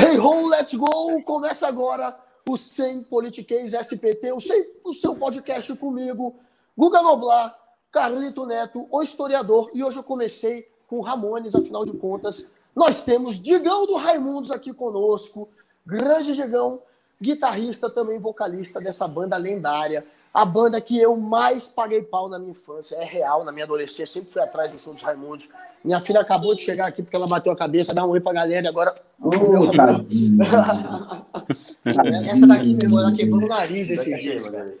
Hey ho, let's go! Começa agora o Sem Politiquês SPT, o, sem, o seu podcast comigo, Guga Noblar, Carlito Neto, o historiador, e hoje eu comecei com Ramones, afinal de contas, nós temos Digão do Raimundos aqui conosco, grande Digão, guitarrista também vocalista dessa banda lendária, a banda que eu mais paguei pau na minha infância, é real, na minha adolescência, sempre fui atrás do show dos Raimundos. Minha filha acabou de chegar aqui porque ela bateu a cabeça, dá um oi pra galera e agora. Oh, Essa daqui, meu irmão, ela quebrou o nariz esses dias, velho.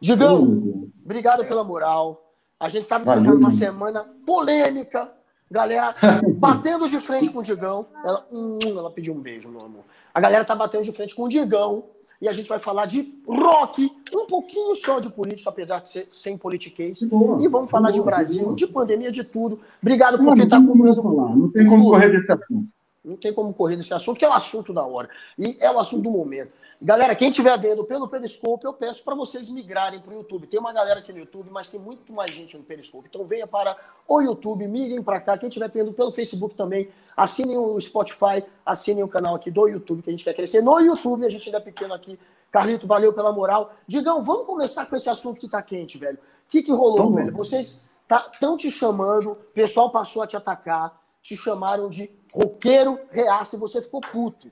Digão, obrigado pela moral. A gente sabe que você tá numa semana polêmica. Galera batendo de frente com o Digão. Ela, hum, ela pediu um beijo, meu amor. A galera tá batendo de frente com o Digão e a gente vai falar de rock, um pouquinho só de política, apesar de ser sem politiquês. E vamos falar de Brasil, de pandemia, de tudo. Obrigado por quem está cumprindo. Não tem como correr desse assunto. Não tem como correr desse assunto, que é o assunto da hora. E é o assunto do momento. Galera, quem estiver vendo pelo Periscope, eu peço para vocês migrarem para o YouTube. Tem uma galera aqui no YouTube, mas tem muito mais gente no Periscope. Então venha para o YouTube, migrem para cá. Quem estiver vendo pelo Facebook também, assinem o Spotify, assinem o canal aqui do YouTube, que a gente quer crescer. No YouTube, a gente ainda é pequeno aqui. Carlito, valeu pela moral. Digão, vamos começar com esse assunto que está quente, velho. O que, que rolou, velho? Vocês estão tá, te chamando, o pessoal passou a te atacar, te chamaram de roqueiro reaça e você ficou puto.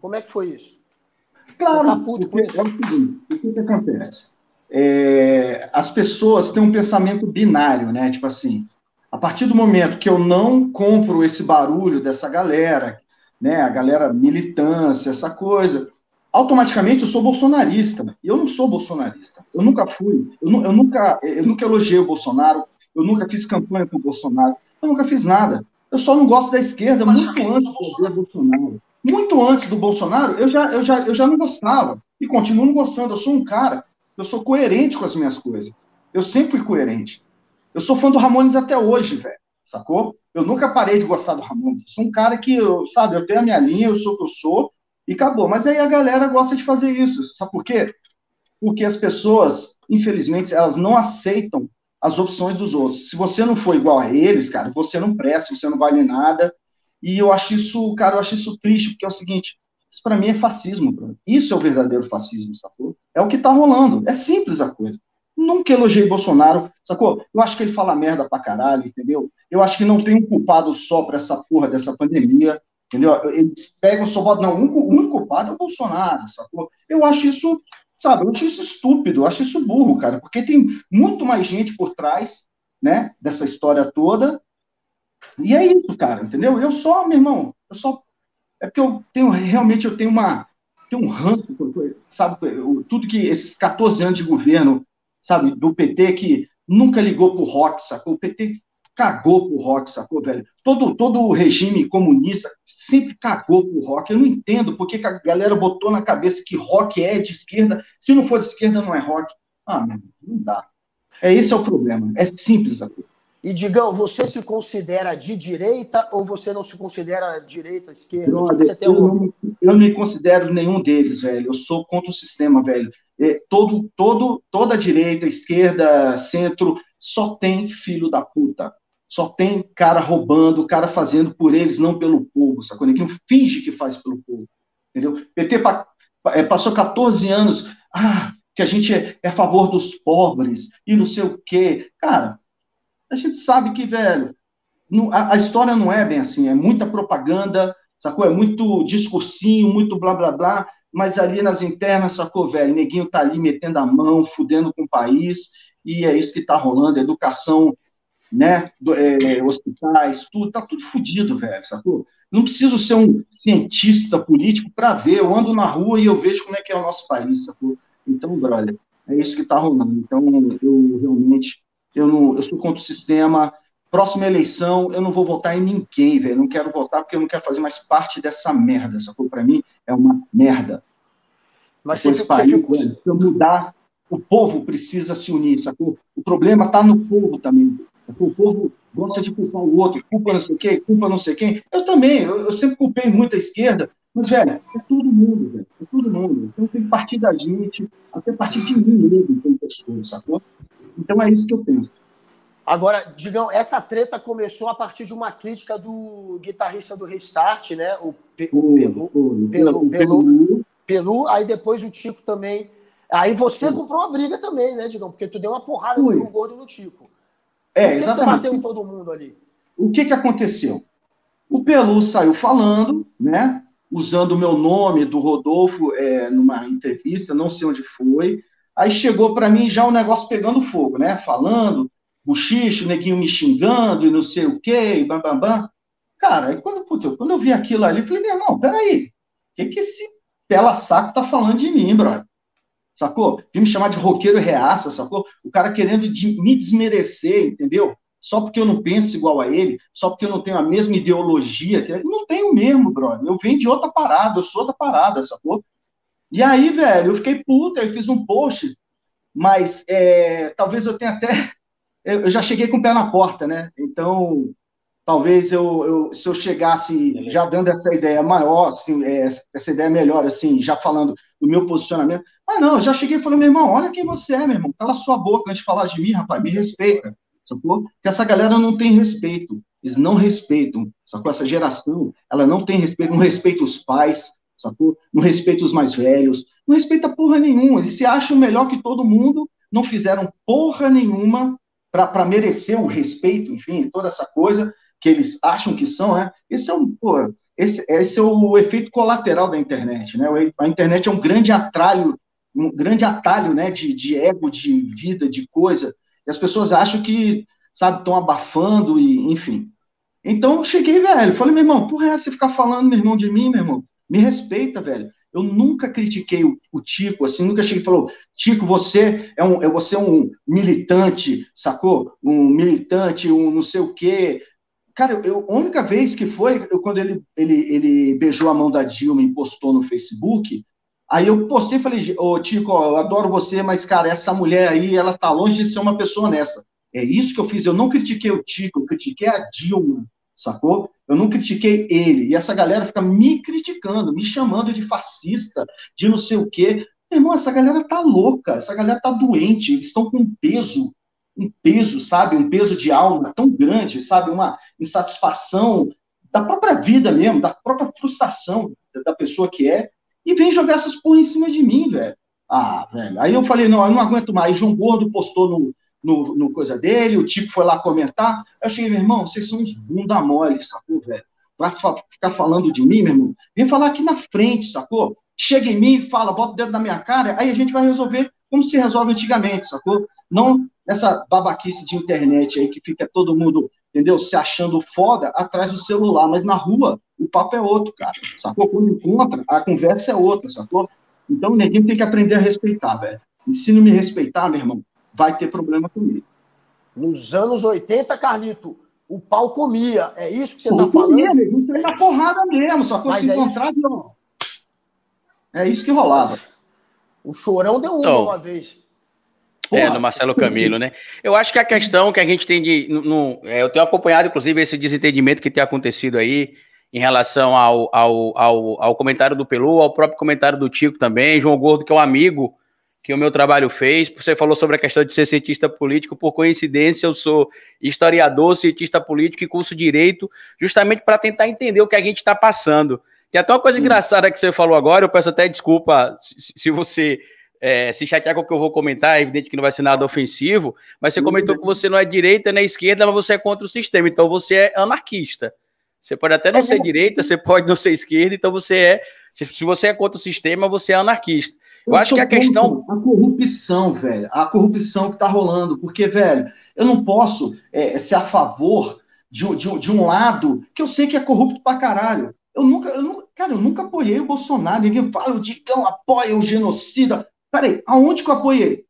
Como é que foi isso? Claro, tá porque é o seguinte, o que, que acontece? É, as pessoas têm um pensamento binário, né? Tipo assim, a partir do momento que eu não compro esse barulho dessa galera, né? A galera militância, essa coisa, automaticamente eu sou bolsonarista. E eu não sou bolsonarista. Eu nunca fui. Eu, eu, nunca, eu nunca elogiei o Bolsonaro. Eu nunca fiz campanha para o Bolsonaro. Eu nunca fiz nada. Eu só não gosto da esquerda muito antes do Bolsonaro. Muito antes do Bolsonaro, eu já, eu, já, eu já não gostava. E continuo não gostando. Eu sou um cara, eu sou coerente com as minhas coisas. Eu sempre fui coerente. Eu sou fã do Ramones até hoje, velho. Sacou? Eu nunca parei de gostar do Ramones. Eu sou um cara que, eu, sabe, eu tenho a minha linha, eu sou o que eu sou, e acabou. Mas aí a galera gosta de fazer isso. Sabe por quê? Porque as pessoas, infelizmente, elas não aceitam as opções dos outros. Se você não for igual a eles, cara, você não presta, você não vale nada, e eu acho isso, cara, eu acho isso triste, porque é o seguinte, isso para mim é fascismo, bro. Isso é o verdadeiro fascismo, sacou? É o que tá rolando. É simples a coisa. Nunca elogiei Bolsonaro, sacou? Eu acho que ele fala merda pra caralho, entendeu? Eu acho que não tem um culpado só pra essa porra dessa pandemia, entendeu? Eles pegam só não, o único culpado é o Bolsonaro, sacou? Eu acho isso, sabe, eu acho isso estúpido, eu acho isso burro, cara, porque tem muito mais gente por trás, né, dessa história toda, e é isso, cara, entendeu? Eu só, meu irmão, eu só. É porque eu tenho, realmente, eu tenho uma. Tenho um ranço, sabe? Tudo que esses 14 anos de governo, sabe, do PT, que nunca ligou pro rock, sacou? O PT cagou pro rock, sacou, velho? Todo, todo o regime comunista sempre cagou pro rock. Eu não entendo porque que a galera botou na cabeça que rock é de esquerda. Se não for de esquerda, não é rock. Ah, não dá. É esse é o problema. É simples a coisa. E Digão, você se considera de direita ou você não se considera direita, esquerda? Brother, eu, um... não, eu não me considero nenhum deles, velho. Eu sou contra o sistema, velho. É, todo, todo, toda direita, esquerda, centro, só tem filho da puta. Só tem cara roubando, cara fazendo por eles, não pelo povo, sacou? Ninguém finge que faz pelo povo, entendeu? PT é, passou 14 anos, ah, que a gente é, é a favor dos pobres e não sei o quê. Cara, a gente sabe que, velho, não, a, a, história não é bem assim, é muita propaganda, sacou? É muito discursinho, muito blá blá blá, mas ali nas internas, sacou, velho? Neguinho tá ali metendo a mão, fudendo com o país, e é isso que tá rolando, educação, né? É, hospitais, tudo, tá tudo fudido, velho, sacou? Não preciso ser um cientista político para ver, eu ando na rua e eu vejo como é que é o nosso país, sacou? Então, brother, é isso que tá rolando. Então, eu realmente eu, não, eu sou contra o sistema. Próxima eleição, eu não vou votar em ninguém, velho. Não quero votar porque eu não quero fazer mais parte dessa merda. Sacou? Para mim, é uma merda. Mas você, país, ficou... velho, se eu mudar, o povo precisa se unir, sacou? O problema está no povo também. O povo gosta de culpar o outro, culpa não sei quem, culpa não sei quem. Eu também, eu, eu sempre culpei muito a esquerda, mas, velho, é todo mundo, velho. É todo mundo. Então tem que partir da gente, até partir de mim mesmo, tem pessoas, sacou? Então é isso que eu penso. Agora, digam, essa treta começou a partir de uma crítica do guitarrista do Restart, né? O, Pe o Pelu, Pelu, Pelu, Pelu, aí depois o Tico também. Aí você comprou uma briga também, né, Digão? Porque tu deu uma porrada no João Gordo no Tico. É, Por que, que você bateu em todo mundo ali? O que que aconteceu? O Pelu saiu falando, né? Usando o meu nome do Rodolfo é, numa entrevista, não sei onde foi. Aí chegou para mim já o um negócio pegando fogo, né? Falando, bochicho, neguinho me xingando e não sei o quê, e bam, bam, bam. Cara, aí quando, puta, quando eu vi aquilo ali, eu falei, meu irmão, peraí, o que, que esse pela saco tá falando de mim, brother? Sacou? Vim me chamar de roqueiro reaça, sacou? O cara querendo de, me desmerecer, entendeu? Só porque eu não penso igual a ele, só porque eu não tenho a mesma ideologia que ele. Não tenho mesmo, brother. Eu venho de outra parada, eu sou outra parada, sacou? E aí, velho, eu fiquei puta, eu fiz um post, mas é, talvez eu tenha até eu já cheguei com o pé na porta, né? Então, talvez eu, eu se eu chegasse já dando essa ideia maior, assim, é, essa ideia melhor, assim, já falando do meu posicionamento. Ah, não, eu já cheguei e falei, meu irmão, olha quem você é, meu irmão. Cala sua boca antes de falar de mim, rapaz, me respeita. Sacou? Porque essa galera não tem respeito. Eles não respeitam. Sacou? Essa geração, ela não tem respeito, não respeita os pais, sacou? Não respeita os mais velhos, não respeita porra nenhuma. Eles se acham melhor que todo mundo, não fizeram porra nenhuma para merecer o respeito, enfim, toda essa coisa que eles acham que são, né? Esse é um, pô, esse, esse é o efeito colateral da internet, né? A internet é um grande atalho, um grande atalho, né? De, de ego, de vida, de coisa. E as pessoas acham que, sabe, estão abafando e, enfim. Então, cheguei, velho, falei, meu irmão, porra, é você ficar falando, meu irmão, de mim, meu irmão? Me respeita, velho. Eu nunca critiquei o, o Tico, assim, nunca cheguei e falou, Tico, você é um, você é um militante, sacou? Um militante, um não sei o quê. Cara, eu, a única vez que foi, eu, quando ele, ele, ele beijou a mão da Dilma e postou no Facebook, aí eu postei e falei, ô Tico, eu adoro você, mas, cara, essa mulher aí, ela tá longe de ser uma pessoa honesta. É isso que eu fiz, eu não critiquei o Tico, eu critiquei a Dilma, sacou? Eu não critiquei ele. E essa galera fica me criticando, me chamando de fascista, de não sei o quê. Meu irmão, essa galera tá louca, essa galera tá doente, eles estão com peso, um peso, sabe? Um peso de alma tão grande, sabe? Uma insatisfação da própria vida mesmo, da própria frustração da pessoa que é, e vem jogar essas porra em cima de mim, velho. Ah, velho. Aí eu falei, não, eu não aguento mais. João Gordo postou no, no, no coisa dele, o tipo foi lá comentar. Eu cheguei, meu irmão, vocês são uns bunda mole, sacou, velho? Vai ficar falando de mim, meu irmão? Vem falar aqui na frente, sacou? Chega em mim, fala, bota o dedo na minha cara, aí a gente vai resolver como se resolve antigamente, sacou? Não essa babaquice de internet aí que fica todo mundo, entendeu? Se achando foda atrás do celular, mas na rua o papo é outro, cara, sacou? Quando encontra, a conversa é outra, sacou? Então o neguinho tem que aprender a respeitar, velho. E se não me respeitar, meu irmão, vai ter problema comigo. Nos anos 80, Carlito, o pau comia. É isso que você está falando? Comia, amigo. Isso na porrada mesmo. Só que se é encontrar, isso... não. É isso que rolava. O chorão deu uma então, uma vez. É, no Marcelo Camilo, né? Eu acho que a questão que a gente tem de. No, no, é, eu tenho acompanhado, inclusive, esse desentendimento que tem acontecido aí em relação ao, ao, ao, ao comentário do Pelu, ao próprio comentário do Tico também, João Gordo, que é um amigo que o meu trabalho fez. Você falou sobre a questão de ser cientista político. Por coincidência, eu sou historiador, cientista político e curso direito, justamente para tentar entender o que a gente está passando. Tem até uma coisa Sim. engraçada que você falou agora. Eu peço até desculpa se você é, se chatear com o que eu vou comentar. É evidente que não vai ser nada ofensivo, mas você comentou que você não é direita nem esquerda, mas você é contra o sistema. Então você é anarquista. Você pode até não ser direita, você pode não ser esquerda, então você é. Se você é contra o sistema, você é anarquista. Eu, eu acho que a questão. A corrupção, velho. A corrupção que está rolando. Porque, velho, eu não posso é, ser a favor de, de, de, um lado que eu sei que é corrupto pra caralho. Eu nunca, eu nunca, cara, eu nunca apoiei o Bolsonaro. Ninguém fala, o Digão apoia o genocida. Peraí, aonde que eu apoiei?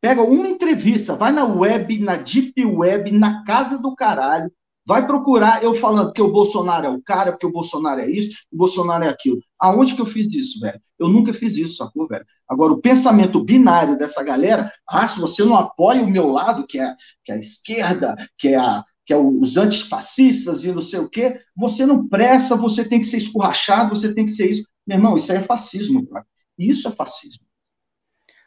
Pega uma entrevista, vai na web, na deep web, na casa do caralho, Vai procurar eu falando que o Bolsonaro é o cara, porque o Bolsonaro é isso, o Bolsonaro é aquilo. Aonde que eu fiz isso, velho? Eu nunca fiz isso, sacou, velho? Agora, o pensamento binário dessa galera, ah, se você não apoia o meu lado, que é, que é a esquerda, que é, a, que é os antifascistas e não sei o quê, você não presta, você tem que ser escorrachado, você tem que ser isso. Meu irmão, isso aí é fascismo, cara. Isso é fascismo.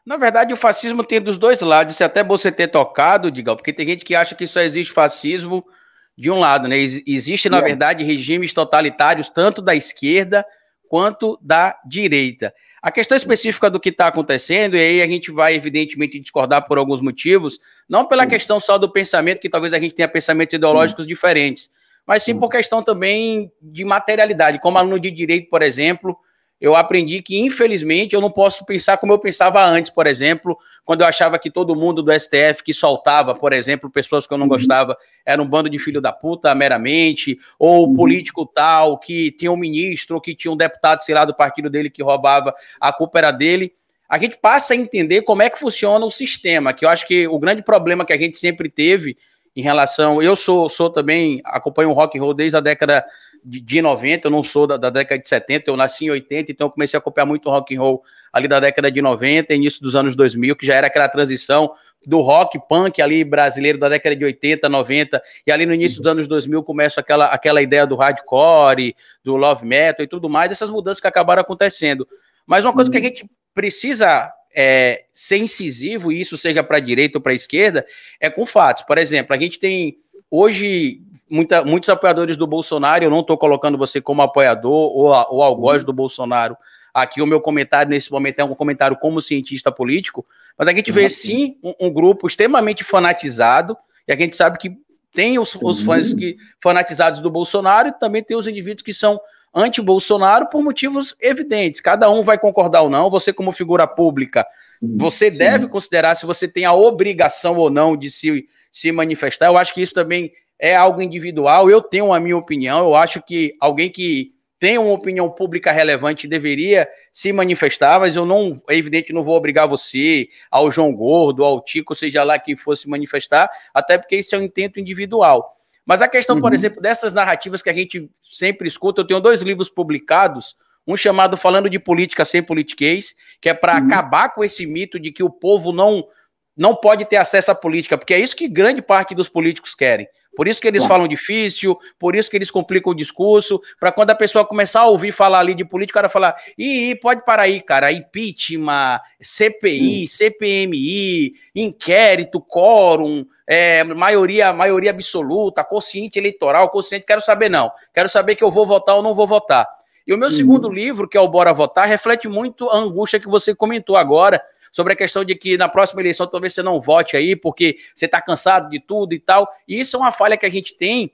Na verdade, o fascismo tem dos dois lados. Isso é até você ter tocado, Digão, porque tem gente que acha que só existe fascismo de um lado, né? Existe, na é. verdade, regimes totalitários, tanto da esquerda quanto da direita. A questão específica do que está acontecendo, e aí a gente vai, evidentemente, discordar por alguns motivos, não pela questão só do pensamento, que talvez a gente tenha pensamentos ideológicos diferentes, mas sim por questão também de materialidade. Como aluno de direito, por exemplo, eu aprendi que, infelizmente, eu não posso pensar como eu pensava antes, por exemplo, quando eu achava que todo mundo do STF que soltava, por exemplo, pessoas que eu não uhum. gostava, era um bando de filho da puta, meramente, ou uhum. político tal, que tinha um ministro, ou que tinha um deputado, sei lá, do partido dele que roubava, a culpa era dele. A gente passa a entender como é que funciona o sistema, que eu acho que o grande problema que a gente sempre teve em relação. Eu sou, sou também, acompanho o rock and roll desde a década de, de 90, eu não sou da, da, década de 70, eu nasci em 80, então eu comecei a acompanhar muito rock and roll ali da década de 90, início dos anos 2000, que já era aquela transição do rock punk ali brasileiro da década de 80, 90, e ali no início dos anos 2000 começa aquela, aquela ideia do hardcore, do love metal e tudo mais, essas mudanças que acabaram acontecendo. Mas uma coisa que a uhum. gente precisa é, ser incisivo, e isso seja para a direita ou para a esquerda, é com fatos. Por exemplo, a gente tem hoje muita, muitos apoiadores do Bolsonaro, eu não estou colocando você como apoiador ou, ou algoz do Bolsonaro. Aqui o meu comentário nesse momento é um comentário como cientista político, mas a gente vê sim um, um grupo extremamente fanatizado, e a gente sabe que tem os, os fãs que fanatizados do Bolsonaro e também tem os indivíduos que são anti-Bolsonaro por motivos evidentes. Cada um vai concordar ou não. Você, como figura pública, você sim. deve considerar se você tem a obrigação ou não de se, se manifestar. Eu acho que isso também é algo individual. Eu tenho a minha opinião. Eu acho que alguém que tem uma opinião pública relevante deveria se manifestar, mas eu não, é evidente, não vou obrigar você, ao João Gordo, ao Tico, seja lá quem fosse manifestar, até porque isso é um intento individual. Mas a questão, uhum. por exemplo, dessas narrativas que a gente sempre escuta, eu tenho dois livros publicados, um chamado Falando de Política Sem Politiquês, que é para uhum. acabar com esse mito de que o povo não, não pode ter acesso à política, porque é isso que grande parte dos políticos querem. Por isso que eles falam difícil, por isso que eles complicam o discurso, para quando a pessoa começar a ouvir falar ali de política, o cara falar, ih, pode parar aí, cara, impeachment, CPI, CPMI, inquérito, quórum, é, maioria, maioria absoluta, consciente eleitoral, consciente, quero saber não, quero saber que eu vou votar ou não vou votar. E o meu uhum. segundo livro, que é o Bora Votar, reflete muito a angústia que você comentou agora, sobre a questão de que na próxima eleição talvez você não vote aí, porque você está cansado de tudo e tal. E isso é uma falha que a gente tem,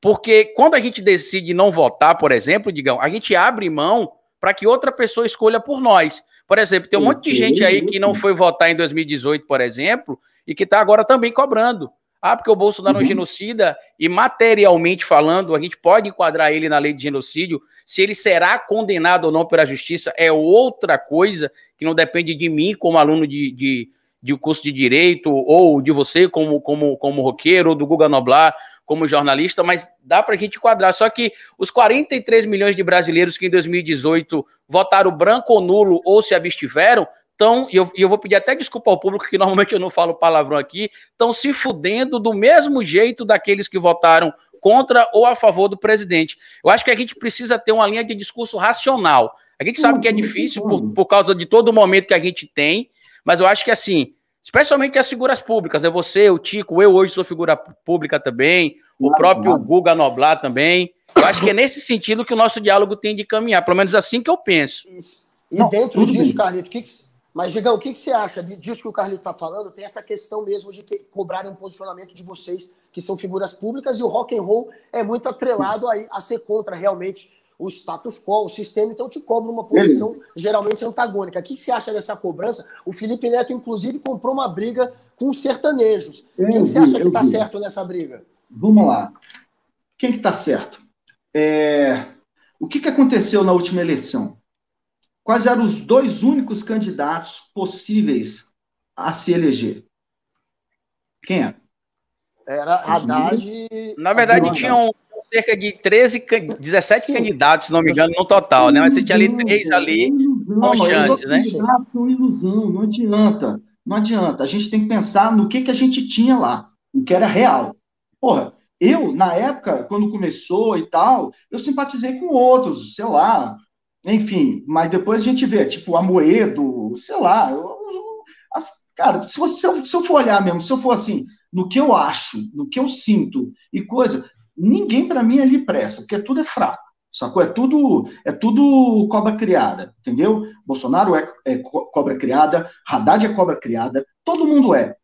porque quando a gente decide não votar, por exemplo, digam, a gente abre mão para que outra pessoa escolha por nós. Por exemplo, tem um monte de gente aí que não foi votar em 2018, por exemplo, e que está agora também cobrando. Ah, porque o Bolsonaro uhum. é um uhum. genocida, e materialmente falando, a gente pode enquadrar ele na lei de genocídio. Se ele será condenado ou não pela justiça é outra coisa que não depende de mim como aluno de, de, de curso de direito, ou de você como, como, como roqueiro, ou do Guga Noblar como jornalista, mas dá para a gente enquadrar. Só que os 43 milhões de brasileiros que em 2018 votaram branco ou nulo ou se abstiveram estão, e eu, eu vou pedir até desculpa ao público, que normalmente eu não falo palavrão aqui, estão se fudendo do mesmo jeito daqueles que votaram contra ou a favor do presidente. Eu acho que a gente precisa ter uma linha de discurso racional. A gente sabe que é difícil por, por causa de todo o momento que a gente tem, mas eu acho que assim, especialmente as figuras públicas, né? Você, o Tico, eu hoje sou figura pública também, o próprio Guga Noblar também. Eu acho que é nesse sentido que o nosso diálogo tem de caminhar, pelo menos assim que eu penso. E Não, dentro disso, Carlito, o que, que mas, Digão, o que, que você acha disso que o Carlito está falando? Tem essa questão mesmo de que cobrarem um posicionamento de vocês, que são figuras públicas, e o rock and roll é muito atrelado a, a ser contra realmente o status quo, o sistema, então te cobra uma posição geralmente antagônica. O que, que você acha dessa cobrança? O Felipe Neto, inclusive, comprou uma briga com os sertanejos. Eu Quem vi, você acha que está certo nessa briga? Vamos lá. Quem que está certo? É... O que, que aconteceu na última eleição? Quais eram os dois únicos candidatos possíveis a se eleger? Quem é? Era Haddad. Na verdade, tinham cerca de 13, 17 Sim. candidatos, se não me engano, no total, né? Mas você tinha ali três ali com chances, né? Ilusão, ilusão, não adianta. Não adianta. A gente tem que pensar no que, que a gente tinha lá, o que era real. Porra, eu, na época, quando começou e tal, eu simpatizei com outros, sei lá, enfim, mas depois a gente vê, tipo, Amoedo, sei lá, As, cara, se, se, eu, se eu for olhar mesmo, se eu for assim, no que eu acho, no que eu sinto e coisa, ninguém para mim ali pressa, porque tudo é fraco. Sacou? É tudo, é tudo cobra criada, entendeu? Bolsonaro é, é cobra criada, Haddad é cobra criada, todo mundo é,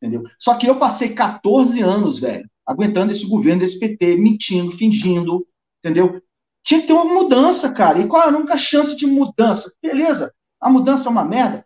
entendeu? Só que eu passei 14 anos, velho, aguentando esse governo desse PT, mentindo, fingindo, entendeu? Tinha que ter uma mudança, cara. E qual é a única chance de mudança? Beleza, a mudança é uma merda.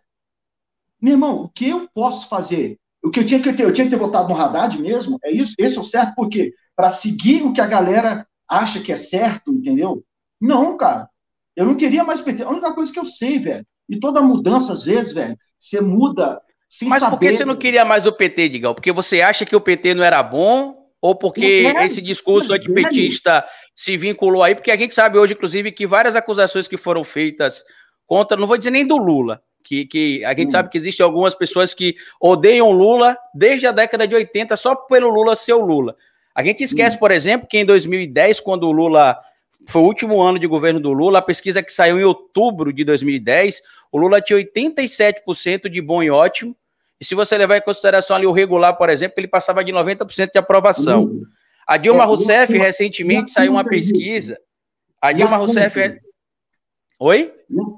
Meu irmão, o que eu posso fazer? O que eu tinha que ter? Eu tinha que ter votado no Haddad mesmo? É isso? Esse é o certo, por quê? Para seguir o que a galera acha que é certo, entendeu? Não, cara. Eu não queria mais PT. A única coisa que eu sei, velho. E toda mudança, às vezes, velho, você muda sem Mas saber. por que você não queria mais o PT, Digão? Porque você acha que o PT não era bom? Ou porque esse discurso antipetista se vinculou aí? Porque a gente sabe hoje, inclusive, que várias acusações que foram feitas contra, não vou dizer nem do Lula, que, que a gente hum. sabe que existem algumas pessoas que odeiam Lula desde a década de 80 só pelo Lula ser o Lula. A gente esquece, hum. por exemplo, que em 2010, quando o Lula foi o último ano de governo do Lula, a pesquisa que saiu em outubro de 2010, o Lula tinha 87% de bom e ótimo, e se você levar em consideração ali o regular, por exemplo, ele passava de 90% de aprovação. Hum. A Dilma é, Rousseff, recentemente, saiu uma pesquisa. A Dilma Rousseff. É... Oi?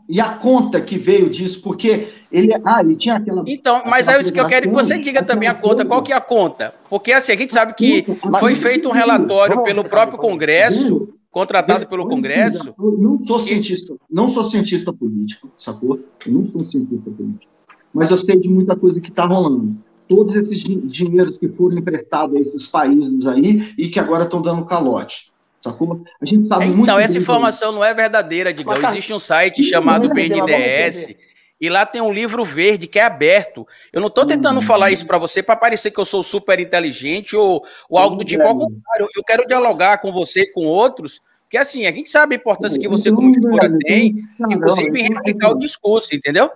E a conta que veio disso, porque ele, ah, ele tinha aquela. Então, mas é isso que eu quero que você diga também a conta. Qual que é a conta? Porque assim, a gente sabe que foi feito um relatório pelo próprio Congresso, contratado pelo Congresso. Eu não sou cientista, não sou cientista político, sacou? Eu não sou cientista político. Mas eu sei de muita coisa que está rolando. Todos esses dinheiros que foram emprestados a esses países aí e que agora estão dando calote. Sacou? A gente sabe então, muito. Então, essa informação não é verdadeira, Digão. Existe um site chamado BNDES. E lá tem um livro verde que é aberto. Eu não estou tentando hum. falar isso para você para parecer que eu sou super inteligente ou, ou algo do tipo. Ao contrário, eu quero dialogar com você, com outros, porque assim, a gente sabe a importância que você, como figura, tem, inclusive em replicar o discurso, entendeu?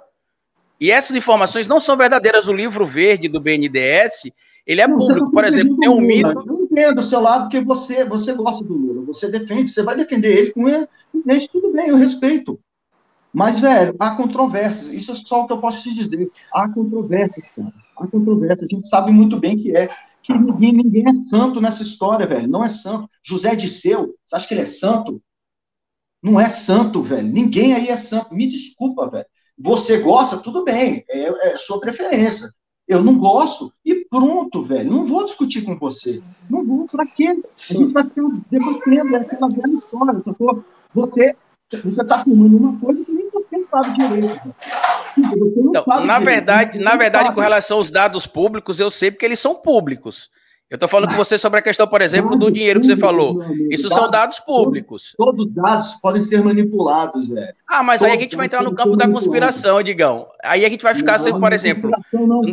E essas informações não são verdadeiras. O livro verde do BNDES, ele é público. Por exemplo, tem um mito entendo o seu lado porque você, você gosta do Lula, você defende, você vai defender ele com ele, gente, tudo bem, eu respeito. Mas, velho, há controvérsias, isso é só o que eu posso te dizer. Há controvérsias, cara. Há controvérsias. A gente sabe muito bem que é. Que ninguém, ninguém é santo nessa história, velho. Não é santo. José Disseu, você acha que ele é santo? Não é santo, velho. Ninguém aí é santo. Me desculpa, velho. Você gosta, tudo bem. É, é sua preferência. Eu não gosto. E pronto, velho. Não vou discutir com você. Não vou. Pra quê? A gente vai ter debatendo. É aquela velha história. Sacou? Você você está filmando uma coisa que nem você sabe direito. Então, na direito. verdade, na verdade, com relação aos dados públicos, eu sei porque eles são públicos. Eu estou falando com você sobre a questão, por exemplo, do dinheiro que você falou. Isso são dados públicos. Todos os dados podem ser manipulados, velho. Ah, mas aí a gente vai entrar no campo da conspiração, Digão. Aí a gente vai ficar, assim, por exemplo,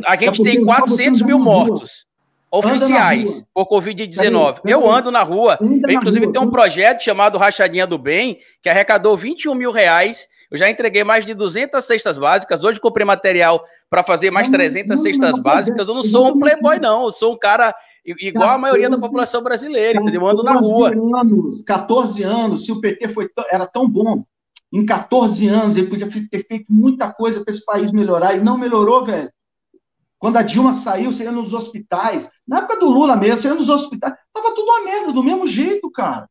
a gente tem 400 mil mortos oficiais por Covid-19. Eu ando na rua. inclusive, tem um projeto chamado Rachadinha do Bem, que arrecadou 21 mil reais. Eu já entreguei mais de 200 cestas básicas. Hoje comprei material para fazer mais 300 cestas básicas. Eu não sou um playboy, não. Eu sou um cara igual a maioria da população brasileira, entendeu? Eu ando na rua. Anos, 14 anos, se o PT foi era tão bom, em 14 anos ele podia ter feito muita coisa para esse país melhorar e não melhorou, velho. Quando a Dilma saiu, você ia nos hospitais. Na época do Lula mesmo, você ia nos hospitais. Tava tudo uma merda, do mesmo jeito, cara.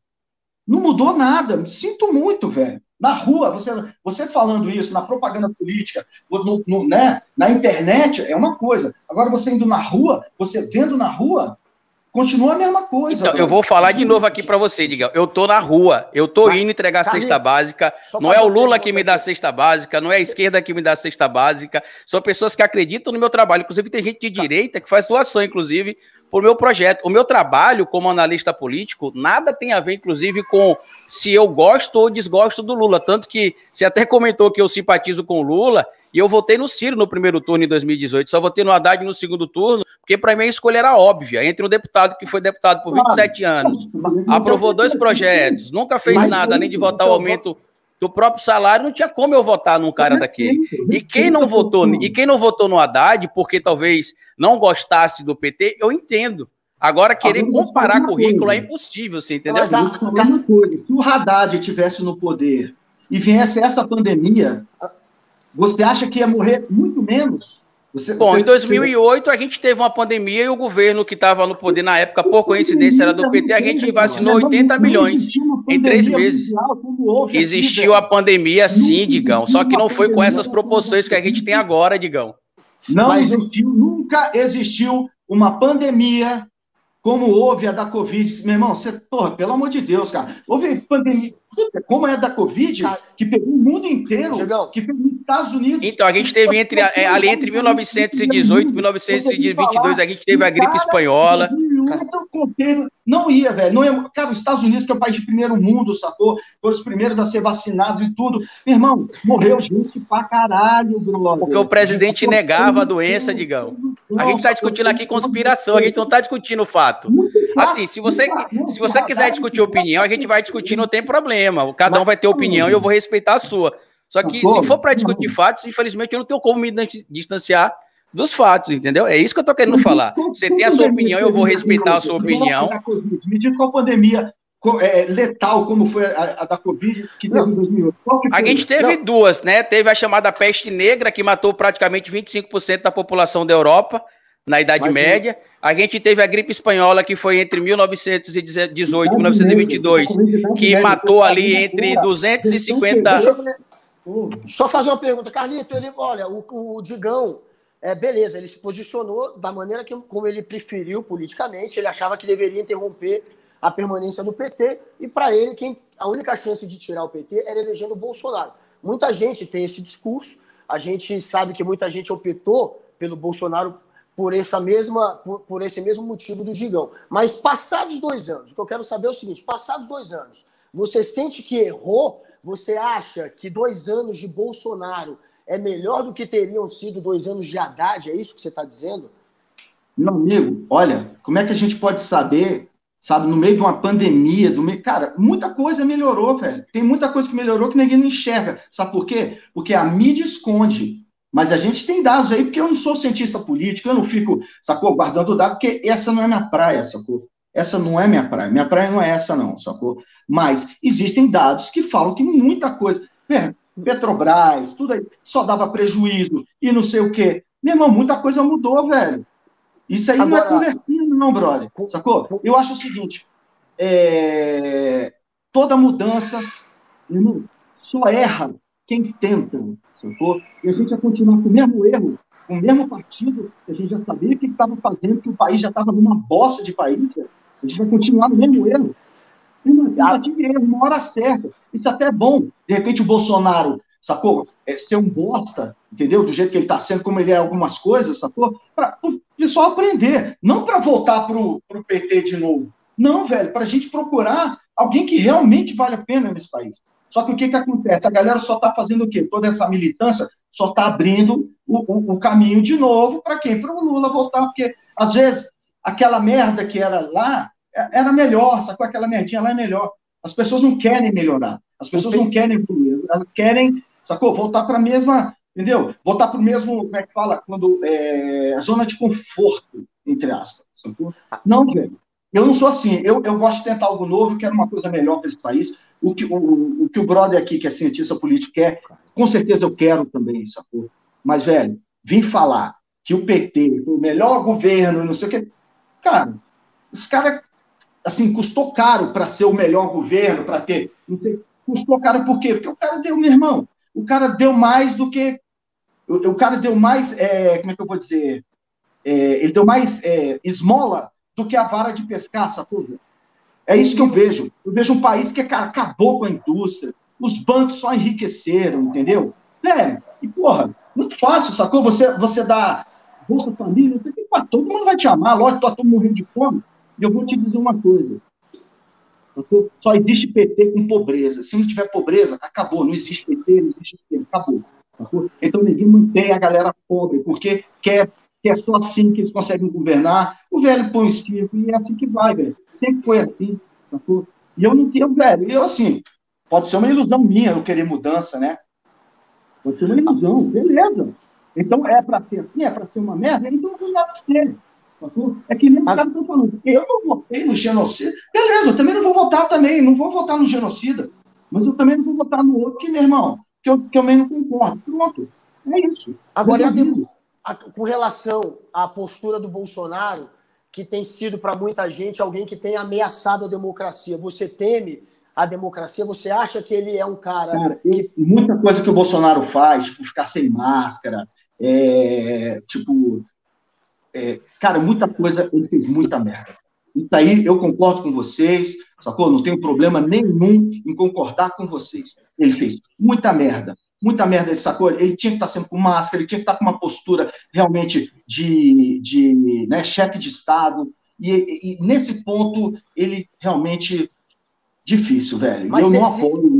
Não mudou nada. Sinto muito, velho. Na rua, você, você falando isso, na propaganda política, no, no, né, na internet, é uma coisa. Agora, você indo na rua, você vendo na rua, Continua a mesma coisa. Então, eu vou falar de novo aqui para você, Digão. Eu tô na rua, eu tô indo entregar a cesta básica. Não é o Lula que me dá a cesta básica, não é a esquerda que me dá a cesta básica. São pessoas que acreditam no meu trabalho. Inclusive, tem gente de tá. direita que faz doação, inclusive, por meu projeto. O meu trabalho como analista político nada tem a ver, inclusive, com se eu gosto ou desgosto do Lula. Tanto que você até comentou que eu simpatizo com o Lula. E eu votei no Ciro no primeiro turno em 2018, só votei no Haddad no segundo turno, porque para mim a escolha era óbvia. Entre um deputado que foi deputado por 27 anos, aprovou dois projetos, nunca fez nada além de votar o aumento do próprio salário, não tinha como eu votar num cara daquele. E quem não votou, e quem não votou no Haddad, porque talvez não gostasse do PT, eu entendo. Agora, querer comparar currículo é impossível, você entendeu? Mas, a... Se o Haddad estivesse no poder e viesse essa pandemia, você acha que ia morrer muito menos? Você, Bom, você, em 2008 você... a gente teve uma pandemia e o governo que estava no poder na época, por coincidência, era do PT, a gente vacinou 80 milhões em três meses. Existiu a pandemia sim, Digão, só que não foi com essas proporções que a gente tem agora, Digão. Não Mas... existiu, nunca existiu uma pandemia como houve a da Covid. Meu irmão, você, porra, pelo amor de Deus, cara. Houve pandemia, como é da Covid, que pegou o mundo inteiro, que pegou os Estados Unidos. Então, a gente teve entre, é, ali entre 1918 e 1922, a gente teve a gripe espanhola. Não ia, velho. Não ia. Cara, os Estados Unidos, que é o país de primeiro mundo, sacou? Foram os primeiros a ser vacinados e tudo. Meu irmão, morreu gente pra caralho, brother. Porque o presidente negava a doença, digão. A gente tá discutindo aqui conspiração, a gente não tá discutindo o fato. Assim, se você, se você quiser discutir opinião, a gente vai discutir, não tem problema. Cada um vai ter opinião e eu vou respeitar a sua. Só que se for para discutir fatos, infelizmente eu não tenho como me distanciar dos fatos, entendeu? É isso que eu tô querendo falar. Você tem a sua opinião, eu vou respeitar a sua opinião. Me diz qual pandemia é, letal como foi a, a da Covid que teve em 2008. A gente teve não. duas, né? Teve a chamada peste negra, que matou praticamente 25% da população da Europa na Idade Mas, Média. Sim. A gente teve a gripe espanhola, que foi entre 1918 e 1922, que matou ali entre 250... Só fazer uma pergunta. Carlito, ele, olha, o, o Digão é, beleza, ele se posicionou da maneira que, como ele preferiu politicamente, ele achava que deveria interromper a permanência do PT, e para ele, quem, a única chance de tirar o PT era elegendo o Bolsonaro. Muita gente tem esse discurso, a gente sabe que muita gente optou pelo Bolsonaro por, essa mesma, por, por esse mesmo motivo do Gigão. Mas passados dois anos, o que eu quero saber é o seguinte: passados dois anos, você sente que errou? Você acha que dois anos de Bolsonaro é melhor do que teriam sido dois anos de Haddad? É isso que você está dizendo? Meu amigo, olha, como é que a gente pode saber, sabe, no meio de uma pandemia, do meio... cara, muita coisa melhorou, velho. Tem muita coisa que melhorou que ninguém não enxerga. Sabe por quê? Porque a mídia esconde. Mas a gente tem dados aí, porque eu não sou cientista político, eu não fico, sacou, guardando dados, porque essa não é minha praia, sacou? Essa não é minha praia. Minha praia não é essa, não, sacou? Mas existem dados que falam que muita coisa. Petrobras, tudo aí, só dava prejuízo e não sei o quê. Meu irmão, muita coisa mudou, velho. Isso aí Agora, não é convertido, não, brother. Sacou? Eu acho o seguinte: é... toda mudança irmão, só erra quem tenta, sacou? E a gente vai continuar com o mesmo erro, com o mesmo partido, que a gente já sabia que estava fazendo, que o país já estava numa bosta de país, velho. A gente vai continuar no mesmo erro. De erro, uma hora certa. Isso até é bom. De repente o Bolsonaro, sacou? É ser um bosta, entendeu? Do jeito que ele está sendo, como ele é algumas coisas, sacou? Para o pessoal aprender. Não para voltar para o PT de novo. Não, velho, para a gente procurar alguém que realmente vale a pena nesse país. Só que o que, que acontece? A galera só está fazendo o quê? Toda essa militância só está abrindo o, o, o, caminho de novo para quem? Para o Lula voltar, porque às vezes aquela merda que era lá era melhor, sacou? Aquela merdinha lá é melhor. As pessoas não querem melhorar, as pessoas não querem evoluir, elas querem, sacou? Voltar para a mesma, entendeu? Voltar para o mesmo, como é que fala? Quando, é, zona de conforto, entre aspas, sacou? Não, velho. Eu não sou assim, eu, eu gosto de tentar algo novo, quero uma coisa melhor para esse país. O que o, o que o brother aqui, que é cientista político, quer, com certeza eu quero também, sacou? Mas, velho, vim falar que o PT o melhor governo, não sei o quê. Cara, os caras assim, custou caro para ser o melhor governo, para ter. Não sei, custou caro por quê? Porque o cara deu, meu irmão, o cara deu mais do que. O, o cara deu mais. É, como é que eu vou dizer? É, ele deu mais é, esmola do que a vara de pescar, sacou? É isso que eu vejo. Eu vejo um país que, cara, acabou com a indústria, os bancos só enriqueceram, entendeu? É, e porra, muito fácil, sacou? Você, você dá Bolsa Família, você tem, todo mundo vai te amar, lógico, tá todo morrendo de fome. E eu vou te dizer uma coisa. Só existe PT com pobreza. Se não tiver pobreza, acabou. Não existe PT, não existe esquerda, acabou. Então ninguém mantém a galera pobre, porque quer, quer só assim que eles conseguem governar. O velho põe o circo e é assim que vai, velho. Sempre foi assim, sacou? E eu não tenho, velho. Eu, assim, pode ser uma ilusão minha eu querer mudança, né? Pode ser uma ilusão, beleza. Então é para ser assim, é para ser uma merda, então não deve ser. É que nem os caras estão falando, eu não votei no genocida. Beleza, eu também não vou votar também, não vou votar no genocida. Mas eu também não vou votar no outro, que, meu irmão, que eu, que eu não concordo. Pronto. É isso. Agora, a, com relação à postura do Bolsonaro, que tem sido para muita gente alguém que tem ameaçado a democracia, você teme a democracia? Você acha que ele é um cara. cara que... Muita coisa que o Bolsonaro faz, tipo, ficar sem máscara, é, tipo. É, cara, muita coisa, ele fez muita merda. Isso aí eu concordo com vocês, sacou? Não tenho problema nenhum em concordar com vocês. Ele fez muita merda, muita merda, ele sacou? Ele tinha que estar sempre com máscara, ele tinha que estar com uma postura realmente de, de né, chefe de Estado. E, e, nesse ponto, ele realmente difícil, velho. Mas eu não apoio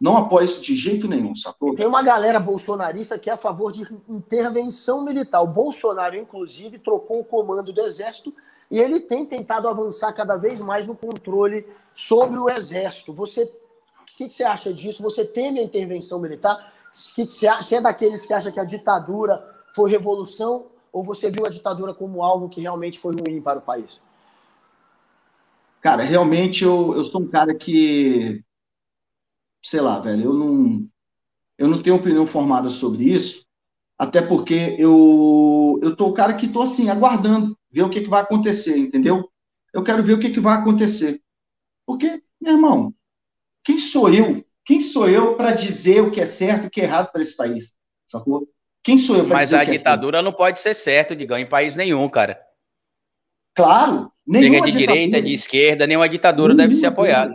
não apoio isso de jeito nenhum, sacou? Tem uma galera bolsonarista que é a favor de intervenção militar. O Bolsonaro, inclusive, trocou o comando do Exército e ele tem tentado avançar cada vez mais no controle sobre o Exército. Você, o que, você acha disso? Você teme a intervenção militar? Você é daqueles que acha que a ditadura foi revolução ou você viu a ditadura como algo que realmente foi ruim para o país? Cara, realmente eu, eu sou um cara que, sei lá, velho, eu não, eu não tenho opinião formada sobre isso, até porque eu, eu tô o cara que tô assim, aguardando, ver o que, que vai acontecer, entendeu? Eu quero ver o que, que vai acontecer. Porque, meu irmão, quem sou eu? Quem sou eu para dizer o que é certo e o que é errado para esse país? Sacou? Quem sou eu para dizer Mas a é ditadura é não pode ser certo, digão, em país nenhum, cara. Claro, Nenhuma de direita, de esquerda, nenhuma ditadura deve ser apoiada.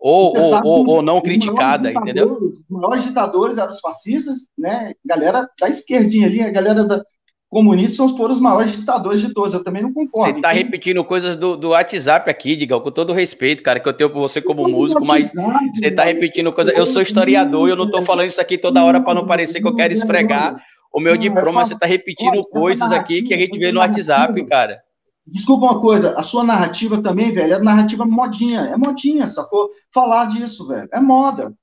Ou, ou, ou, ou, não criticada, entendeu? Os maiores ditadores eram os fascistas, né? Galera da esquerdinha ali, a galera da comunista foram os maiores ditadores de todos. Eu também não concordo. Você está repetindo coisas do, do WhatsApp aqui, Digão, com todo respeito, cara, que eu tenho por você como músico, mas você está repetindo coisas. Eu sou historiador e eu não estou falando isso aqui toda hora para não parecer que eu quero esfregar o meu diploma. Você está repetindo coisas aqui que a gente vê no WhatsApp, cara. Desculpa uma coisa, a sua narrativa também, velho, é narrativa modinha. É modinha, sacou? Falar disso, velho. É moda.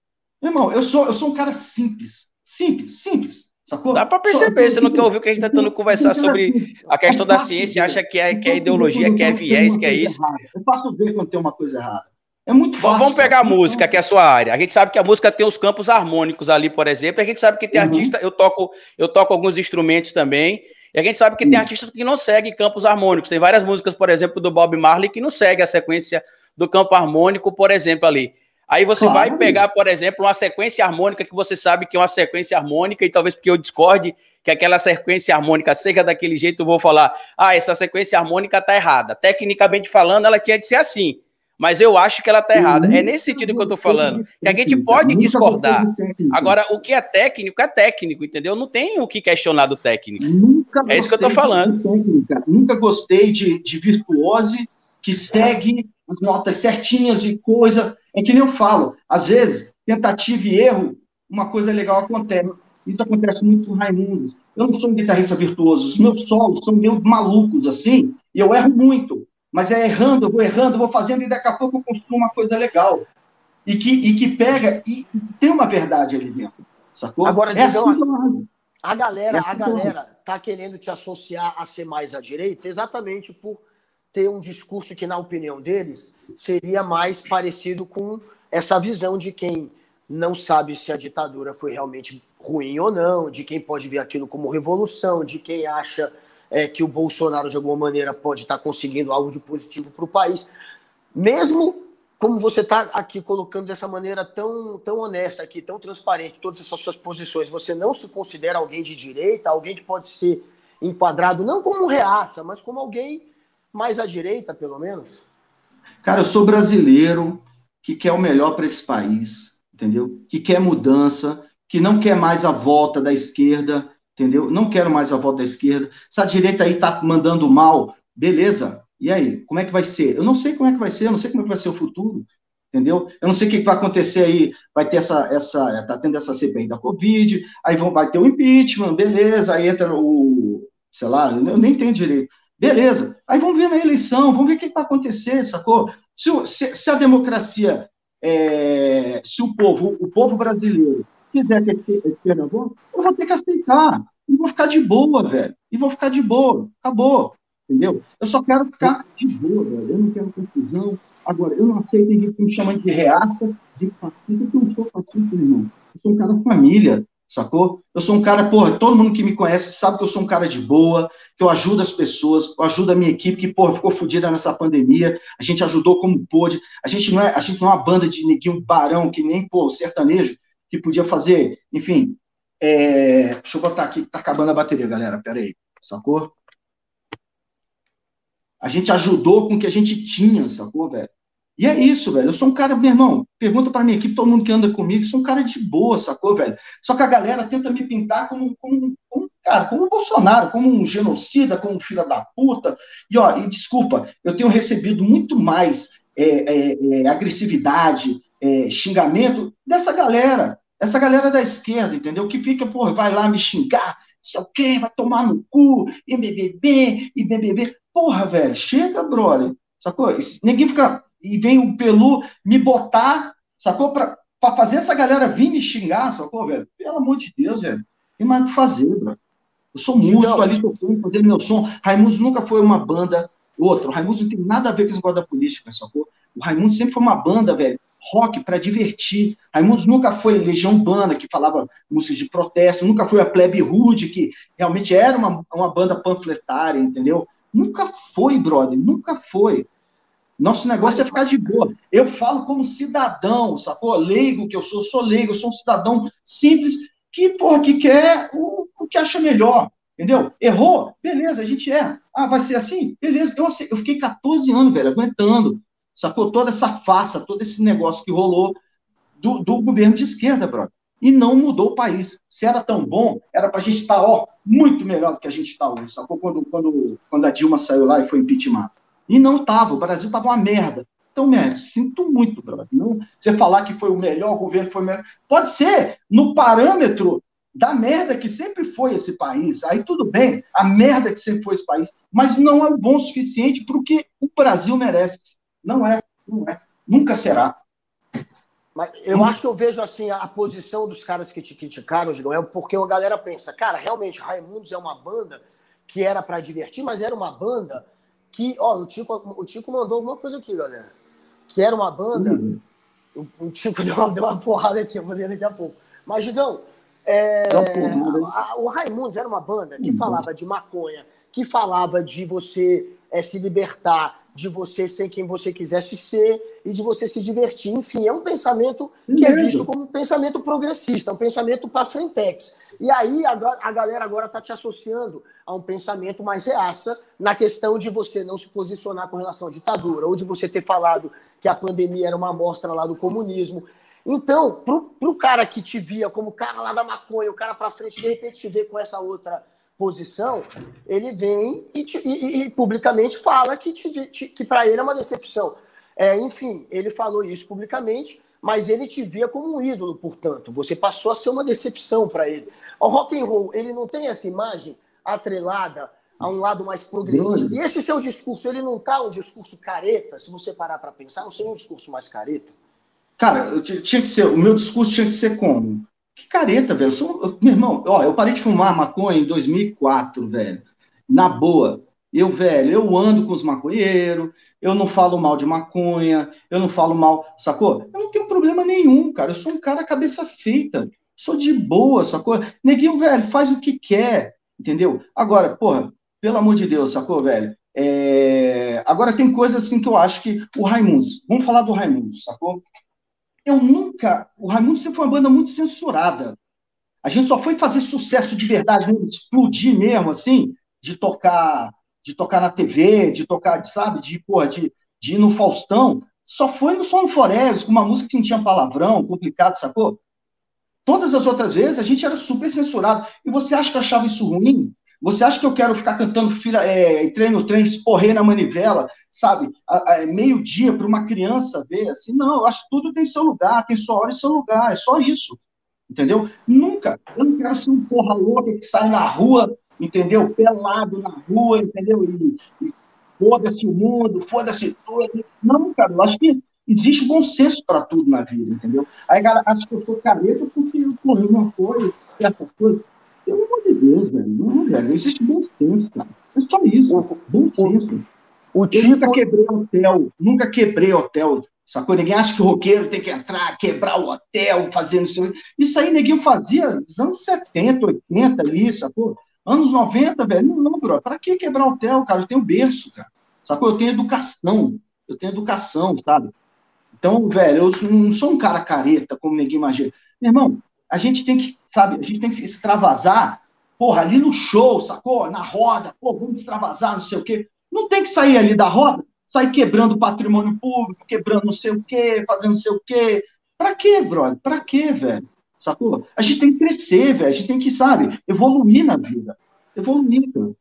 Irmão, eu sou, eu sou um cara simples. Simples, simples. Sacou? Dá para perceber, você não quer ouvir o que a gente está tentando conversar sobre a questão da ciência, acha que é, que é ideologia, que é viés, que é isso. Eu faço ver quando tem uma coisa errada. É muito fácil. Vamos pegar a música, que é a sua área. A gente sabe que a música tem os campos harmônicos ali, por exemplo. A gente sabe que tem uhum. artista, eu toco, eu toco alguns instrumentos também. E a gente sabe que tem artistas que não seguem campos harmônicos. Tem várias músicas, por exemplo, do Bob Marley, que não segue a sequência do campo harmônico, por exemplo, ali. Aí você claro. vai pegar, por exemplo, uma sequência harmônica que você sabe que é uma sequência harmônica, e talvez porque eu discorde que aquela sequência harmônica seja daquele jeito, eu vou falar: ah, essa sequência harmônica tá errada. Tecnicamente falando, ela tinha de ser assim mas eu acho que ela está errada. É nesse sentido que eu estou falando. Que a gente pode discordar. Agora, o que é técnico é técnico, entendeu? Não tem o que questionar do técnico. Nunca é isso que eu estou falando. Técnica. Nunca gostei de, de virtuose que segue as notas certinhas e coisa. É que nem eu falo. Às vezes, tentativa e erro, uma coisa legal acontece. Isso acontece muito com Raimundo. Eu não sou um guitarrista virtuoso. Os meus solos são meio malucos, assim, e eu erro muito mas é errando, eu vou errando, eu vou fazendo e daqui a pouco eu construo uma coisa legal. E que, e que pega e tem uma verdade ali dentro. Sacou? Agora, é assim a galera, é a galera tá querendo te associar a ser mais à direita exatamente por ter um discurso que, na opinião deles, seria mais parecido com essa visão de quem não sabe se a ditadura foi realmente ruim ou não, de quem pode ver aquilo como revolução, de quem acha é, que o Bolsonaro, de alguma maneira, pode estar conseguindo algo de positivo para o país. Mesmo como você está aqui colocando dessa maneira tão, tão honesta aqui, tão transparente, todas essas suas posições, você não se considera alguém de direita, alguém que pode ser enquadrado não como reaça, mas como alguém mais à direita, pelo menos? Cara, eu sou brasileiro que quer o melhor para esse país, entendeu? Que quer mudança, que não quer mais a volta da esquerda, entendeu? Não quero mais a volta da esquerda. Se a direita aí tá mandando mal, beleza. E aí, como é que vai ser? Eu não sei como é que vai ser, eu não sei como é que vai ser o futuro, entendeu? Eu não sei o que vai acontecer aí, vai ter essa, essa, tá tendo essa CPI da Covid, aí vão, vai ter o impeachment, beleza, aí entra o, sei lá, eu nem entendo direito. Beleza, aí vamos ver na eleição, vamos ver o que vai acontecer, sacou? Se, se, se a democracia, é, se o povo, o povo brasileiro quiser que a esquerda vote, eu vou ter que aceitar. E vou ficar de boa, velho. E vou ficar de boa. Acabou. Entendeu? Eu só quero ficar de boa, velho. Eu não quero confusão. Agora, eu não aceito gente me chamando de reaça, de fascista, porque eu não sou fascista, irmão. Eu sou um cara família. sacou? Eu sou um cara, porra, todo mundo que me conhece sabe que eu sou um cara de boa, que eu ajudo as pessoas, eu ajudo a minha equipe, que, porra, ficou fodida nessa pandemia, a gente ajudou como pôde, a gente não é, a gente não é uma banda de neguinho barão, que nem, pô, sertanejo, que podia fazer, enfim, é... deixa eu botar aqui, tá acabando a bateria, galera, pera aí, sacou? A gente ajudou com o que a gente tinha, sacou, velho? E é isso, velho. Eu sou um cara, meu irmão, pergunta pra minha equipe, todo mundo que anda comigo, sou um cara de boa, sacou, velho? Só que a galera tenta me pintar como, como, como cara, como um Bolsonaro, como um genocida, como um filho da puta. E, ó, e desculpa, eu tenho recebido muito mais é, é, é, agressividade, é, xingamento dessa galera, essa galera da esquerda, entendeu? Que fica, pô, vai lá me xingar, sei o quê, vai tomar no cu, e BBB, e BBB. Porra, velho, chega, brother. Sacou? Ninguém fica e vem o Pelu me botar, sacou? Pra, pra fazer essa galera vir me xingar, sacou, velho? Pelo amor de Deus, velho. Tem mais o que fazer, bro. Eu sou músico ali, tocando, fazendo meu som. Raimundo nunca foi uma banda, outra. O Raimundo não tem nada a ver com esse negócio da política, sacou? O Raimundo sempre foi uma banda, velho, rock para divertir. Raimundo nunca foi Legião Urbana, que falava música de protesto, nunca foi a Plebe Rude, que realmente era uma, uma banda panfletária, entendeu? Nunca foi, brother, nunca foi. Nosso negócio é ficar de boa. Eu falo como cidadão, sacou? Leigo que eu sou, sou leigo, sou um cidadão simples que, porra, que quer o, o que acha melhor, entendeu? Errou? Beleza, a gente é. Ah, vai ser assim? Beleza. Eu, eu fiquei 14 anos, velho, aguentando, sacou? Toda essa farsa, todo esse negócio que rolou do, do governo de esquerda, brother. E não mudou o país. Se era tão bom, era pra gente estar, tá, ó, muito melhor do que a gente está hoje, sacou? Quando, quando, quando a Dilma saiu lá e foi impeachment. E não estava, o Brasil estava uma merda. Então, merda, sinto muito, brother. Não, você falar que foi o melhor governo, foi o melhor. Pode ser, no parâmetro da merda que sempre foi esse país. Aí tudo bem, a merda que sempre foi esse país, mas não é bom o suficiente para o que o Brasil merece. Não é, não é. Nunca será. Mas eu acho que eu vejo assim a posição dos caras que te criticaram, Gigão, é porque a galera pensa, cara, realmente, Raimundos é uma banda que era para divertir, mas era uma banda que, ó, o Tico, o Tico mandou alguma coisa aqui, galera. Que era uma banda. Uhum. O, o Tico deu uma, deu uma porrada aqui, eu vou ler daqui a pouco. Mas, Gigão, é, a, a, o Raimundos era uma banda que uhum. falava de maconha, que falava de você é, se libertar, de você ser quem você quisesse ser e de você se divertir. Enfim, é um pensamento que é visto como um pensamento progressista, um pensamento para frentex. E aí a, a galera agora está te associando a um pensamento mais reaça na questão de você não se posicionar com relação à ditadura, ou de você ter falado que a pandemia era uma amostra lá do comunismo. Então, para o cara que te via como cara lá da maconha, o cara para frente, de repente te vê com essa outra posição, ele vem e, te, e, e publicamente fala que, que para ele é uma decepção. É, enfim, ele falou isso publicamente, mas ele te via como um ídolo, portanto. Você passou a ser uma decepção para ele. O rock and roll, ele não tem essa imagem atrelada a um lado mais progressista. E esse seu discurso, ele não tá um discurso careta, se você parar para pensar, não seria um discurso mais careta? Cara, tinha que ser, o meu discurso tinha que ser como? Que careta, velho. Sou, meu irmão, ó, eu parei de fumar maconha em 2004, velho. Na boa. Eu, velho, eu ando com os maconheiros, eu não falo mal de maconha, eu não falo mal, sacou? Eu não tenho problema nenhum, cara. Eu sou um cara cabeça feita. Sou de boa, sacou? Neguinho, velho, faz o que quer, entendeu? Agora, porra, pelo amor de Deus, sacou, velho? É... Agora tem coisa assim que eu acho que o Raimundos, vamos falar do Raimundos, sacou? Eu nunca. O Raimundo sempre foi uma banda muito censurada. A gente só foi fazer sucesso de verdade, explodir mesmo, assim, de tocar, de tocar na TV, de tocar, sabe, de, porra, de, de ir no Faustão. Só foi no Som Forever, com uma música que não tinha palavrão, complicado, sacou? Todas as outras vezes a gente era super censurado. E você acha que eu achava isso ruim? Você acha que eu quero ficar cantando filha, é, treino, trem, esporrer na manivela, sabe? Meio-dia para uma criança ver assim? Não, eu acho que tudo tem seu lugar, tem sua hora e seu lugar, é só isso. Entendeu? Nunca. Eu não quero ser um porra louca que sai na rua, entendeu? Pelado na rua, entendeu? E, e foda-se o mundo, foda-se tudo. Não, cara, eu acho que existe bom senso para tudo na vida, entendeu? Aí, cara, acho que eu sou careta porque eu corri uma coisa, certa coisa. Pelo amor de Deus, velho. Não, velho. Existe bom senso, cara. É só isso. Bom senso. O, tipo... Nunca quebrei hotel. Nunca quebrei hotel. Sacou? Ninguém acha que o roqueiro tem que entrar, quebrar o hotel, fazer não sei Isso aí ninguém fazia nos anos 70, 80 ali, sacou? Anos 90, velho, não, bro. Pra que quebrar hotel, cara? Eu tenho berço, cara. Sacou? Eu tenho educação. Eu tenho educação, sabe? Então, velho, eu não sou um cara careta, como ninguém imagina. Meu irmão, a gente tem que, sabe, a gente tem que se extravasar, porra, ali no show, sacou? Na roda, pô, vamos extravasar, não sei o quê. Não tem que sair ali da roda sair quebrando patrimônio público, quebrando não sei o quê, fazendo não sei o quê. Pra quê, brother? Pra quê, velho? Sacou? A gente tem que crescer, velho. A gente tem que, sabe, evoluir na vida. Evoluir, cara.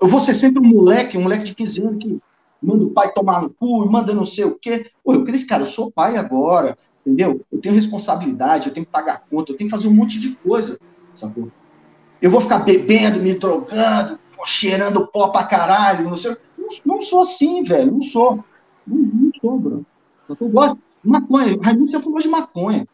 Eu vou ser sempre um moleque, um moleque de 15 anos que manda o pai tomar no cu, manda não sei o quê. Pô, eu cresci, cara, eu sou pai agora, entendeu? Eu tenho responsabilidade, eu tenho que pagar conta, eu tenho que fazer um monte de coisa, sacou? Eu vou ficar bebendo, me drogando, cheirando pó pra caralho, não sei. Não, não sou assim, velho, não sou. Não, não sou, bro. Eu gosto maconha. Raimundo sempre falou de maconha.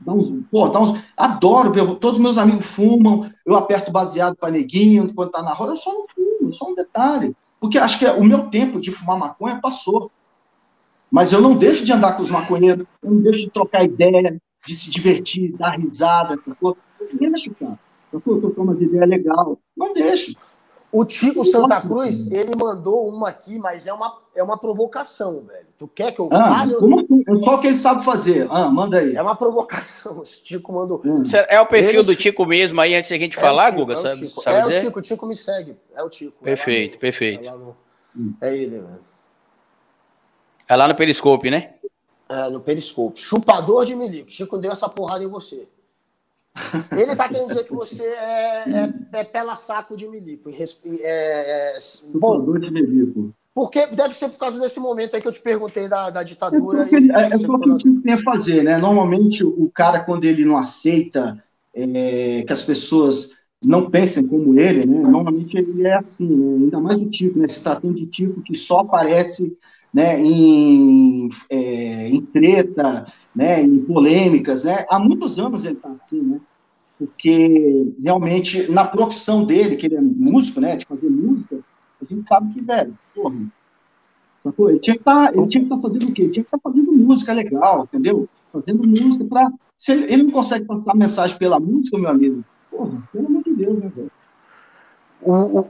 Dá uns, pô, dá uns, adoro, todos meus amigos fumam, eu aperto baseado para neguinho quando tá na roda, eu só não fumo, só um detalhe. Porque acho que o meu tempo de fumar maconha passou. Mas eu não deixo de andar com os maconheiros, eu não deixo de trocar ideia, de se divertir, dar risada, sacou? Eu deixo, cara. Eu trocar umas ideias legais. Não deixo. O Tico Santa Cruz, ele mandou uma aqui, mas é uma, é uma provocação, velho. Tu quer que eu ah, fale? Como, assim? é só o que ele sabe fazer. Ah, manda aí. É uma provocação. O Tico mandou. Hum. É o perfil do Tico mesmo aí, antes da gente é falar, Tico, Guga? É sabe, sabe é dizer? o Tico, o Tico me segue. É o Tico. Perfeito, é perfeito. É, no... é, ele, velho. É lá no Periscope, né? É, no Periscope. Chupador de milico. Chico deu essa porrada em você. Ele está querendo dizer que você é, é, é pela saco de milico. É, é, bom, de milico. Porque deve ser por causa desse momento aí que eu te perguntei da, da ditadura. É, ele, é, o que tem a fazer, né? Normalmente o cara, quando ele não aceita é, que as pessoas não pensem como ele, né? Normalmente ele é assim, né? ainda mais o tipo, né? Se tratando de tipo que só aparece né, em, é, em treta, né, em polêmicas, né? Há muitos anos ele está assim, né? Porque realmente na profissão dele, que ele é músico, né, de fazer música, a gente sabe que velho, porra, sacou? Ele tinha que tá, estar tá fazendo o quê? Ele tinha que estar tá fazendo música legal, entendeu? Fazendo música para se ele, ele, não consegue passar mensagem pela música, meu amigo, porra, pelo amor de Deus, né, velho? O,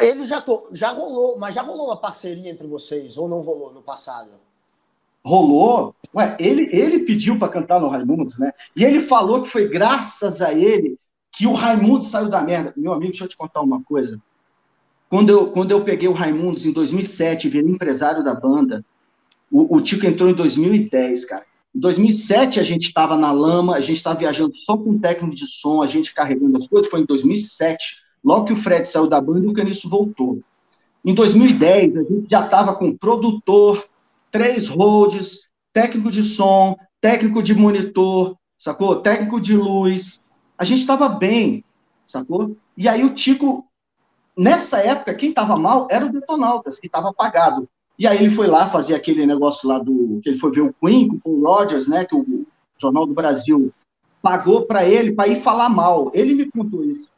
ele já, já rolou, mas já rolou uma parceria entre vocês, ou não rolou no passado? rolou. Ué, ele, ele pediu para cantar no Raimundos, né? E ele falou que foi graças a ele que o Raimundos saiu da merda. Meu amigo, deixa eu te contar uma coisa. Quando eu, quando eu peguei o Raimundos em 2007, virei empresário da banda, o, o Tico entrou em 2010, cara. Em 2007 a gente estava na lama, a gente estava viajando só com técnico de som, a gente carregando as coisas. Foi em 2007, logo que o Fred saiu da banda o Caniço voltou. Em 2010 a gente já estava com produtor, três holds, técnico de som, técnico de monitor, sacou? Técnico de luz. A gente estava bem, sacou? E aí o Tico, nessa época, quem estava mal era o Detonautas, que estava apagado. E aí ele foi lá fazer aquele negócio lá do. que ele foi ver o Queen com o Rogers, né? Que o Jornal do Brasil pagou para ele para ir falar mal. Ele me contou isso.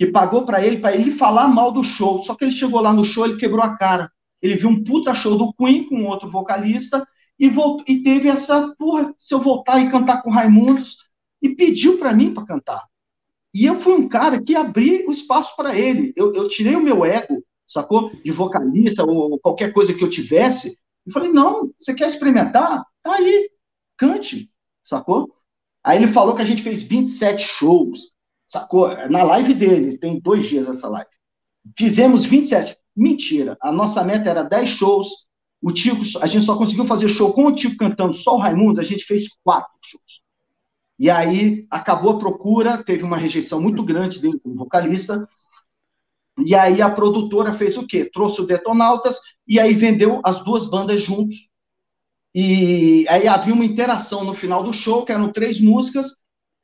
Que pagou para ele para ele falar mal do show. Só que ele chegou lá no show, ele quebrou a cara. Ele viu um puta show do Queen com outro vocalista e, voltou, e teve essa, porra, se eu voltar e cantar com Raimundos, e pediu para mim para cantar. E eu fui um cara que abri o espaço para ele. Eu, eu, tirei o meu ego, sacou? De vocalista ou qualquer coisa que eu tivesse. E falei: não, você quer experimentar? Tá aí, cante, sacou? Aí ele falou que a gente fez 27 shows, sacou? Na live dele, tem dois dias essa live. Fizemos 27. Mentira. A nossa meta era 10 shows. O Tico, a gente só conseguiu fazer show com o Tico cantando só o Raimundo, a gente fez quatro shows. E aí acabou a procura, teve uma rejeição muito grande dele como vocalista. E aí a produtora fez o quê? Trouxe o Detonautas e aí vendeu as duas bandas juntos. E aí havia uma interação no final do show, que eram três músicas,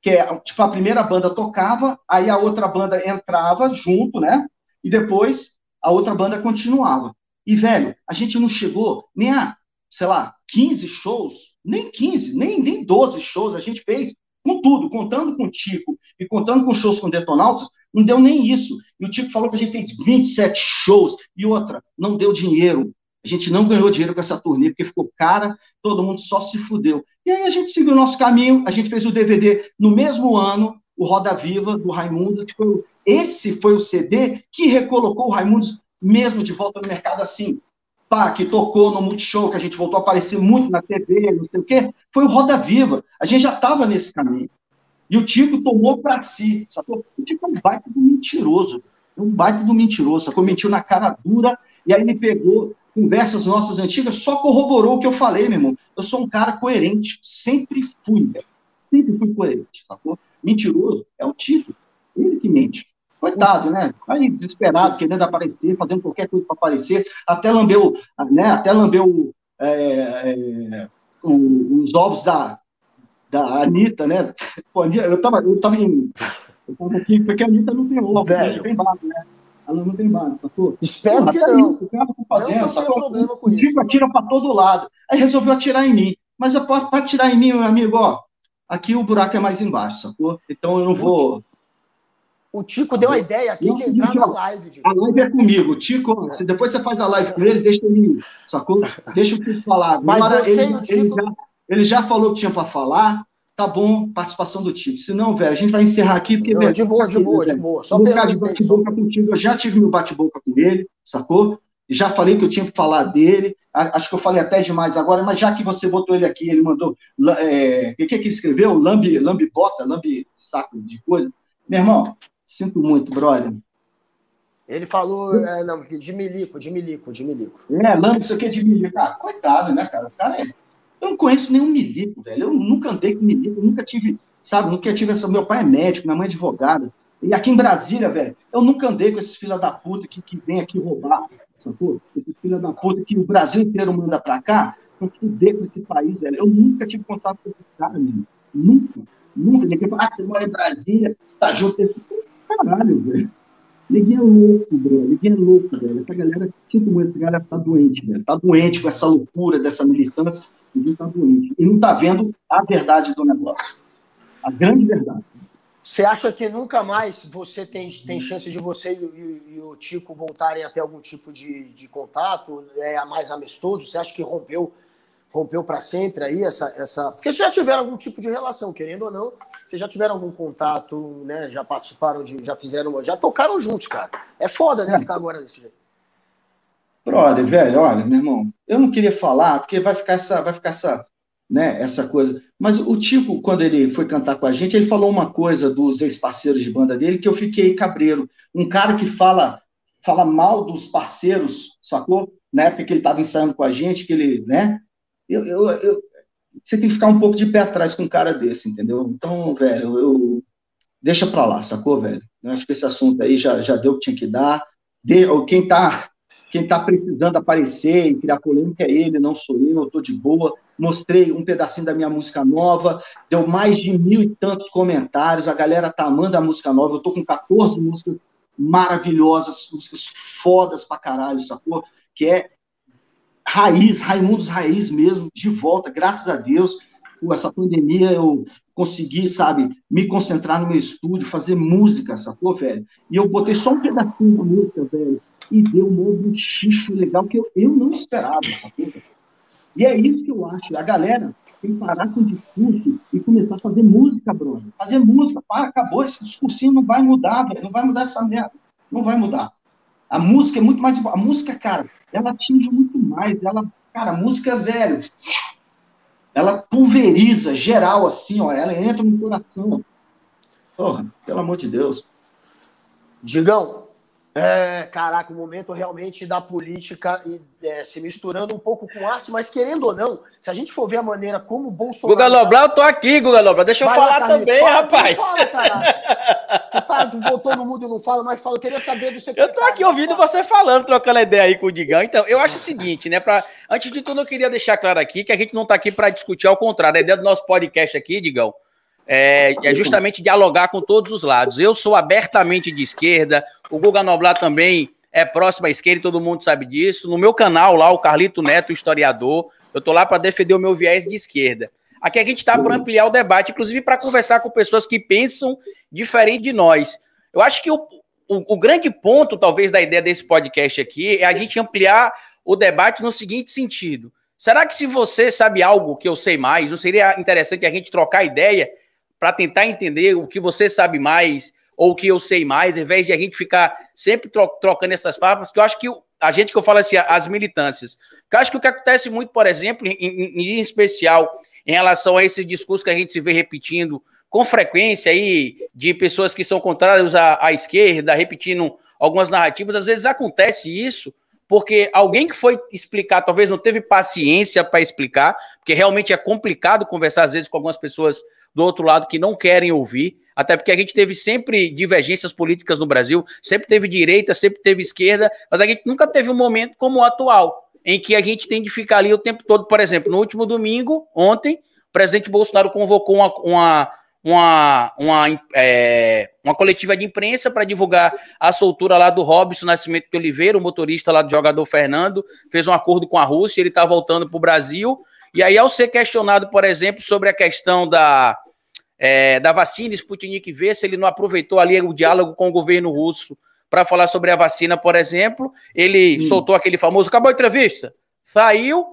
que é, tipo, a primeira banda tocava, aí a outra banda entrava junto, né? E depois a outra banda continuava. E, velho, a gente não chegou nem a, sei lá, 15 shows, nem 15, nem, nem 12 shows a gente fez, com tudo, contando com o Tico e contando com shows com Detonautas, não deu nem isso. E o Tico falou que a gente fez 27 shows, e outra, não deu dinheiro. A gente não ganhou dinheiro com essa turnê, porque ficou cara, todo mundo só se fudeu. E aí a gente seguiu o nosso caminho, a gente fez o DVD no mesmo ano, o Roda Viva, do Raimundo. Foi, esse foi o CD que recolocou o Raimundo mesmo de volta no mercado assim. Pá, que tocou no Multishow, que a gente voltou a aparecer muito na TV, não sei o quê. Foi o Roda Viva. A gente já estava nesse caminho. E o Tico tomou para si, sacou? O Tico é um baita do mentiroso. É um baita do mentiroso, sacou? Mentiu na cara dura, e aí ele pegou conversas nossas antigas, só corroborou o que eu falei, meu irmão. Eu sou um cara coerente, sempre fui, Sempre fui coerente, sacou? Mentiroso é o Tico. Ele que mente. Coitado, né? Aí desesperado, querendo aparecer, fazendo qualquer coisa para aparecer, até lambeu, né? Até lambeu é, é, os ovos da, da Anitta, né? Pô, eu tava, eu tava em. Eu tava aqui, porque a Anitta não tem ovo, não tem base, né? Ela não tem base, sacou? Espero Pô, que não. Isso, o cara tá fazendo, não sacou? problema com o Tico atira para todo lado. Aí resolveu atirar em mim. Mas para atirar em mim, meu amigo, ó, aqui o buraco é mais embaixo, sacou? Então eu não vou. O Tico deu a ideia aqui de entrar na live. A live é comigo. Tico, depois você faz a live com ele, deixa ele, sacou? Deixa o Tico falar. Mas Agora, você ele, Tico... ele, já, ele já falou que tinha para falar, tá bom, participação do Tico. Se não, velho, a gente vai encerrar aqui, porque... Não, de boa, de boa, de boa. Só caso de bate-boca contigo, eu já tive meu bate-boca com ele, sacou? Já falei que eu tinha que falar dele, acho que eu falei até demais agora, mas já que você botou ele aqui, ele mandou... O é, que, que ele escreveu? Lambe, lambe bota, lambe saco de coisa. Meu irmão, Sinto muito, brother. Ele falou, é, não, de milico, de milico, de milico. É, não, isso aqui é de milico. Ah, coitado, né, cara? O cara é... Eu não conheço nenhum milico, velho. Eu nunca andei com milico, nunca tive, sabe, nunca tive essa. Meu pai é médico, minha mãe é advogada. E aqui em Brasília, velho, eu nunca andei com esses filha da puta que, que vem aqui roubar, sacou? Esses filha da puta que o Brasil inteiro manda pra cá, pra fuder com esse país, velho. Eu nunca tive contato com esses caras, mesmo. Nunca. Nunca. Ninguém fala, ah, você mora em Brasília, tá junto caralho, velho. Ninguém é louco, bro. Ninguém é louco, velho. Essa galera, sinto muito, essa galera tá doente, velho. Tá doente com essa loucura dessa militância. Ninguém tá doente. E não tá vendo a verdade do negócio. A grande verdade. Você acha que nunca mais você tem, tem chance de você e, e, e o Tico voltarem a ter algum tipo de, de contato é, mais amistoso? Você acha que rompeu rompeu para sempre aí essa, essa. Porque vocês já tiveram algum tipo de relação, querendo ou não, vocês já tiveram algum contato, né? Já participaram de. Já fizeram. Já tocaram juntos, cara. É foda, né? É. Ficar agora desse jeito. Brother, velho, olha, meu irmão, eu não queria falar, porque vai ficar essa, vai ficar essa, né, essa coisa. Mas o Tico, quando ele foi cantar com a gente, ele falou uma coisa dos ex-parceiros de banda dele que eu fiquei cabreiro. Um cara que fala, fala mal dos parceiros, sacou? Na época que ele estava ensaiando com a gente, que ele, né? eu, eu, eu, você tem que ficar um pouco de pé atrás com um cara desse, entendeu? Então, velho, eu, deixa pra lá, sacou, velho? Eu acho que esse assunto aí já, já deu o que tinha que dar. De, quem tá quem tá precisando aparecer e criar polêmica é ele, não sou eu, eu tô de boa. Mostrei um pedacinho da minha música nova, deu mais de mil e tantos comentários, a galera tá amando a música nova, eu tô com 14 músicas maravilhosas, músicas fodas pra caralho, sacou? Que é raiz, Raimundos Raiz mesmo, de volta, graças a Deus. Com essa pandemia eu consegui, sabe, me concentrar no meu estúdio, fazer música, sacou, velho? E eu botei só um pedacinho da música, velho, e deu um modo xixo legal que eu, eu não esperava, sacou? E é isso que eu acho. A galera tem que parar com o discurso e começar a fazer música, brother. Fazer música, para, acabou. Esse discursinho não vai mudar, velho. Não vai mudar essa merda. Não vai mudar. A música é muito mais. A música, cara, ela atinge muito mais. Ela, cara, a música, velho, ela pulveriza geral, assim, ó. Ela entra no coração. Porra, pelo amor de Deus. Digão, é, caraca, o momento realmente da política é, se misturando um pouco com arte, mas querendo ou não, se a gente for ver a maneira como o Bolsonaro. Guga Noblar, eu tô aqui, Guga Noblar, deixa eu Vai falar lá, também, fala, rapaz. Fala, tu, tá, tu botou no mundo e não fala, mas fala, eu queria saber do seu. Eu tô aqui ouvindo fala. você falando, trocando ideia aí com o Digão. Então, eu acho o seguinte, né? Pra, antes de tudo, eu queria deixar claro aqui que a gente não tá aqui para discutir, ao contrário, a ideia do nosso podcast aqui, Digão é, é, justamente dialogar com todos os lados. Eu sou abertamente de esquerda, o Guga Noblar também é próximo à esquerda, todo mundo sabe disso. No meu canal lá, o Carlito Neto, historiador, eu tô lá para defender o meu viés de esquerda. Aqui a gente está para ampliar o debate, inclusive para conversar com pessoas que pensam diferente de nós. Eu acho que o, o, o grande ponto, talvez, da ideia desse podcast aqui é a gente ampliar o debate no seguinte sentido: será que se você sabe algo que eu sei mais, não seria interessante a gente trocar ideia para tentar entender o que você sabe mais ou que eu sei mais, ao invés de a gente ficar sempre tro trocando essas palavras, que eu acho que a gente que eu falo assim, as militâncias. Eu acho que o que acontece muito, por exemplo, em, em, em especial em relação a esse discurso que a gente se vê repetindo com frequência aí de pessoas que são contrárias à, à esquerda, repetindo algumas narrativas, às vezes acontece isso porque alguém que foi explicar, talvez não teve paciência para explicar, porque realmente é complicado conversar às vezes com algumas pessoas do outro lado que não querem ouvir, até porque a gente teve sempre divergências políticas no Brasil, sempre teve direita, sempre teve esquerda, mas a gente nunca teve um momento como o atual, em que a gente tem de ficar ali o tempo todo. Por exemplo, no último domingo, ontem, o presidente Bolsonaro convocou uma, uma uma, uma, é, uma coletiva de imprensa para divulgar a soltura lá do Robson Nascimento de Oliveira, o motorista lá do jogador Fernando, fez um acordo com a Rússia, ele está voltando para o Brasil. E aí, ao ser questionado, por exemplo, sobre a questão da, é, da vacina Sputnik V, se ele não aproveitou ali o diálogo com o governo russo para falar sobre a vacina, por exemplo, ele hum. soltou aquele famoso, acabou a entrevista, saiu,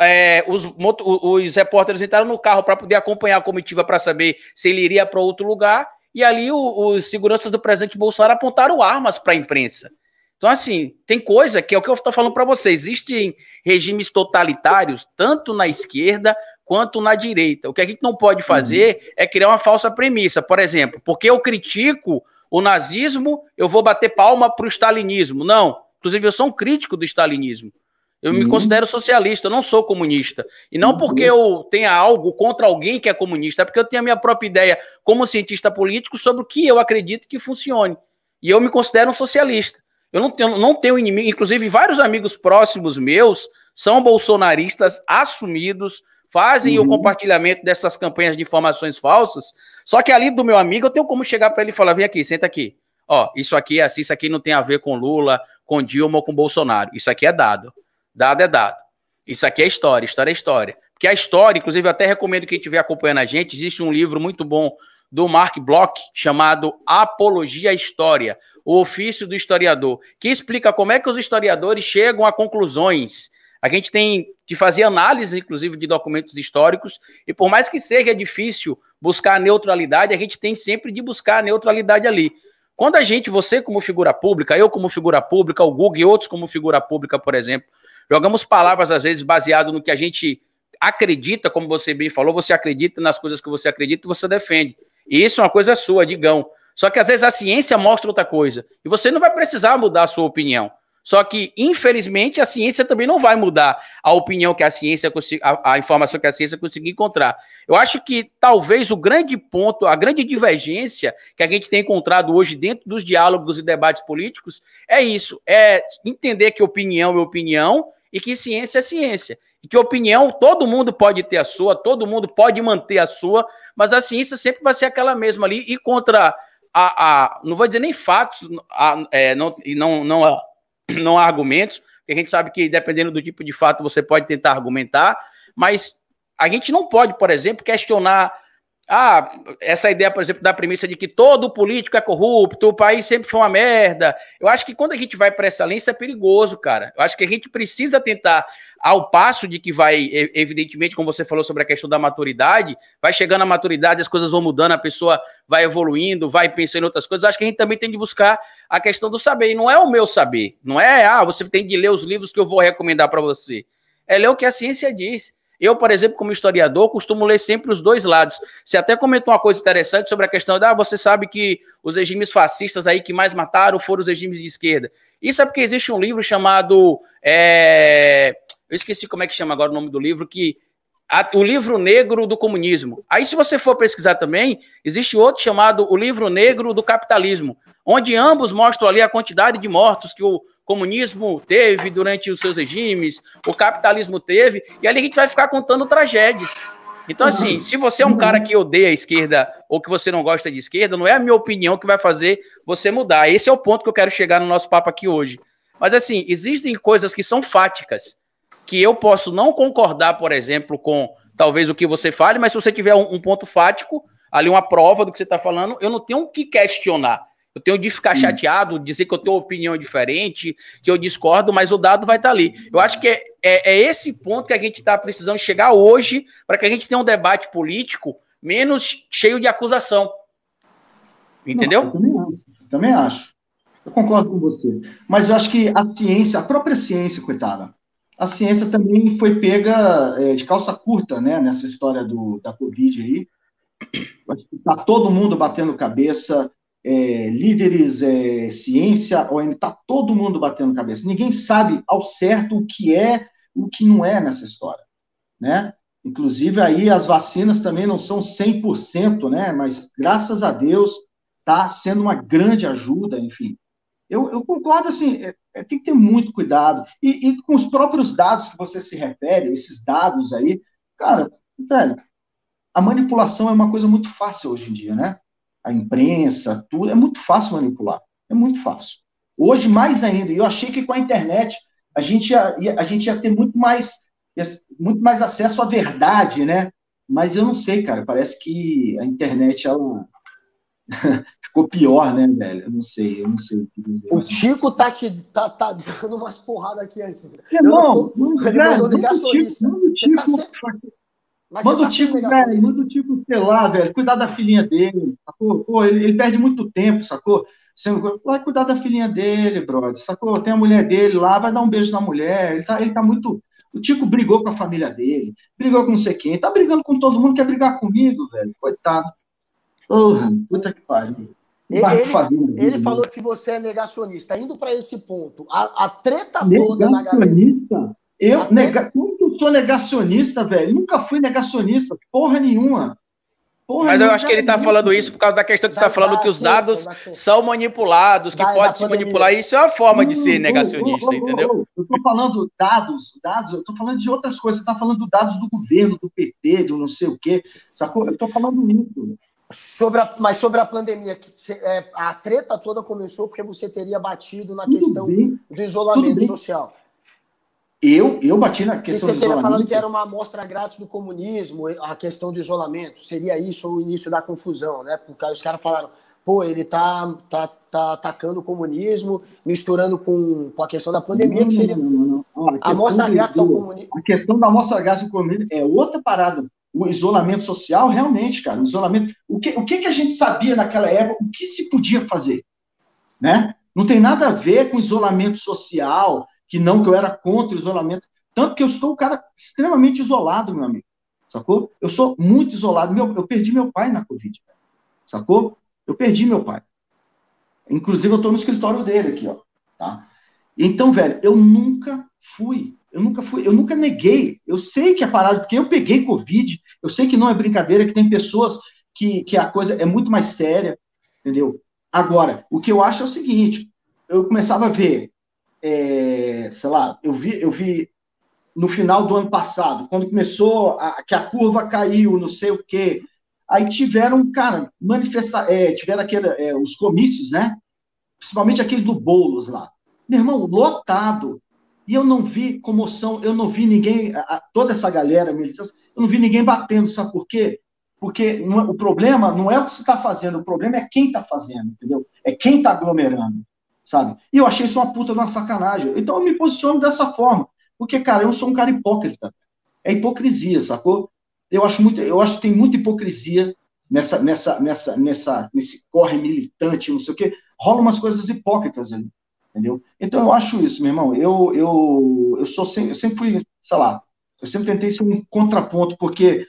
é, os, os repórteres entraram no carro para poder acompanhar a comitiva para saber se ele iria para outro lugar, e ali o, os seguranças do presidente Bolsonaro apontaram armas para a imprensa. Então, assim, tem coisa que é o que eu estou falando para vocês: existem regimes totalitários, tanto na esquerda quanto na direita. O que a gente não pode fazer uhum. é criar uma falsa premissa. Por exemplo, porque eu critico o nazismo, eu vou bater palma para o stalinismo. Não. Inclusive, eu sou um crítico do stalinismo. Eu uhum. me considero socialista, eu não sou comunista. E não uhum. porque eu tenha algo contra alguém que é comunista, é porque eu tenho a minha própria ideia como cientista político sobre o que eu acredito que funcione. E eu me considero um socialista. Eu não tenho, não tenho inimigo, inclusive vários amigos próximos meus são bolsonaristas assumidos, fazem uhum. o compartilhamento dessas campanhas de informações falsas. Só que ali do meu amigo eu tenho como chegar para ele e falar: vem aqui, senta aqui. Ó, isso aqui é assim, isso aqui não tem a ver com Lula, com Dilma ou com Bolsonaro. Isso aqui é dado. Dado é dado. Isso aqui é história, história é história. Porque a história, inclusive, eu até recomendo quem estiver acompanhando a gente, existe um livro muito bom do Mark Bloch chamado Apologia à História, o ofício do historiador, que explica como é que os historiadores chegam a conclusões. A gente tem que fazer análise, inclusive, de documentos históricos, e por mais que seja difícil buscar a neutralidade, a gente tem sempre de buscar a neutralidade ali. Quando a gente, você como figura pública, eu como figura pública, o Google e outros como figura pública, por exemplo, Jogamos palavras, às vezes, baseado no que a gente acredita, como você bem falou, você acredita nas coisas que você acredita e você defende. E isso é uma coisa sua, digão. Só que às vezes a ciência mostra outra coisa. E você não vai precisar mudar a sua opinião. Só que, infelizmente, a ciência também não vai mudar a opinião que a ciência a, a informação que a ciência conseguir encontrar. Eu acho que talvez o grande ponto, a grande divergência que a gente tem encontrado hoje dentro dos diálogos e debates políticos é isso: é entender que opinião é opinião e que ciência é ciência. E que opinião, todo mundo pode ter a sua, todo mundo pode manter a sua, mas a ciência sempre vai ser aquela mesma ali, e contra a. a não vou dizer nem fatos, a, é, não, não, não, não há argumentos, porque a gente sabe que dependendo do tipo de fato você pode tentar argumentar, mas a gente não pode, por exemplo, questionar ah, essa ideia, por exemplo, da premissa de que todo político é corrupto, o país sempre foi uma merda. Eu acho que quando a gente vai para essa linha, isso é perigoso, cara. Eu acho que a gente precisa tentar, ao passo de que vai, evidentemente, como você falou sobre a questão da maturidade, vai chegando a maturidade, as coisas vão mudando, a pessoa vai evoluindo, vai pensando em outras coisas. Eu acho que a gente também tem de buscar a questão do saber. E não é o meu saber. Não é, ah, você tem de ler os livros que eu vou recomendar para você. É ler o que a ciência diz. Eu, por exemplo, como historiador, costumo ler sempre os dois lados. Você até comentou uma coisa interessante sobre a questão da, ah, você sabe que os regimes fascistas aí que mais mataram foram os regimes de esquerda. Isso é porque existe um livro chamado, é... eu esqueci como é que chama agora o nome do livro, que o livro negro do comunismo. Aí, se você for pesquisar também, existe outro chamado o livro negro do capitalismo, onde ambos mostram ali a quantidade de mortos que o comunismo teve durante os seus regimes, o capitalismo teve, e ali a gente vai ficar contando tragédia. Então, assim, se você é um cara que odeia a esquerda ou que você não gosta de esquerda, não é a minha opinião que vai fazer você mudar. Esse é o ponto que eu quero chegar no nosso papo aqui hoje. Mas, assim, existem coisas que são fáticas, que eu posso não concordar, por exemplo, com talvez o que você fale, mas se você tiver um, um ponto fático, ali uma prova do que você está falando, eu não tenho que questionar. Eu tenho de ficar chateado, dizer que eu tenho uma opinião diferente, que eu discordo, mas o dado vai estar ali. Eu acho que é, é, é esse ponto que a gente está precisando chegar hoje para que a gente tenha um debate político menos cheio de acusação. Entendeu? Não, também acho. Também acho. Eu concordo com você. Mas eu acho que a ciência, a própria ciência, coitada, a ciência também foi pega é, de calça curta, né, nessa história do, da Covid aí. Está todo mundo batendo cabeça, é, líderes, é, ciência, OM, está todo mundo batendo cabeça. Ninguém sabe ao certo o que é, o que não é nessa história, né? Inclusive aí as vacinas também não são 100%, né? Mas graças a Deus está sendo uma grande ajuda, enfim. Eu, eu concordo, assim, é, é, tem que ter muito cuidado. E, e, com os próprios dados que você se refere, esses dados aí, cara, velho, a manipulação é uma coisa muito fácil hoje em dia, né? A imprensa, tudo, é muito fácil manipular. É muito fácil. Hoje, mais ainda. E eu achei que com a internet a gente ia, a gente ia ter muito mais, muito mais acesso à verdade, né? Mas eu não sei, cara. Parece que a internet ela ficou pior, né, velho? Eu não sei, eu não sei. O Tico tá te tá, tá dando umas porradas aqui ainda. Irmão, não, não, velho, não, não, não, mas manda o tá tipo, velho, manda o sei lá, velho, cuidar da filhinha dele, sacou? Pô, ele, ele perde muito tempo, sacou? Você vai cuidar da filhinha dele, brother, sacou? Tem a mulher dele lá, vai dar um beijo na mulher, ele tá, ele tá muito... O Tico brigou com a família dele, brigou com não sei quem, tá brigando com todo mundo, quer brigar comigo, velho, coitado. Porra, puta que pariu. Ele, ele, ele falou que você é negacionista. Indo para esse ponto, a, a treta toda na galera. Eu, nega, sou negacionista, velho. Nunca fui negacionista, porra nenhuma. Porra Mas eu acho que ele está falando isso por causa da questão que está falando que os dados são manipulados, que pode se manipular. Isso é uma forma de ser negacionista, entendeu? Eu estou falando dados, dados, eu estou falando de outras coisas. Você está falando dados do governo, do PT, do não sei o quê. Sacou? Eu estou falando isso. Sobre a, mas sobre a pandemia, que, é, a treta toda começou porque você teria batido na Tudo questão bem. do isolamento social. Eu, eu bati na questão do isolamento. Você falando que era uma amostra grátis do comunismo, a questão do isolamento. Seria isso o início da confusão, né? Porque os caras falaram, pô, ele tá, tá, tá atacando o comunismo, misturando com, com a questão da pandemia, não, que seria. Não, não, não. A, a amostra grátis ao comunismo. A questão da amostra grátis do comunismo é outra parada. O isolamento social, realmente, cara, o isolamento. O que, o que, que a gente sabia naquela época? O que se podia fazer? Né? Não tem nada a ver com isolamento social, que não, que eu era contra o isolamento. Tanto que eu estou um cara extremamente isolado, meu amigo. Sacou? Eu sou muito isolado. Meu, eu perdi meu pai na Covid. Sacou? Eu perdi meu pai. Inclusive, eu estou no escritório dele aqui, ó. Tá? Então, velho, eu nunca fui. Eu nunca fui, eu nunca neguei. Eu sei que é parado, porque eu peguei Covid, eu sei que não é brincadeira, que tem pessoas que, que a coisa é muito mais séria, entendeu? Agora, o que eu acho é o seguinte: eu começava a ver é, sei lá, eu vi, eu vi no final do ano passado, quando começou a, que a curva caiu, não sei o quê, aí tiveram, cara, manifestar, é, tiveram aquele, é, os comícios, né? Principalmente aquele do Boulos lá. Meu irmão, lotado. E eu não vi comoção, eu não vi ninguém, a, toda essa galera eu não vi ninguém batendo, sabe por quê? Porque não, é, o problema não é o que você está fazendo, o problema é quem está fazendo, entendeu? É quem está aglomerando sabe? E eu achei isso uma puta de uma sacanagem. Então eu me posiciono dessa forma. Porque, cara, eu sou um cara hipócrita. É hipocrisia, sacou? Eu acho muito, eu acho que tem muita hipocrisia nessa, nessa, nessa, nessa, nesse corre militante, não sei o quê. Rola umas coisas hipócritas ali, entendeu? Então eu acho isso, meu irmão. Eu, eu, eu sou sempre, eu sempre fui, sei lá, eu sempre tentei ser um contraponto, porque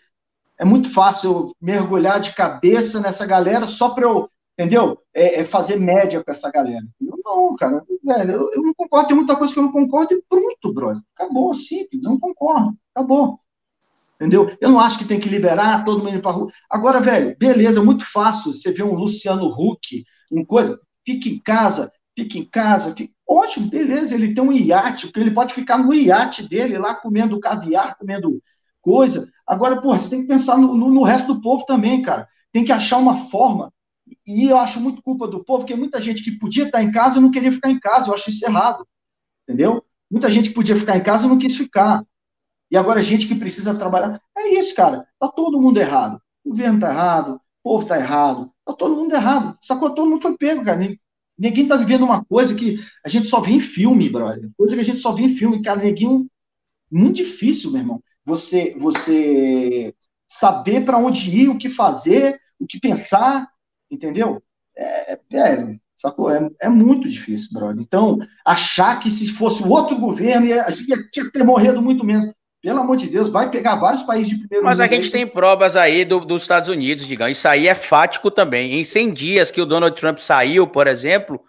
é muito fácil eu mergulhar de cabeça nessa galera só para eu entendeu? É, é, fazer média com essa galera. Eu não, cara, velho, eu, eu, não concordo, tem muita coisa que eu não concordo e pronto, brother. Acabou, simples, eu não concordo, acabou. Entendeu? Eu não acho que tem que liberar todo mundo para rua. Agora, velho, beleza, é muito fácil você ver um Luciano Huck, uma coisa, fique em casa, fique em casa, fique... ótimo, beleza, ele tem um iate, porque ele pode ficar no iate dele lá comendo caviar, comendo coisa. Agora, porra, você tem que pensar no, no, no resto do povo também, cara. Tem que achar uma forma e eu acho muito culpa do povo, porque muita gente que podia estar em casa não queria ficar em casa. Eu acho isso errado. Entendeu? Muita gente que podia ficar em casa não quis ficar. E agora a gente que precisa trabalhar. É isso, cara. Tá todo mundo errado. O governo tá errado, o povo tá errado, Tá todo mundo errado. Sacou? Todo mundo foi pego, cara. Ninguém tá vivendo uma coisa que a gente só vê em filme, brother. Coisa que a gente só vê em filme, cara. Ninguém. Muito difícil, meu irmão. Você, você saber para onde ir, o que fazer, o que pensar, entendeu? É, é, sacou? É, é muito difícil, brother. Então, achar que se fosse outro governo, ia, ia, tinha que ter morrido muito menos. Pelo amor de Deus, vai pegar vários países de primeiro Mas mundo. Mas a gente aí. tem provas aí do, dos Estados Unidos, digamos. Isso aí é fático também. Em 100 dias que o Donald Trump saiu, por exemplo,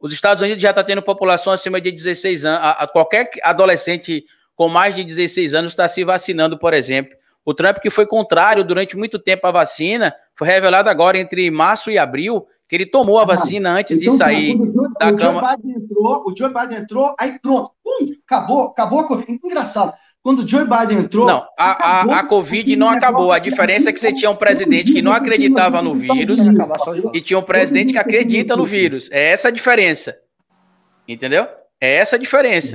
os Estados Unidos já está tendo população acima de 16 anos. A, a, qualquer adolescente com mais de 16 anos está se vacinando, por exemplo. O Trump, que foi contrário durante muito tempo à vacina, foi revelado agora entre março e abril que ele tomou a ah, vacina antes então, de sair da o cama. Joe Biden entrou, o Joe Biden entrou, aí pronto, pum, acabou, acabou a Covid. Engraçado. Quando o Joe Biden entrou. Não, a, a, a Covid não acabou. A diferença é que você tinha um presidente que não acreditava no vírus e tinha um presidente que acredita no vírus. É essa a diferença. Entendeu? É essa a diferença.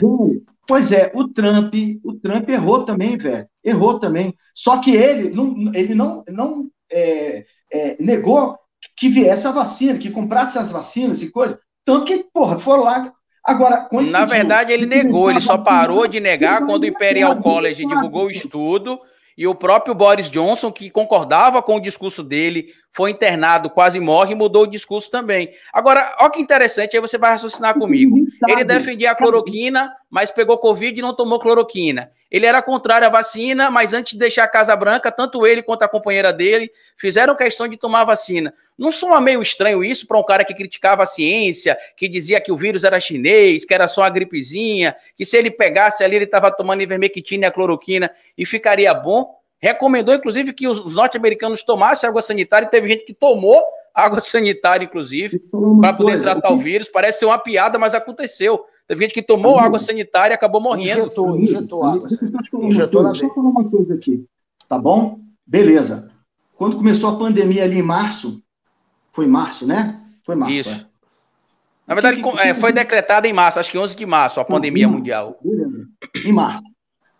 Pois é, o Trump, o Trump errou também, velho. Errou também. Só que ele não, ele não, não é, é, negou que viesse a vacina, que comprasse as vacinas e coisa. Tanto que, porra, foram lá. Agora, Na verdade, ele negou, ele só parou de negar quando o Imperial College divulgou o estudo e o próprio Boris Johnson, que concordava com o discurso dele, foi internado, quase morre mudou o discurso também. Agora, olha que interessante, aí você vai raciocinar comigo. Ele defendia a cloroquina, mas pegou Covid e não tomou cloroquina. Ele era contrário à vacina, mas antes de deixar a Casa Branca, tanto ele quanto a companheira dele fizeram questão de tomar vacina. Não soa meio estranho isso para um cara que criticava a ciência, que dizia que o vírus era chinês, que era só uma gripezinha, que se ele pegasse ali, ele estava tomando ivermectina e a cloroquina e ficaria bom? Recomendou, inclusive, que os norte-americanos tomassem água sanitária e teve gente que tomou água sanitária, inclusive, para poder tratar o vírus. Parece ser uma piada, mas aconteceu. Teve gente que tomou água sanitária e acabou morrendo. Injetou, injetou água. Injetou na Deixa eu falar uma coisa aqui, tá bom? Beleza. Quando começou a pandemia ali em março, foi março, né? Foi março. Isso. É. Na verdade, que, que, é, foi decretada em março, acho que 11 de março, a pandemia mundial. Beleza. Em março.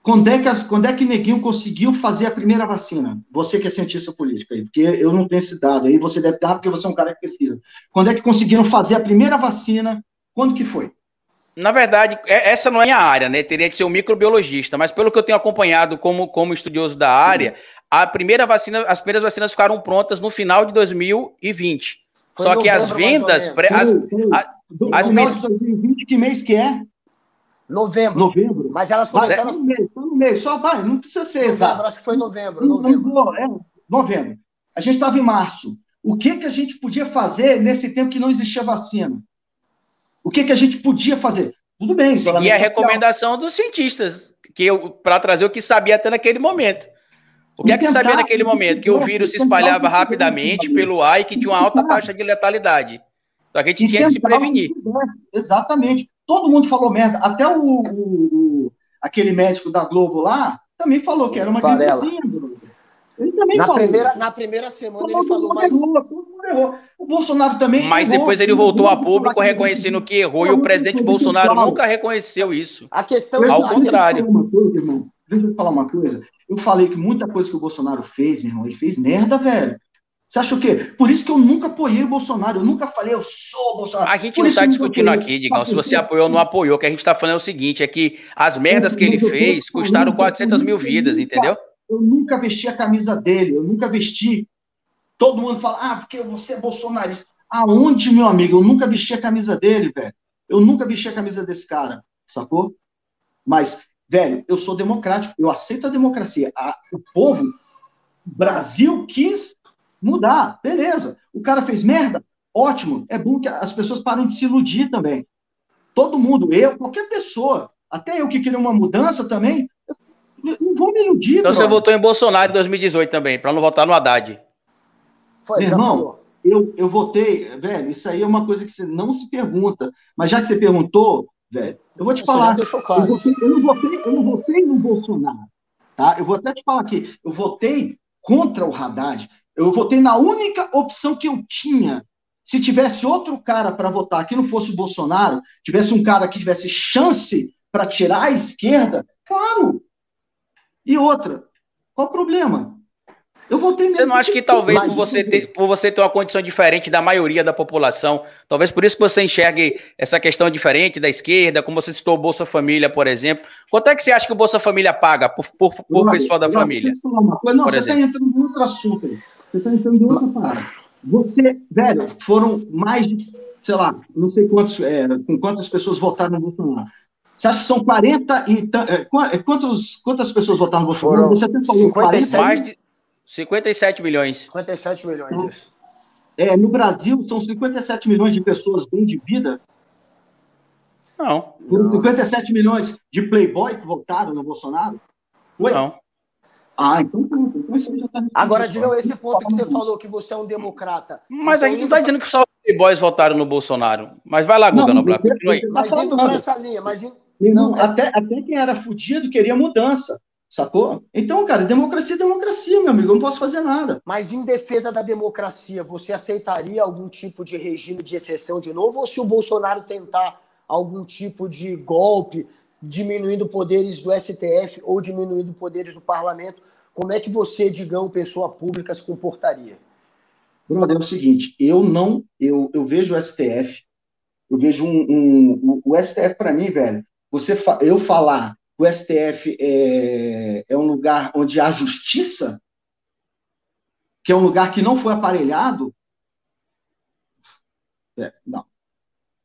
Quando é, que as, quando é que Neguinho conseguiu fazer a primeira vacina? Você que é cientista político aí, porque eu não tenho esse dado aí, você deve ter, porque você é um cara que pesquisa. Quando é que conseguiram fazer a primeira vacina? Quando que foi? Na verdade, é, essa não é a minha área, né? Teria que ser um microbiologista, mas pelo que eu tenho acompanhado como, como estudioso da área, a primeira vacina, as primeiras vacinas ficaram prontas no final de 2020. Foi Só que as vendas. Pré, as, as, as, 2020, que mês que é? Novembro. Novembro. Mas elas começaram. no mês, no mês, só vai, não precisa ser novembro, exato. Acho que foi novembro. Novembro. É, novembro. A gente estava em março. O que, que a gente podia fazer nesse tempo que não existia vacina? O que, que a gente podia fazer? Tudo bem. E a recomendação dos cientistas, que para trazer o que sabia até naquele momento. O que é que sabia naquele momento? Que o vírus se espalhava rapidamente pelo ar e que tinha uma alta taxa de letalidade. Então a gente tinha que se prevenir. Exatamente. Todo mundo falou merda. Até o, o, o aquele médico da Globo lá também falou que era uma gripezinha, ele também na falou. Primeira, na primeira semana todo ele falou mais. Errou, O Bolsonaro também. Mas errou, depois ele voltou a público reconhecendo que errou e o presidente Bolsonaro nunca reconheceu isso. A questão é ao contrário. Coisa, Deixa eu falar uma coisa. Eu falei que muita coisa que o Bolsonaro fez, meu irmão, ele fez merda, velho. Você acha o quê? Por isso que eu nunca apoiei o Bolsonaro. Eu nunca falei, eu sou o Bolsonaro. A gente Por não está discutindo aqui, Digão, se você apoiou ou não apoiou. O que a gente está falando é o seguinte: é que as merdas que ele fez custaram 400 mil vidas, entendeu? Eu nunca vesti a camisa dele, eu nunca vesti. Todo mundo fala, ah, porque você é bolsonarista. Aonde, meu amigo? Eu nunca vesti a camisa dele, velho. Eu nunca vesti a camisa desse cara, sacou? Mas, velho, eu sou democrático, eu aceito a democracia. A, o povo, o Brasil quis mudar, beleza. O cara fez merda, ótimo. É bom que as pessoas param de se iludir também. Todo mundo, eu, qualquer pessoa, até eu que queria uma mudança também, não vou me iludir. Então você votou em Bolsonaro em 2018 também, para não votar no Haddad. Foi, Meu irmão, eu, eu votei, velho, isso aí é uma coisa que você não se pergunta. Mas já que você perguntou, velho, eu vou te você falar. Eu, votei, eu, não votei, eu não votei no Bolsonaro. Tá? Eu vou até te falar aqui. Eu votei contra o Haddad. Eu votei na única opção que eu tinha. Se tivesse outro cara para votar que não fosse o Bolsonaro, tivesse um cara que tivesse chance para tirar a esquerda, claro, e outra, qual o problema? Eu votei Você não acha que talvez por você, ter, por você ter uma condição diferente da maioria da população, talvez por isso que você enxergue essa questão diferente da esquerda, como você citou o Bolsa Família, por exemplo. Quanto é que você acha que o Bolsa Família paga por, por, por não, pessoa da não, família? Não, você está entrando em outro assunto. Você está entrando em outra parada. Você, velho, foram mais de, sei lá, não sei quantos, é, com quantas pessoas votaram no Bolsonaro. Você acha que são 40 e. É, quantos, quantas pessoas votaram no Bolsonaro? Você até falou 57, mais de 57 milhões. 57 milhões. É, no Brasil, são 57 milhões de pessoas bem de vida. Não. Foram 57 milhões de playboy que votaram no Bolsonaro? Foi? Não. Ah, então pronto. Então isso já tá Agora, Digão, esse ponto que você falou, que você é um democrata. Mas então, a gente não está dizendo que só os playboys votaram no Bolsonaro. Mas vai lá, Guga Noblar, continua aí. Mas indo para essa linha, mas... Não, é até, até quem era fudido queria mudança. Sacou? Então, cara, democracia é democracia, meu amigo. Eu não posso fazer nada. Mas em defesa da democracia, você aceitaria algum tipo de regime de exceção de novo? Ou se o Bolsonaro tentar algum tipo de golpe, diminuindo poderes do STF ou diminuindo poderes do parlamento, como é que você, Digão, pessoa pública, se comportaria? Brother, é o seguinte, eu não, eu, eu vejo o STF, eu vejo um, um o, o STF para mim, velho, você, eu falar o STF é, é um lugar onde há justiça, que é um lugar que não foi aparelhado, é, não.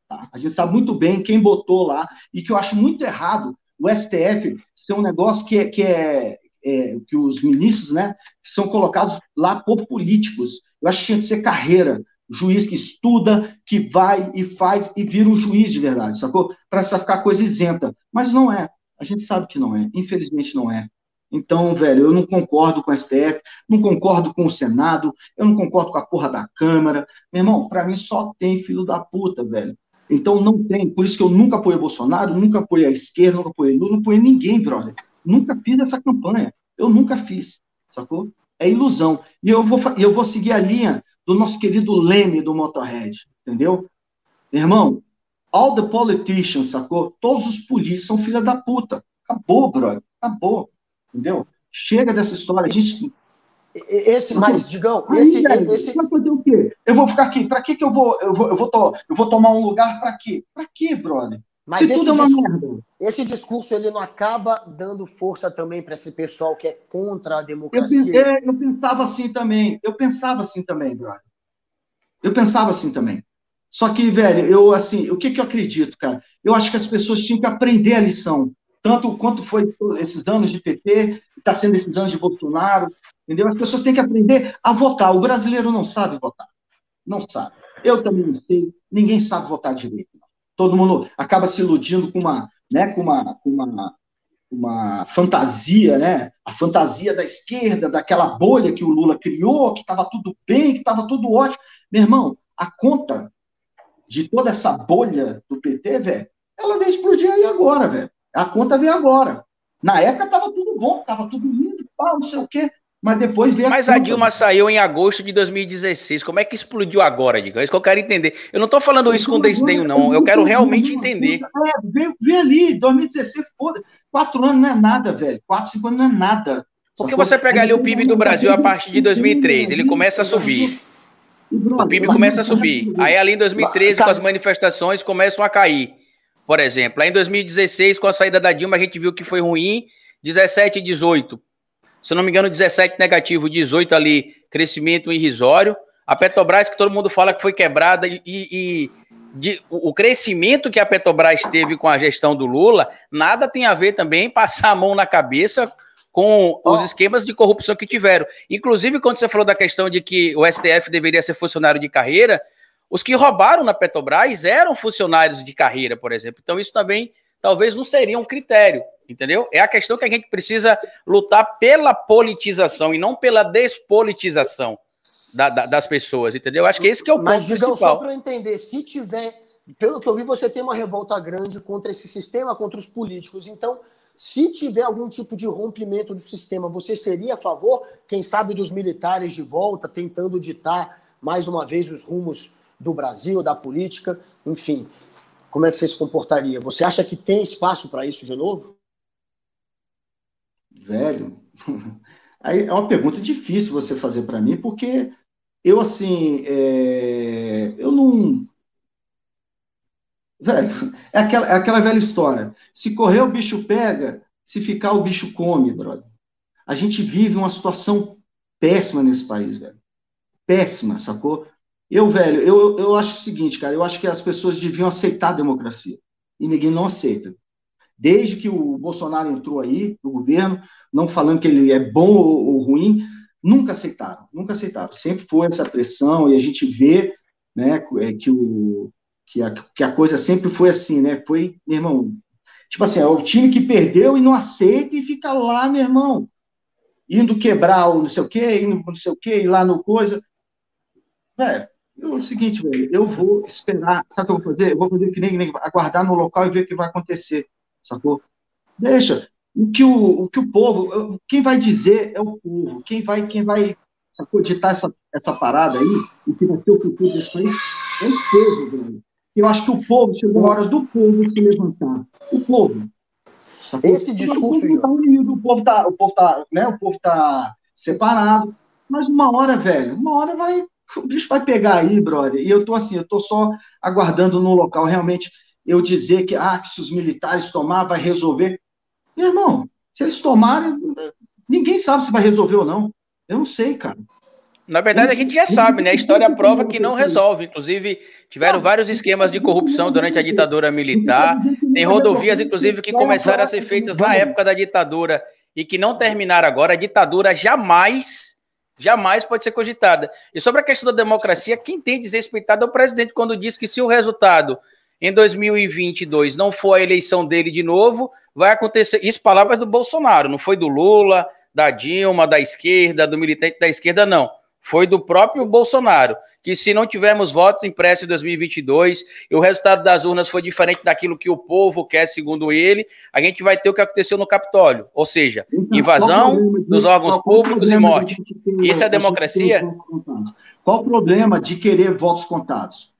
Tá? A gente sabe muito bem quem botou lá, e que eu acho muito errado o STF ser um negócio que é, que é, é que os ministros, né, são colocados lá por políticos. Eu acho que tinha que ser carreira, juiz que estuda, que vai e faz e vira um juiz de verdade, sacou? Para essa ficar coisa isenta. Mas não é. A gente sabe que não é, infelizmente não é. Então, velho, eu não concordo com o STF, não concordo com o Senado, eu não concordo com a porra da Câmara. Meu irmão, para mim só tem filho da puta, velho. Então não tem, por isso que eu nunca apoiei Bolsonaro, nunca apoiei a esquerda, nunca apoiei Lula, não apoiei ninguém, brother. Nunca fiz essa campanha. Eu nunca fiz, sacou? É ilusão. E eu vou, eu vou seguir a linha do nosso querido Leme do Motorhead, entendeu? Irmão, All the politicians, sacou? Todos os políticos são filha da puta. Acabou, brother. Acabou. Entendeu? Chega dessa história. A gente. Esse, mas, Digão, Aí, esse, velho, esse. Vai fazer o quê? Eu vou ficar aqui. Pra que, que eu vou. Eu vou, eu vou, to, eu vou tomar um lugar pra quê? Pra quê, brother? Mas esse, é discurso, esse discurso ele não acaba dando força também para esse pessoal que é contra a democracia. Eu, é, eu pensava assim também. Eu pensava assim também, brother. Eu pensava assim também. Só que, velho, eu, assim, o que, que eu acredito, cara? Eu acho que as pessoas tinham que aprender a lição. Tanto quanto foi esses anos de PT, está sendo esses anos de Bolsonaro, entendeu? As pessoas têm que aprender a votar. O brasileiro não sabe votar. Não sabe. Eu também não sei. Ninguém sabe votar direito. Todo mundo acaba se iludindo com uma, né, com uma, com uma, uma fantasia, né? A fantasia da esquerda, daquela bolha que o Lula criou, que estava tudo bem, que estava tudo ótimo. Meu irmão, a conta de toda essa bolha do PT, velho, ela veio explodir aí agora, velho. A conta veio agora. Na época tava tudo bom, tava tudo lindo, pau, não sei o quê. Mas depois veio Mas a, a Dilma saiu em agosto de 2016. Como é que explodiu agora, Diga? É isso que eu quero entender. Eu não estou falando isso com desdenho, não. Eu quero realmente entender. É, veio, veio ali, 2016, foda. Quatro anos não é nada, velho. Quatro, cinco anos não é nada. Porque você pega ali o PIB do Brasil a partir de 2003, ele começa a subir. O PIB começa a subir. Aí ali em 2013, com as manifestações, começam a cair. Por exemplo, aí em 2016, com a saída da Dilma, a gente viu que foi ruim, 17 e 18. Se não me engano, 17 negativo, 18 ali, crescimento irrisório. A Petrobras, que todo mundo fala que foi quebrada, e, e de, o crescimento que a Petrobras teve com a gestão do Lula, nada tem a ver também passar a mão na cabeça com os esquemas de corrupção que tiveram. Inclusive, quando você falou da questão de que o STF deveria ser funcionário de carreira, os que roubaram na Petrobras eram funcionários de carreira, por exemplo. Então, isso também talvez não seria um critério, entendeu? É a questão que a gente precisa lutar pela politização e não pela despolitização da, da, das pessoas, entendeu? Acho que esse que é o ponto Mas, Digão, principal. só para eu entender, se tiver, pelo que eu vi, você tem uma revolta grande contra esse sistema, contra os políticos. Então, se tiver algum tipo de rompimento do sistema, você seria a favor, quem sabe, dos militares de volta, tentando ditar mais uma vez os rumos do Brasil, da política, enfim. Como é que você se comportaria? Você acha que tem espaço para isso de novo? Velho, Aí é uma pergunta difícil você fazer para mim, porque eu, assim, é, eu não. Velho, é aquela, é aquela velha história. Se correr, o bicho pega, se ficar, o bicho come, brother. A gente vive uma situação péssima nesse país, velho. Péssima, sacou? Eu, velho, eu, eu acho o seguinte, cara, eu acho que as pessoas deviam aceitar a democracia. E ninguém não aceita. Desde que o Bolsonaro entrou aí, no governo, não falando que ele é bom ou, ou ruim, nunca aceitaram, nunca aceitaram. Sempre foi essa pressão, e a gente vê né, é, que, o, que, a, que a coisa sempre foi assim, né? Foi, meu irmão, tipo assim, é o time que perdeu e não aceita e fica lá, meu irmão, indo quebrar o não sei o quê, indo não sei o quê, e lá no coisa. Velho, é o seguinte, velho, eu vou esperar, sabe o que eu vou fazer? Eu vou fazer que nem, nem aguardar no local e ver o que vai acontecer, sacou? Deixa. O que o, o que o povo, quem vai dizer é o povo, quem vai, quem vai sacou, ditar essa, essa parada aí, o que vai ter o futuro desse país, é o povo, velho. Eu acho que o povo, chegou a hora do povo se levantar. O povo. Sacou? Esse discurso. O povo está unido, o povo está, tá, né, o povo tá separado, mas uma hora, velho, uma hora vai, o bicho vai pegar aí, brother. E eu tô assim, eu tô só aguardando no local realmente eu dizer que, ah, que se os militares tomar, vai resolver. Meu irmão, se eles tomarem, ninguém sabe se vai resolver ou não. Eu não sei, cara. Na verdade, a gente já sabe, né? A história prova que não resolve. Inclusive, tiveram vários esquemas de corrupção durante a ditadura militar. Tem rodovias, inclusive, que começaram a ser feitas na época da ditadura e que não terminaram agora. A ditadura jamais Jamais pode ser cogitada. E sobre a questão da democracia, quem tem desrespeitado é o presidente quando diz que se o resultado em 2022 não for a eleição dele de novo, vai acontecer. Isso, palavras do Bolsonaro, não foi do Lula, da Dilma, da esquerda, do militante da esquerda, não foi do próprio Bolsonaro, que se não tivermos voto impresso em 2022 e o resultado das urnas foi diferente daquilo que o povo quer, segundo ele, a gente vai ter o que aconteceu no Capitólio, ou seja, então, invasão dos órgãos públicos e morte. Isso é democracia? Qual o problema de querer votos contados?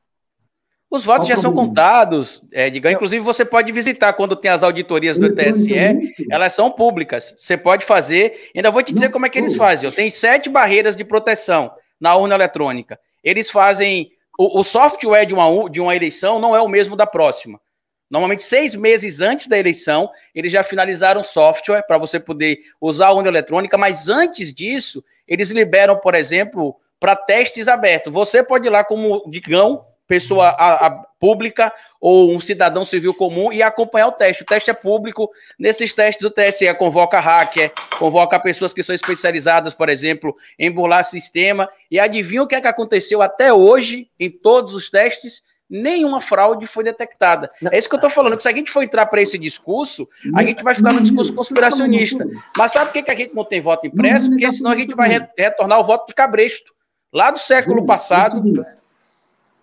Os votos já são contados, é, diga, inclusive você pode visitar quando tem as auditorias do TSE, elas são públicas. Você pode fazer, ainda vou te dizer como é que eles fazem. Eu tenho sete barreiras de proteção na urna eletrônica. Eles fazem. O, o software de uma, de uma eleição não é o mesmo da próxima. Normalmente, seis meses antes da eleição, eles já finalizaram o software para você poder usar a urna eletrônica, mas antes disso, eles liberam, por exemplo, para testes abertos. Você pode ir lá como digão pessoa a, a, pública ou um cidadão civil comum e acompanhar o teste. O teste é público. Nesses testes, o TSE convoca hacker, convoca pessoas que são especializadas, por exemplo, em burlar sistema. E adivinha o que é que aconteceu até hoje em todos os testes? Nenhuma fraude foi detectada. É isso que eu estou falando, que se a gente for entrar para esse discurso, a gente vai ficar no discurso conspiracionista. Mas sabe por que a gente não tem voto impresso? Porque senão a gente vai retornar o voto de cabresto. Lá do século passado,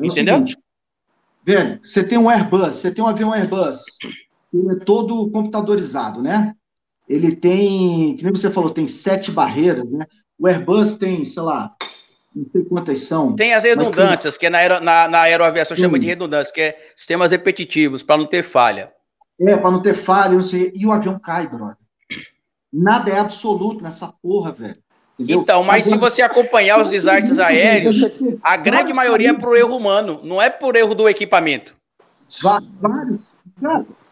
é Entendeu? Seguinte, velho, você tem um Airbus, você tem um avião Airbus, que ele é todo computadorizado, né? Ele tem, como você falou, tem sete barreiras, né? O Airbus tem, sei lá, não sei quantas são. Tem as redundâncias, tem... que é na, aero, na, na aeroaviação Sim. chama de redundância, que é sistemas repetitivos, para não ter falha. É, para não ter falha, não sei. E o avião cai, brother. Nada é absoluto nessa porra, velho. Então, mas se você acompanhar os desastres aéreos, a grande maioria é por erro humano, não é por erro do equipamento. Vários.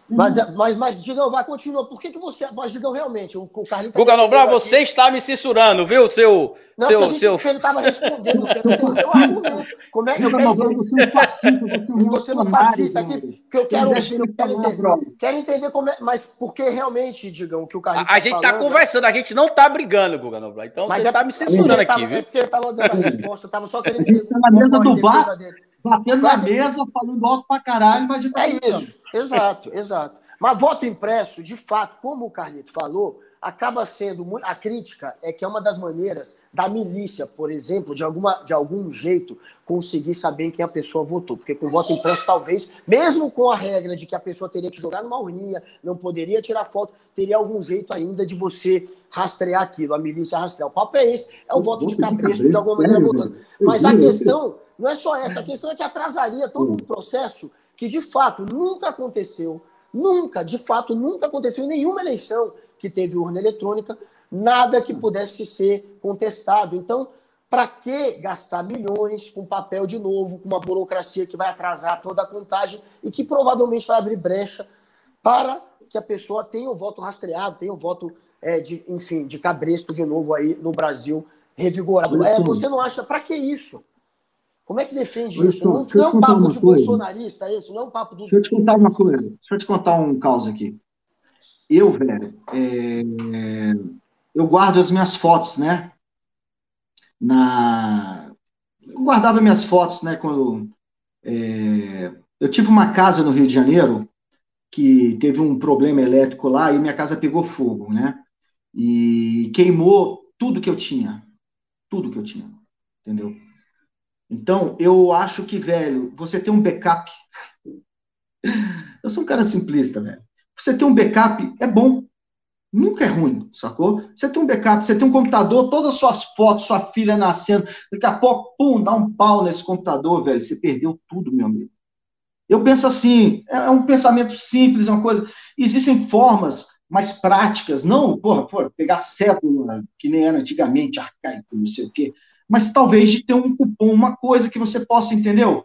Mas, mas, mas, Digão, vai, continua. Por que, que você. Mas, Digão, realmente, o, o Carlinhos. Tá Guga Nobral, você está me censurando, viu, seu. Não, seu, gente, seu... ele estava respondendo. Como é que eu Você não fascista aqui, que eu quero eu quero entender. Quero entender como é. Mas por que realmente, Digão, que o Carlinhos. A, a gente está conversando, a gente não está brigando, Guga Nobral. Então mas você está é, me censurando aqui, viu? É porque ele estava dando a resposta, eu estava só querendo entender. na mesa do bar, batendo na mesa, falando alto pra caralho, mas de É isso. Exato, exato. Mas voto impresso, de fato, como o Carlito falou, acaba sendo muito. A crítica é que é uma das maneiras da milícia, por exemplo, de, alguma, de algum jeito, conseguir saber quem a pessoa votou. Porque com voto impresso, talvez, mesmo com a regra de que a pessoa teria que jogar numa urninha, não poderia tirar foto, teria algum jeito ainda de você rastrear aquilo, a milícia rastrear. O papo é esse, é o, o voto de cabresto, de alguma maneira, votando. Mas a questão não é só essa, a questão é que atrasaria todo um processo que de fato nunca aconteceu, nunca, de fato, nunca aconteceu em nenhuma eleição que teve urna eletrônica, nada que pudesse ser contestado. Então, para que gastar milhões com papel de novo, com uma burocracia que vai atrasar toda a contagem e que provavelmente vai abrir brecha para que a pessoa tenha o voto rastreado, tenha o voto, é, de, enfim, de cabresto de novo aí no Brasil revigorado. É, você não acha, para que isso? Como é que defende isso? Não, não é um papo de coisa. bolsonarista esse, não é um papo dos. Deixa eu te contar uma coisa, deixa eu te contar um caos aqui. Eu, velho, é... eu guardo as minhas fotos, né? Na... Eu guardava minhas fotos, né? Quando é... eu tive uma casa no Rio de Janeiro que teve um problema elétrico lá e minha casa pegou fogo, né? E queimou tudo que eu tinha, tudo que eu tinha, entendeu? Então, eu acho que, velho, você tem um backup. eu sou um cara simplista, velho. Você ter um backup é bom. Nunca é ruim, sacou? Você tem um backup, você tem um computador, todas as suas fotos, sua filha nascendo, daqui a pouco, pum, dá um pau nesse computador, velho. Você perdeu tudo, meu amigo. Eu penso assim, é, é um pensamento simples, é uma coisa. Existem formas mais práticas, não, porra, porra pegar cédula, que nem era antigamente, arcaico, não sei o quê mas talvez de ter um cupom, uma coisa que você possa, entendeu?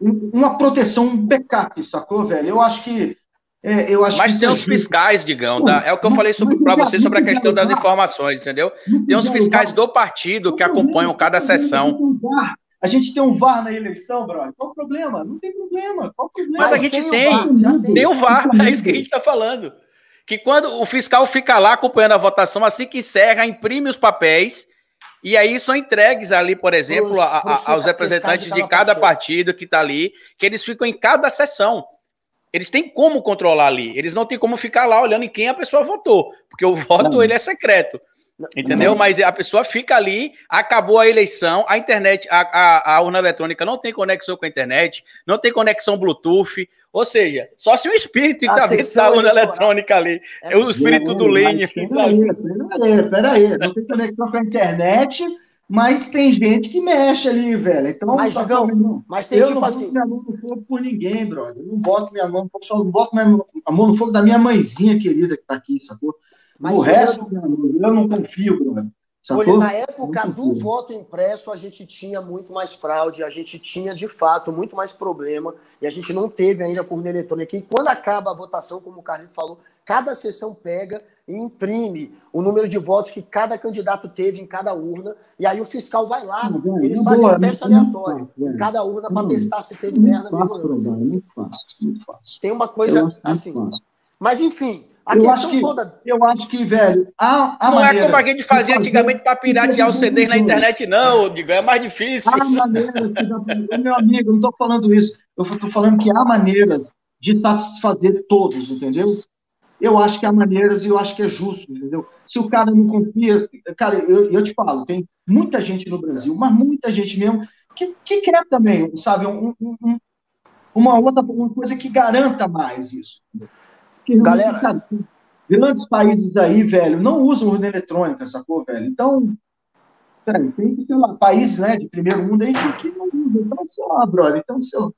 Uma proteção, um backup, sacou, velho? Eu acho que. É, eu acho mas que tem os fiscais, Digão, tá? é o que eu falei para você sobre a questão das informações, entendeu? Tem os fiscais do partido que acompanham cada sessão. A gente tem um VAR na eleição, brother. Qual o problema? Não tem problema. Qual o problema? Mas a gente tem, tem, tem, tem o VAR, é isso que a gente está falando. Que quando o fiscal fica lá acompanhando a votação, assim que encerra, imprime os papéis e aí são entregues ali, por exemplo, a, a, aos representantes de cada, de cada partido que está ali, que eles ficam em cada sessão. Eles têm como controlar ali. Eles não têm como ficar lá olhando em quem a pessoa votou, porque o voto não. ele é secreto. Entendeu? Não. Mas a pessoa fica ali, acabou a eleição, a internet, a, a, a, urna eletrônica não tem conexão com a internet, não tem conexão Bluetooth, ou seja, só se o espírito está dentro da urna eletrônica ali, é o espírito do Lênin. Peraí, peraí, não tem conexão com a internet, mas tem gente que mexe ali, velho. Então, mas, tá mas tem eu tipo não assim... boto minha mão no fogo por ninguém, brother. Eu não boto minha mão no fogo, só não boto minha, a mão no fogo da minha mãezinha querida que tá aqui, sacou? Mas o resto, eu, eu não confio, brother. Olha, na época do voto impresso, a gente tinha muito mais fraude, a gente tinha, de fato, muito mais problema, e a gente não teve ainda por eletrônica. E quando acaba a votação, como o Carlito falou, cada sessão pega e imprime o número de votos que cada candidato teve em cada urna, e aí o fiscal vai lá, não, eles fazem um teste aleatório em cada urna para testar se teve merda mesmo. Muito fácil, muito fácil. Tem uma coisa assim. Mas, enfim, a eu acho que, toda... Eu acho que, velho, a, a Não maneira, é como a gente fazia antigamente para piratear os CDs na internet, não, digo, é mais difícil. Há maneiras, meu amigo, eu não estou falando isso. Eu estou falando que há maneiras de satisfazer todos, entendeu? Eu acho que há maneiras e eu acho que é justo, entendeu? Se o cara não confia. Cara, eu, eu te falo, tem muita gente no Brasil, mas muita gente mesmo, que, que quer também, sabe, um, um, uma outra uma coisa que garanta mais isso. Entendeu? Que Galera, cara, grandes países aí, velho, não usam urna eletrônica, sacou, velho? Então, tem que, sei lá, países né, de primeiro mundo aí que, não usam. Então, sei lá, brother, então, sei lá.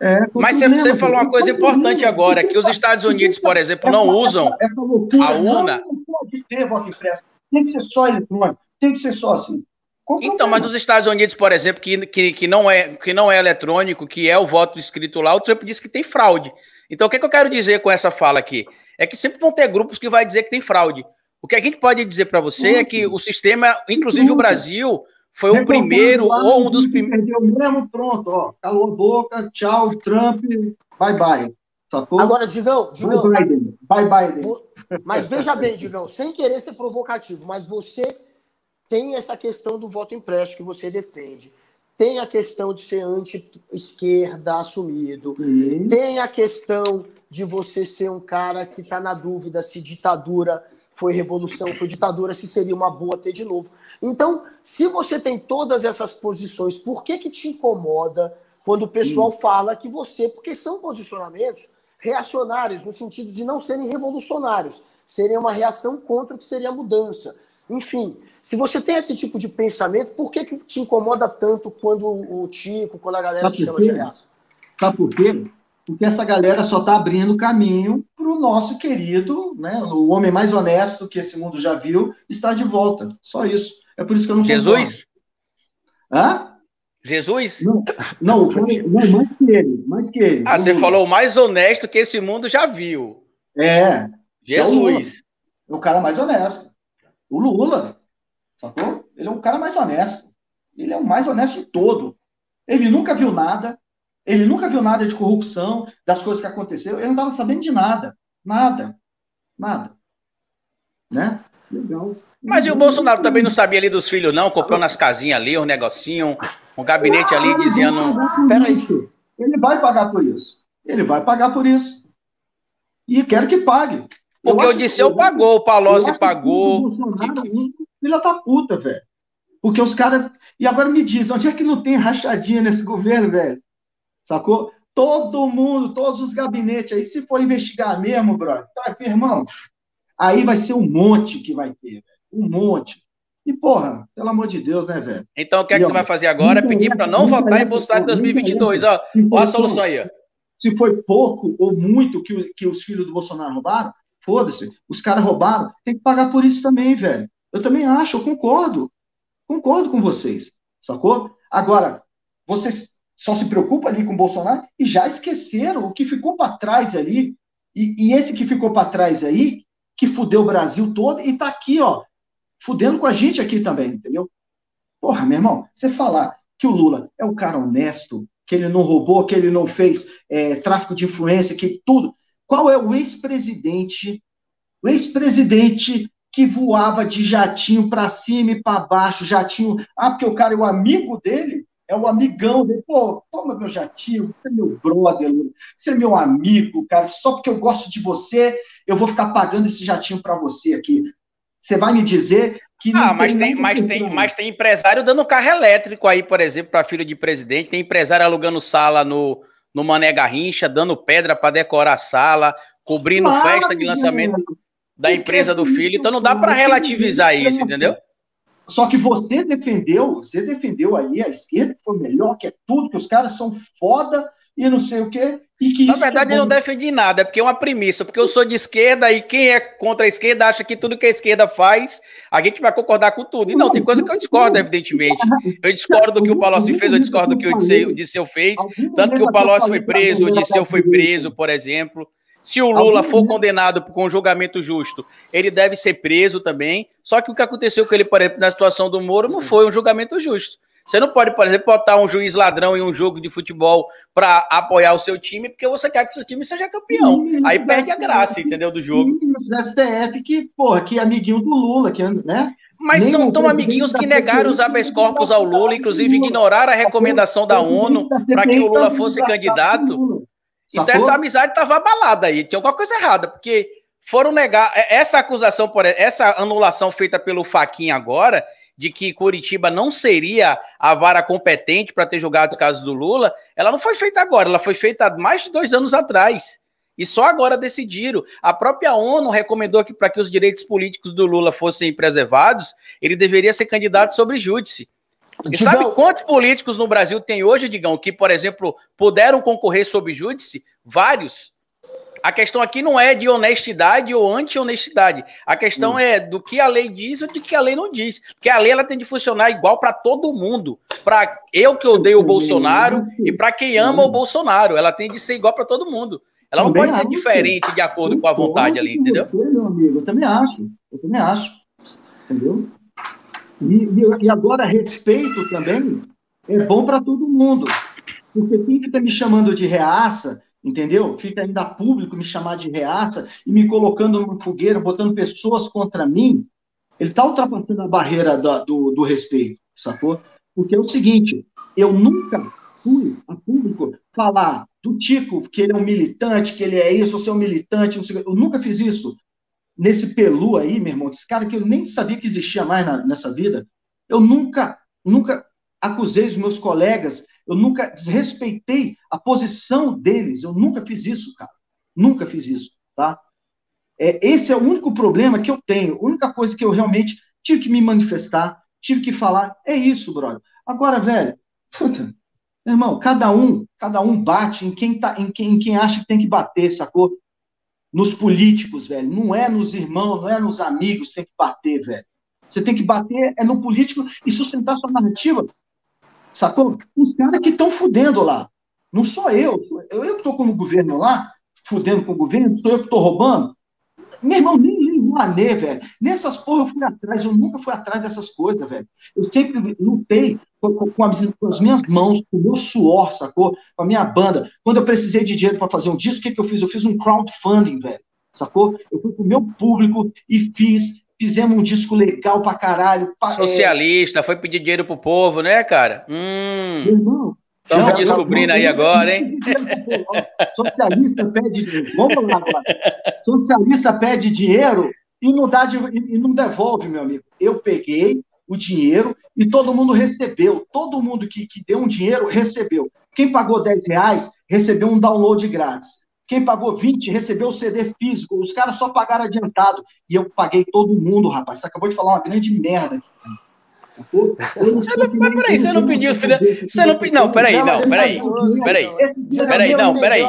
É, Mas você, você falou uma coisa importante agora, que os Estados Unidos, por exemplo, não usam essa, loucura, a urna. Não, não pode ter voto impresso. Tem que ser só eletrônico, tem que ser só assim. então, mas nos Estados Unidos, por exemplo, que, que, que, não é, que não é eletrônico, que é o voto escrito lá, o Trump disse que tem fraude. Então, o que, é que eu quero dizer com essa fala aqui? É que sempre vão ter grupos que vai dizer que tem fraude. O que a gente pode dizer para você é que o sistema, inclusive o Brasil, foi o primeiro ou um dos primeiros. Perdeu mesmo, pronto, ó. Calou a boca, tchau, Trump, bye bye. Sacou? Agora, Digão, Digão. Bye Biden. Bye Biden. Mas veja bem, Digão, sem querer ser provocativo, mas você tem essa questão do voto impresso que você defende. Tem a questão de ser anti-esquerda assumido. Uhum. Tem a questão de você ser um cara que está na dúvida se ditadura foi revolução, foi ditadura, se seria uma boa ter de novo. Então, se você tem todas essas posições, por que, que te incomoda quando o pessoal uhum. fala que você, porque são posicionamentos reacionários, no sentido de não serem revolucionários, serem uma reação contra o que seria a mudança. Enfim, se você tem esse tipo de pensamento, por que, que te incomoda tanto quando o Tico, quando a galera te chama de reaça? Sabe por quê? Porque essa galera só está abrindo caminho para o nosso querido, né, o homem mais honesto que esse mundo já viu, está de volta. Só isso. É por isso que eu não Jesus? Concordo. Hã? Jesus? Não, não, não, mais que ele, mais que ele. Ah, você falou o mais honesto que esse mundo já viu. É. Jesus. É o, é o cara mais honesto. O Lula, sacou? Ele é um cara mais honesto. Ele é o mais honesto de todo. Ele nunca viu nada, ele nunca viu nada de corrupção, das coisas que aconteceram, ele não estava sabendo de nada. Nada. Nada. Né? Legal. Mas e o Bolsonaro também não sabia ali dos filhos, não? Comprando as casinhas ali, um negocinho, um gabinete ali, dizendo. Peraí. Ele vai pagar por isso. Ele vai pagar por isso. E quero que pague. Porque o Disseu pagou, o Palocci pagou. O Bolsonaro, filha da puta, velho. Porque os caras. E agora me diz, onde é que não tem rachadinha nesse governo, velho? Sacou? Todo mundo, todos os gabinetes aí, se for investigar mesmo, brother, tá, irmão, aí vai ser um monte que vai ter, velho. Um monte. E, porra, pelo amor de Deus, né, velho? Então, o que é que você vai fazer agora? Pedir para não votar em Bolsonaro em 2022. Ó, olha a solução aí, ó. Se foi pouco ou muito que, que os filhos do Bolsonaro roubaram, foda-se. Os caras roubaram, tem que pagar por isso também, velho. Eu também acho, eu concordo. Concordo com vocês, sacou? Agora, vocês só se preocupam ali com o Bolsonaro e já esqueceram o que ficou para trás ali. E, e, esse que ficou para trás aí, que fudeu o Brasil todo, e tá aqui, ó, fudendo com a gente aqui também, entendeu? Porra, meu irmão, você falar que o Lula é um cara honesto, que ele não roubou, que ele não fez é, tráfico de influência, que tudo. Qual é o ex-presidente, o ex-presidente que voava de jatinho para cima e para baixo, jatinho. Ah, porque o cara é o amigo dele, é o amigão dele. Pô, toma meu jatinho, você é meu brother, você é meu amigo, cara. Só porque eu gosto de você, eu vou ficar pagando esse jatinho para você aqui. Você vai me dizer que. ah, mas tem, mas, tem, mas tem empresário dando carro elétrico aí, por exemplo, para filho de presidente. Tem empresário alugando sala no, no Mané Garrincha, dando pedra para decorar a sala, cobrindo claro, festa de lançamento da empresa do filho. Então não dá para relativizar isso, entendeu? Só que você defendeu, você defendeu aí a esquerda, que foi melhor, que é tudo, que os caras são foda e não sei o quê. E que Na verdade, é eu não defendi nada, é porque é uma premissa, porque eu sou de esquerda e quem é contra a esquerda acha que tudo que a esquerda faz, a gente vai concordar com tudo. E não, tem coisa que eu discordo, evidentemente. Eu discordo do que o Palocci fez, eu discordo do que o Disseu fez, tanto que o Palocci foi preso, o Disseu foi preso, por exemplo. Se o Lula for condenado com julgamento justo, ele deve ser preso também. Só que o que aconteceu com ele, por exemplo, na situação do Moro, não foi um julgamento justo. Você não pode, por exemplo, botar um juiz ladrão em um jogo de futebol para apoiar o seu time, porque você quer que seu time seja campeão. Aí perde a graça, entendeu, do jogo. O STF, que, porra, que amiguinho do Lula, que, né? Mas Nem são tão amiguinhos que negaram os habeas corpus ao Lula, inclusive ignoraram a recomendação da ONU para que o Lula fosse candidato. Sacou? Então essa amizade estava abalada aí, tinha alguma coisa errada, porque foram negar é, essa acusação, por essa anulação feita pelo Faquinha agora, de que Curitiba não seria a vara competente para ter julgado os casos do Lula, ela não foi feita agora, ela foi feita há mais de dois anos atrás. E só agora decidiram. A própria ONU recomendou que para que os direitos políticos do Lula fossem preservados, ele deveria ser candidato sobre júdice. E Digão... sabe quantos políticos no Brasil tem hoje, Digão, que, por exemplo, puderam concorrer sob júdice? Vários. A questão aqui não é de honestidade ou anti-honestidade. A questão hum. é do que a lei diz ou de que a lei não diz. Porque a lei ela tem de funcionar igual para todo mundo. Para eu que odeio o Bolsonaro e para quem ama o Bolsonaro. Ela tem de ser igual para todo mundo. Ela não pode ser diferente de acordo com a vontade ali, entendeu? meu amigo, eu também acho. Eu também acho. Entendeu? E, e, agora, respeito também é bom para todo mundo. Porque quem fica me chamando de reaça, entendeu? Fica ainda público me chamar de reaça e me colocando numa fogueira, botando pessoas contra mim, ele está ultrapassando a barreira do, do, do, respeito, sacou? Porque é o seguinte, eu nunca fui a público falar do Tico que ele é um militante, que ele é isso, eu sou um militante, eu nunca fiz isso nesse Pelu aí, meu irmão, esse cara que eu nem sabia que existia mais na, nessa vida, eu nunca, nunca acusei os meus colegas, eu nunca desrespeitei a posição deles, eu nunca fiz isso, cara. Nunca fiz isso, tá? É, esse é o único problema que eu tenho, a única coisa que eu realmente tive que me manifestar, tive que falar, é isso, brother. Agora, velho, puta, irmão, cada um, cada um bate em quem, tá, em quem, em quem acha que tem que bater, sacou? Nos políticos, velho. Não é nos irmãos, não é nos amigos que tem que bater, velho. Você tem que bater é no político e sustentar sua narrativa. Sacou? Os caras que estão fudendo lá. Não sou eu. Eu, que estou com o governo lá, fudendo com o governo, sou eu que estou roubando. Meu irmão, nem Rouanet, velho. Nessas porra eu fui atrás, eu nunca fui atrás dessas coisas, velho. Eu sempre lutei com, com, as, com, as, minhas mãos, com o meu suor, sacou? Com a minha banda. Quando eu precisei de dinheiro para fazer um disco, o que, que eu fiz? Eu fiz um crowdfunding, velho. Sacou? Eu fui pro meu público e fiz. Fizemos um disco legal pra caralho. Pra, Socialista, é... foi pedir dinheiro pro povo, né, cara? Hum. Meu irmão, Estamos descobrindo aí agora, hein? Socialista pede dinheiro. Vamos lá agora. Socialista pede dinheiro e não, dá de, e não devolve, meu amigo. Eu peguei o dinheiro e todo mundo recebeu. Todo mundo que, que deu um dinheiro recebeu. Quem pagou 10 reais recebeu um download grátis. Quem pagou 20 recebeu o CD físico. Os caras só pagaram adiantado. E eu paguei todo mundo, rapaz. Você acabou de falar uma grande merda aqui. Você não, mas peraí, você não pediu. Você não pediu. Não, peraí, não, peraí. Peraí. Peraí, não, peraí.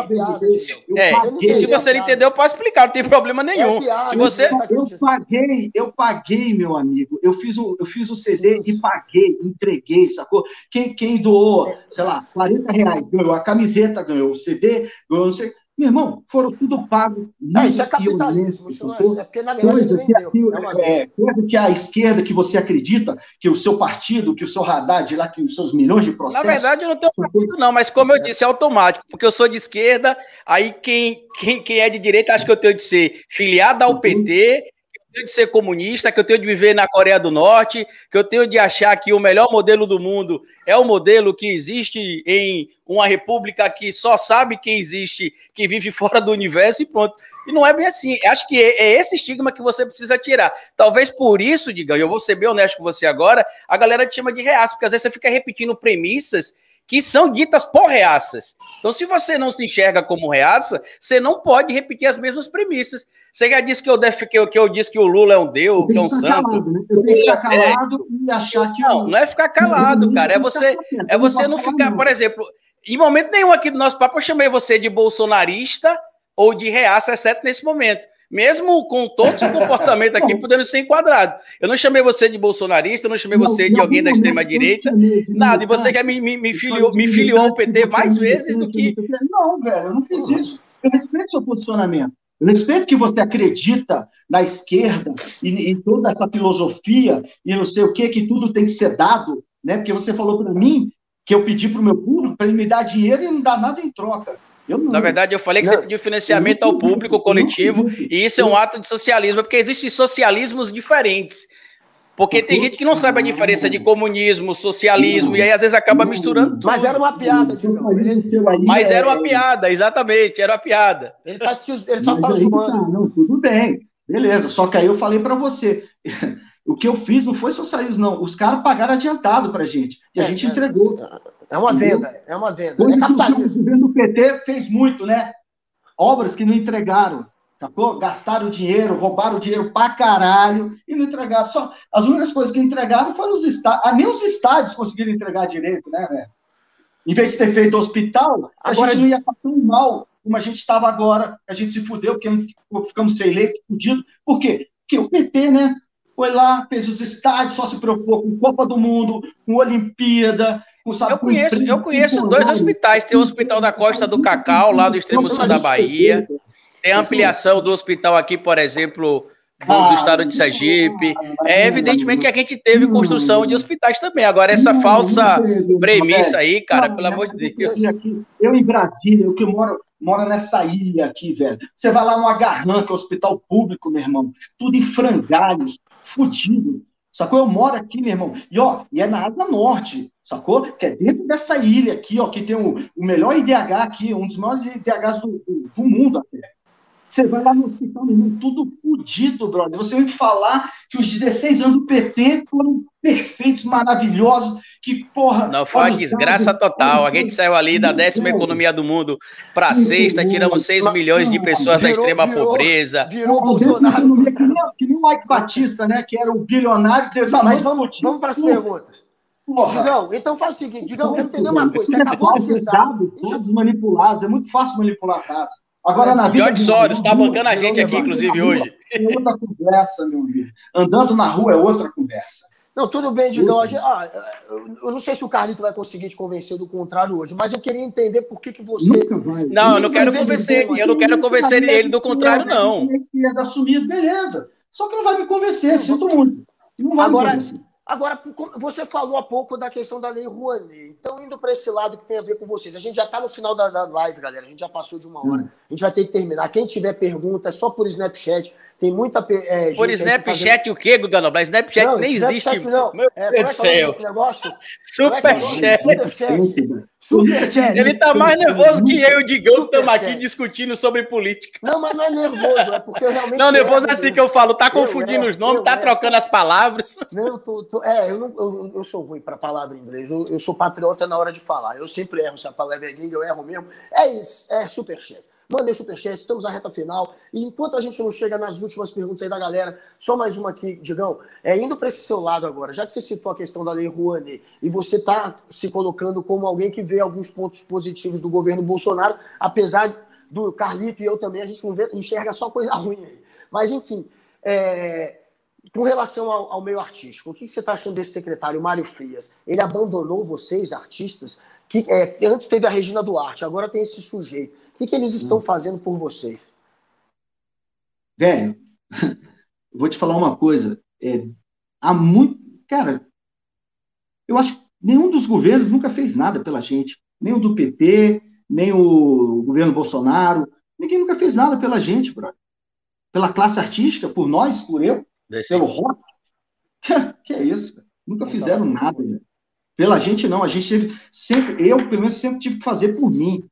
É, se você não entendeu, eu posso explicar, não tem problema nenhum. Se você. Eu paguei, eu paguei, meu amigo. Eu fiz o, eu fiz o CD e paguei, entreguei, sacou? Quem, quem doou, sei lá, 40 reais, ganhou a camiseta, ganhou o CD, ganhou não sei. Meu irmão, foram tudo pago. É, isso é capitalismo, isso não é, é porque na verdade coisa que, vendeu, é, é, coisa que a esquerda que você acredita, que o seu partido, que o seu Haddad lá, que os seus milhões de processos... Na verdade, eu não tenho partido não, mas como eu disse, é automático, porque eu sou de esquerda, aí quem, quem, quem é de direita acha que eu tenho de ser filiado ao PT, tenho de ser comunista, que eu tenho de viver na Coreia do Norte, que eu tenho de achar que o melhor modelo do mundo é o modelo que existe em uma república que só sabe quem existe, que vive fora do universo e pronto. E não é bem assim. Acho que é, é esse estigma que você precisa tirar. Talvez por isso, diga, eu vou ser bem honesto com você agora, a galera te chama de reaça, porque às vezes você fica repetindo premissas que são ditas por reaças. Então, se você não se enxerga como reaça, você não pode repetir as mesmas premissas. Você já disse que eu, def... que eu, que eu disse que o Lula é um deus, que é um santo. Calado, né? Eu tenho que ficar calado é... e achar que. Não, não é ficar calado, cara. É você, é você não ficar, por exemplo, em momento nenhum aqui do nosso papo eu chamei você de bolsonarista ou de reaça, exceto nesse momento mesmo com todo o seu comportamento aqui podendo ser enquadrado. Eu não chamei você de bolsonarista, eu não chamei você de alguém da extrema-direita, nada. E você já me, me, me, filiou, me filiou ao PT mais vezes do que. Não, velho, eu não fiz isso. Eu respeito seu posicionamento. Eu respeito que você acredita na esquerda e em toda essa filosofia e não sei o que, que tudo tem que ser dado, né? Porque você falou para mim que eu pedi para o meu público para ele me dar dinheiro e não dar nada em troca. Na verdade, eu falei que não, você pediu financiamento ao público coletivo, e isso é um ato de socialismo, porque existem socialismos diferentes. Porque tem gente que não sabe a diferença de comunismo, socialismo, e aí às vezes acaba misturando tudo. Mas era uma piada, Digão. Mas era uma piada, exatamente, era uma piada. Ele, tá te, ele só tá zoando. Tá, não, tudo bem, beleza. Só que aí eu falei para você. O que eu fiz não foi socialismo, não. Os caras pagaram adiantado pra gente. E a é, gente é, entregou. É uma venda, é uma venda. Coisa é capitalismo. O do PT fez muito, né? Obras que não entregaram. Sacou? Gastaram dinheiro, roubaram dinheiro pra caralho e não entregaram. Só, as únicas coisas que entregaram foram os estádios. Ah, nem os estádios conseguiram entregar direito, né, velho? Em vez de ter feito hospital, a agora, gente não ia estar tão mal como a gente estava agora. A gente se fudeu porque ficamos sem leite, fudido. Por quê? Porque o PT, né? foi lá, fez os estádios, só se preocupou com Copa do Mundo, com Olimpíada, Eu conheço, eu conheço dois hospitais. Tem o Hospital da Costa do Cacau, lá do extremo sul da Bahia. Tem a ampliação do hospital aqui, por exemplo, do, do estado de Sergipe. É evidentemente que a gente teve construção de hospitais também. Agora, essa falsa premissa aí, cara, pelo amor de Deus. Eu em Brasília, eu que moro mora nessa ilha aqui, velho. Você vai lá no Agarran, que é o hospital público, meu irmão. Tudo em frangalhos, fudido. Sacou? Eu moro aqui, meu irmão. E, ó, e é na Asa Norte, sacou? Que é dentro dessa ilha aqui, ó, que tem o, o melhor IDH aqui, um dos maiores IDHs do, do, do mundo até. Você vai lá no hospital, meu irmão, tudo fudido, brother. Você vem falar que os 16 anos do PT foram perfeitos, maravilhosos, que porra. Não, foi uma desgraça total. A gente saiu ali da décima economia do mundo para a sexta, tiramos 6 milhões de pessoas virou, da extrema virou, pobreza. Virou Bolsonaro. Que nem, que nem o Mike Batista, né? Que era um bilionário. Mas vamos, vamos para as perguntas. Porra. Digão, então faz o seguinte, Digão, eu quero entender uma coisa. Você acabou de citar. Dados, todos manipulados, é muito fácil manipular dados. Agora, na vida. George Soros está bancando a gente aqui, inclusive, hoje. É outra conversa, meu amigo. Andando na rua é outra conversa. Não, tudo bem, Digão. Ah, eu não sei se o Carlito vai conseguir te convencer do contrário hoje, mas eu queria entender por que, que você. Não, eu não quero convencer. Eu não quero convencer ele do contrário, não. É assumido, beleza. Só que não vai me convencer, sinto muito. Não vai Agora, me convencer. Agora, você falou há pouco da questão da lei Rouanet. Então, indo para esse lado que tem a ver com vocês. A gente já está no final da, da, live, galera. A gente já passou de uma hora. Hum. A gente vai ter que terminar. Quem tiver pergunta, é só por Snapchat. Tem muita é, Por Snapchat fazendo... o quê, Guga Noblar? Snapchat não, nem Snapchat existe. Não. Meu é, Deus do é céu. negócio? Superchat. Superchat. Superchat. Ele tá mais nervoso que eu e o Digão estamos aqui discutindo sobre política. Não, mas não é nervoso, é porque eu realmente. Não, nervoso é assim que eu falo, tá confundindo os nomes, tá trocando as palavras. Não, eu tô. tô é, eu, não, eu, eu, sou ruim para palavra em inglês. Eu, eu sou patriota na hora de falar. Eu sempre erro. Se a palavra é gringa, eu erro mesmo. É isso, é superchat. Mandem superchat, estamos na reta final. E enquanto a gente não chega nas últimas perguntas aí da galera, só mais uma aqui, Digão. É, indo para esse seu lado agora, já que você citou a questão da lei Rouanet, e você está se colocando como alguém que vê alguns pontos positivos do governo Bolsonaro, apesar do Carlito e eu também, a gente não vê, enxerga só coisa ruim aí. Mas, enfim, é, com relação ao, ao, meio artístico, o que você está achando desse secretário, Mário Frias? Ele abandonou vocês, artistas? Que, é, antes teve a Regina Duarte, agora tem esse sujeito. O que, que eles estão fazendo por vocês? Velho, vou te falar uma coisa. É, há muito. Cara, eu acho que nenhum dos governos nunca fez nada pela gente. Nem o do PT, nem o governo Bolsonaro. Ninguém nunca fez nada pela gente, brother. Pela classe artística, por nós, por eu, pelo rock. Que, que é isso? Nunca fizeram nada, velho. Pela gente, não. A gente sempre, eu, pelo menos, sempre tive que fazer por mim.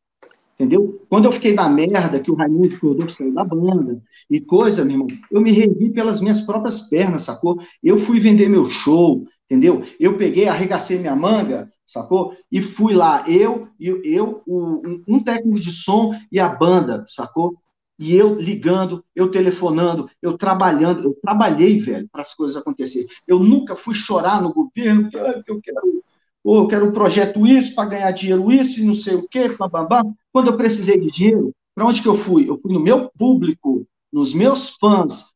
Entendeu? Quando eu fiquei na merda, que o Raimundo Rodolfo saiu da banda e coisa, meu irmão, eu me revi pelas minhas próprias pernas, sacou? Eu fui vender meu show, entendeu? Eu peguei, arregacei minha manga, sacou? E fui lá, eu, eu, eu o, um técnico de som e a banda, sacou? E eu ligando, eu telefonando, eu trabalhando, eu trabalhei, velho, para as coisas acontecerem. Eu nunca fui chorar no governo, que eu quero ou eu quero um projeto isso para ganhar dinheiro isso e não sei o quê, bababá. Quando eu precisei de dinheiro, para onde que eu fui? Eu fui no meu público, nos meus fãs,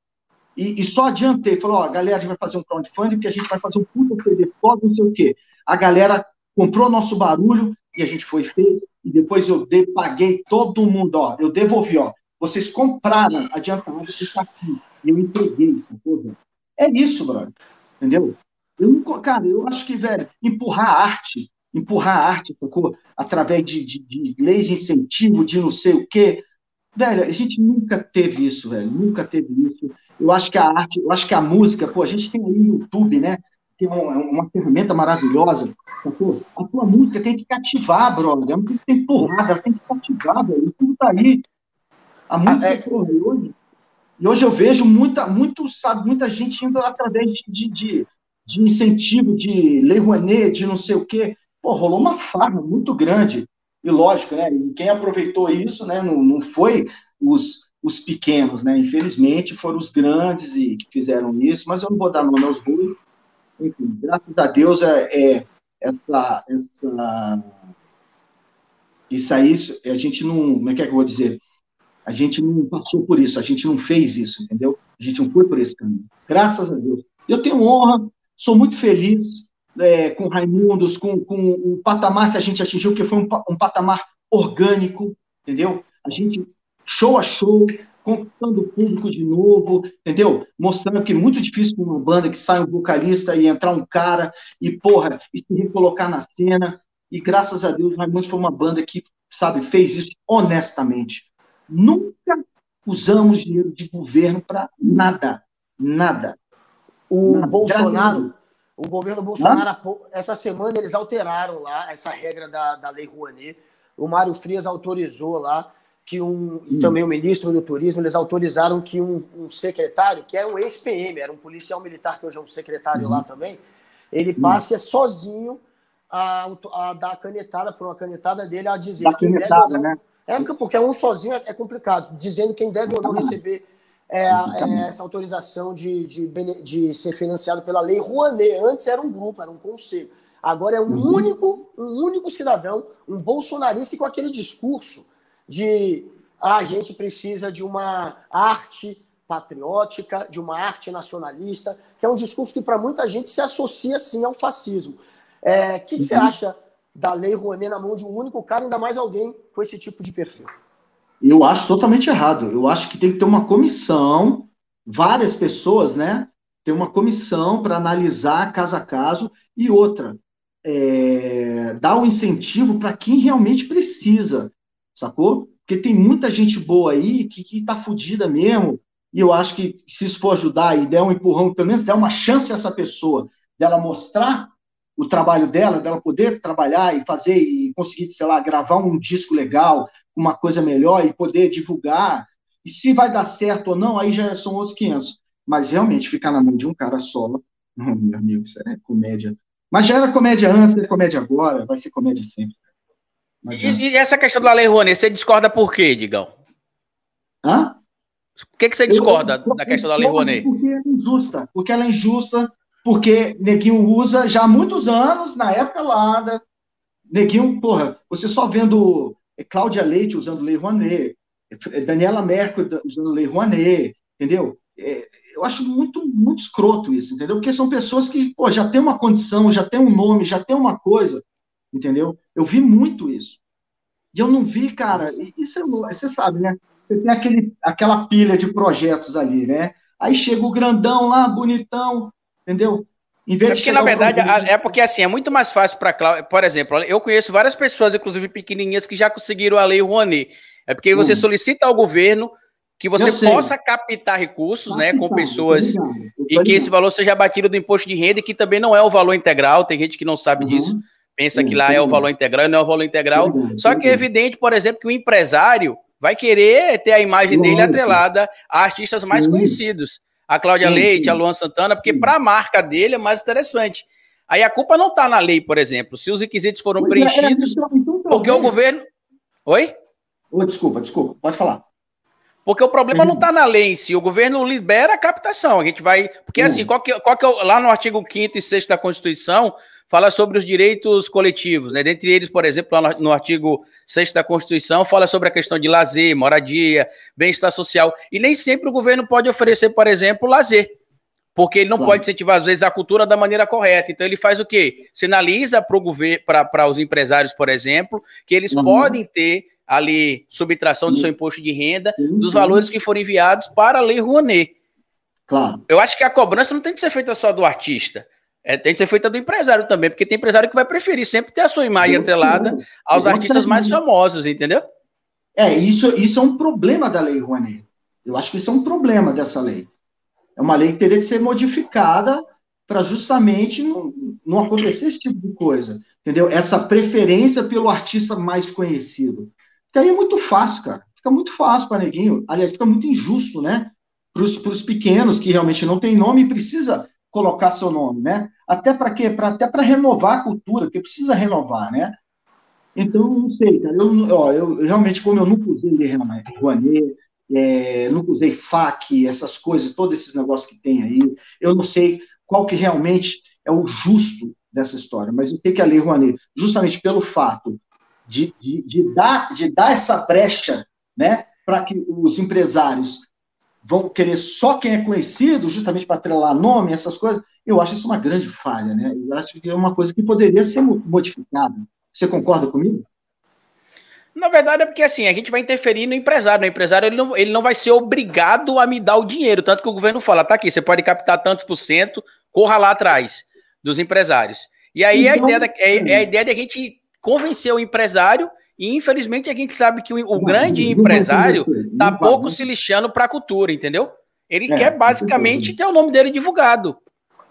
e, e só adiantei, falou, ó, galera, a gente vai fazer um crowdfunding, porque a gente vai fazer um puta CD foda, não sei o quê. A galera comprou nosso barulho, e a gente foi feito, e depois eu dei, paguei todo mundo, ó, eu devolvi, ó, vocês compraram adiantado, está aqui, eu entreguei isso, É isso, brother, entendeu? Eu não, cara, eu acho que, velho, empurrar a arte, empurrar a arte, sacou? Através de, de, de leis de incentivo, de não sei o quê. Velho, a gente nunca teve isso, velho. Nunca teve isso. Eu acho que a arte, eu acho que a música, pô, a gente tem aí no YouTube, né? Tem uma, uma ferramenta maravilhosa. Sacou? A tua música tem que cativar, brother. Ela não tem que ter empurrada, ela tem que cativar, velho. Tudo tá aí. A música, ah, é... hoje. E hoje eu vejo muita, muito, sabe, muita gente indo através de, de, de incentivo de Lei Rouanet, de não sei o quê. Pô, rolou uma farra muito grande. E lógico, né? E quem aproveitou isso, né? Não, não foi os, os pequenos, né? Infelizmente foram os grandes e que fizeram isso, mas eu não vou dar nome aos dois. Enfim, graças a Deus é, é essa, essa isso aí, a gente não, como é que, é que eu vou dizer? A gente não passou por isso, a gente não fez isso, entendeu? A gente não foi por esse caminho. Graças a Deus. Eu tenho honra Sou muito feliz é, com Raimundos, com, com o patamar que a gente atingiu, que foi um, um patamar orgânico, entendeu? A gente, show a show, conquistando o público de novo, entendeu? Mostrando que é muito difícil para uma banda que sai um vocalista e entrar um cara e, porra, e se recolocar na cena. E graças a Deus, Raimundos foi uma banda que, sabe, fez isso honestamente. Nunca usamos dinheiro de governo para nada. Nada. O não, Bolsonaro, o governo Bolsonaro, essa semana eles alteraram lá essa regra da, da Lei Rouanet. O Mário Frias autorizou lá que um, hum. também o ministro do Turismo, eles autorizaram que um, um secretário, que é um ex-PM, era um policial militar, que hoje é um secretário lá uhum. também, ele hum. passe sozinho a, a dar a canetada, por uma canetada dele, a dizer da quem canetada, deve ou não. Né? É, porque um sozinho é, é complicado, dizendo quem deve ou não receber é, é, essa autorização de, de, de, ser financiado pela lei Rouanet. Antes era um grupo, era um conselho. Agora é um uhum. único, um único cidadão, um bolsonarista com aquele discurso de a gente precisa de uma arte patriótica, de uma arte nacionalista, que é um discurso que para muita gente se associa sim ao fascismo. O é, que, que uhum. você acha da Lei Rouanet na mão de um único cara, ainda mais alguém com esse tipo de perfil? Eu acho totalmente errado. Eu acho que tem que ter uma comissão, várias pessoas, né? Ter uma comissão para analisar caso a caso e outra, é, dar um incentivo para quem realmente precisa, sacou? Porque tem muita gente boa aí que, que tá fodida mesmo, e eu acho que se isso for ajudar e der um empurrão, pelo menos der uma chance a essa pessoa dela mostrar o trabalho dela, dela poder trabalhar e fazer e conseguir, sei lá, gravar um disco legal, uma coisa melhor e poder divulgar. E se vai dar certo ou não, aí já são outros 500. Mas realmente ficar na mão de um cara só, meu amigo, isso é comédia. Mas já era comédia antes, é comédia agora, vai ser comédia sempre. E, e, essa questão da Lei Rouanet, você discorda por quê, Digão? Hã? Por que, que você discorda eu, eu, da questão da Lei Rouanet? Porque é injusta, porque ela é injusta, porque Neguinho usa já há muitos anos, na época lá, da, Neguinho, porra, você só vendo Cláudia Leite usando Lei Rouanet, é, Daniela Mercury usando Lei Rouanet, entendeu? É, eu acho muito, muito escroto isso, entendeu? Porque são pessoas que, pô, já tem uma condição, já tem um nome, já tem uma coisa, entendeu? Eu vi muito isso. E eu não vi, cara, isso é, você sabe, né? Você tem aquele, aquela pilha de projetos ali, né? Aí chega o grandão lá, bonitão, Entendeu? Em vez é porque, na verdade, é porque assim, é muito mais fácil para Cláudia. Por exemplo, eu conheço várias pessoas, inclusive pequenininhas, que já conseguiram a lei Rouanet. É porque você hum. solicita ao governo que você possa captar recursos, né, com pessoas e que esse valor seja abatido do imposto de renda que também não é o valor integral. Tem gente que não sabe uhum. disso, pensa que lá é o valor integral e não é o valor integral. Só que é evidente, por exemplo, que o empresário vai querer ter a imagem dele atrelada a artistas mais conhecidos a Cláudia sim, Leite, sim. a Luan Santana, porque para a marca dele é mais interessante. Aí a culpa não está na lei, por exemplo. Se os requisitos foram pois é, preenchidos, é, então, porque o governo. Oi? Oh, desculpa, desculpa, pode falar. Porque o problema uhum. não está na lei em si, o governo libera a captação. A gente vai. Porque uhum. assim, qual que, qual que é, lá no artigo 5 e 6 da Constituição, fala sobre os direitos coletivos, né? Dentre eles, por exemplo, no, artigo 6 da Constituição, fala sobre a questão de lazer, moradia, bem-estar social. E nem sempre o governo pode oferecer, por exemplo, lazer. Porque ele não claro. pode incentivar, às vezes, a cultura da maneira correta. Então, ele faz o quê? Sinaliza para os empresários, por exemplo, que eles uhum. podem ter ali subtração do seu imposto de renda dos valores que forem enviados para a Lei Rouanet. Claro. Eu acho que a cobrança não tem que ser feita só do artista. É, tem que ser feita do empresário também, porque tem empresário que vai preferir sempre ter a sua imagem atrelada aos artistas mais famosos, entendeu? É, isso, isso é um problema da lei Rouanet. Eu acho que isso é um problema dessa lei. É uma lei que teria que ser modificada para justamente não, não acontecer esse tipo de coisa, entendeu? Essa preferência pelo artista mais conhecido. Porque aí é muito fácil, cara. Fica muito fácil para neguinho. Aliás, fica muito injusto, né? Para os pequenos que realmente não têm nome e precisa colocar seu nome, né? Até para quê? Pra, até para renovar a cultura, porque precisa renovar, né? Então, não sei, cara. Eu, ó, eu realmente, como eu nunca usei Rouanet, é, nunca usei FAC, essas coisas, todos esses negócios que tem aí, eu não sei qual que realmente é o justo dessa história, mas eu sei que a Lei Rouanet, justamente pelo fato de, de, de dar, de dar essa brecha, né, para que os empresários vão querer só quem é conhecido, justamente para atrelar nome, essas coisas, eu acho isso uma grande falha, né? Eu acho que é uma coisa que poderia ser modificada. Você concorda comigo? Na verdade é porque assim, a gente vai interferir no empresário. O empresário ele não, ele não vai ser obrigado a me dar o dinheiro. Tanto que o governo fala, tá aqui, você pode captar tantos por cento, corra lá atrás dos empresários. E aí então, é, a ideia da, é, é a ideia de a gente convencer o empresário e infelizmente a gente sabe que o, o grande empresário está pouco se lixando para a cultura, entendeu? Ele é, quer basicamente ter o nome dele divulgado.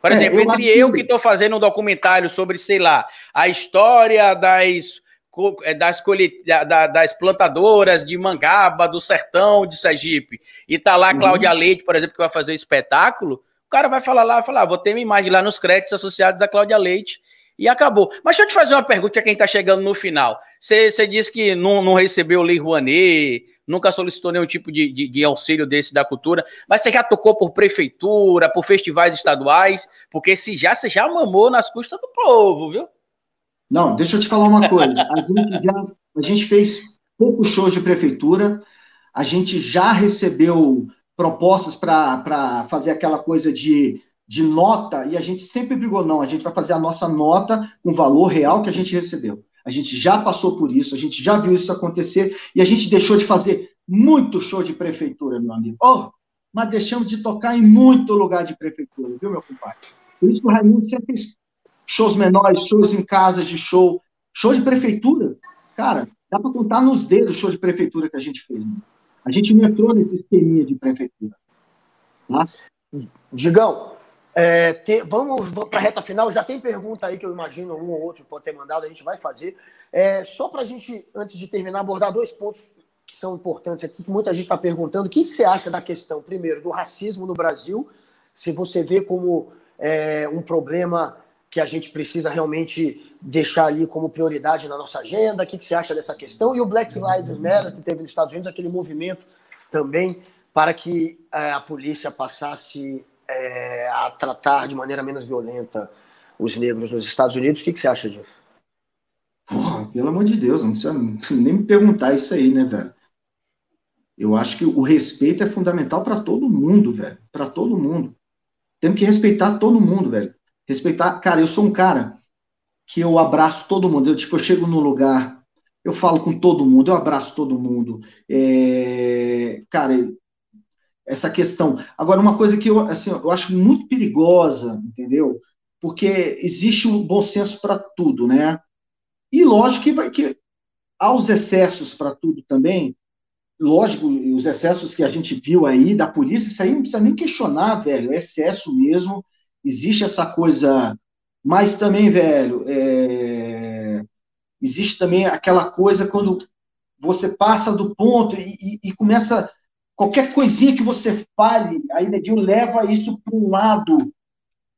Por é, exemplo, eu entre eu que estou fazendo um documentário sobre, sei lá, a história das, é, das, das plantadoras de mangaba, do sertão de Sergipe, e tá lá a Cláudia uhum. Leite, por exemplo, que vai fazer espetáculo, o cara vai falar lá, falar, ah, vou ter uma imagem lá nos créditos associados a Cláudia Leite, e acabou. Mas deixa eu te fazer uma pergunta a quem está chegando no final. Você disse que não, não recebeu Lei Rouanet, nunca solicitou nenhum tipo de, de, de, auxílio desse da cultura, mas você já tocou por prefeitura, por festivais estaduais, porque se já, você já mamou nas custas do povo, viu? Não, deixa eu te falar uma coisa. A gente já a gente fez poucos shows de prefeitura, a gente já recebeu propostas para fazer aquela coisa de, de nota, e a gente sempre brigou, não, a gente vai fazer a nossa nota com o valor real que a gente recebeu. A gente já passou por isso, a gente já viu isso acontecer, e a gente deixou de fazer muito show de prefeitura, meu amigo. Oh, mas deixamos de tocar em muito lugar de prefeitura, viu, meu compadre? Por isso que o Raimundo sempre fez shows menores, shows em casas de show, show de prefeitura. Cara, dá para contar nos dedos show de prefeitura que a gente fez. Né? A gente não entrou nesse esqueminha de prefeitura. Tá? Digão, é, vamos para a reta final. Já tem pergunta aí que eu imagino um ou outro pode ter mandado, a gente vai fazer. É, só para a gente, antes de terminar, abordar dois pontos que são importantes aqui, que muita gente está perguntando. O que, que, você acha da questão, primeiro, do racismo no Brasil? Se você vê como é, um problema que a gente precisa realmente deixar ali como prioridade na nossa agenda? O que, que você acha dessa questão? E o Black Lives Matter, que teve nos Estados Unidos, aquele movimento também para que é, a polícia passasse é, a tratar de maneira menos violenta os negros nos Estados Unidos. O que, que você acha disso? Porra, pelo amor de Deus, não precisa nem me perguntar isso aí, né, velho? Eu acho que o respeito é fundamental para todo mundo, velho. Para todo mundo. Temos que respeitar todo mundo, velho. Respeitar. Cara, eu sou um cara que eu abraço todo mundo. Eu, tipo, eu chego num lugar, eu falo com todo mundo, eu abraço todo mundo. É... Cara, essa questão. Agora, uma coisa que eu, assim, eu acho muito perigosa, entendeu? Porque existe um bom senso para tudo, né? E lógico que, vai, que há os excessos para tudo também. Lógico, os excessos que a gente viu aí da polícia, isso aí não precisa nem questionar, velho. É excesso mesmo. Existe essa coisa. Mas também, velho, é... existe também aquela coisa quando você passa do ponto e, e, e começa qualquer coisinha que você fale, aí Neguinho leva isso para um lado.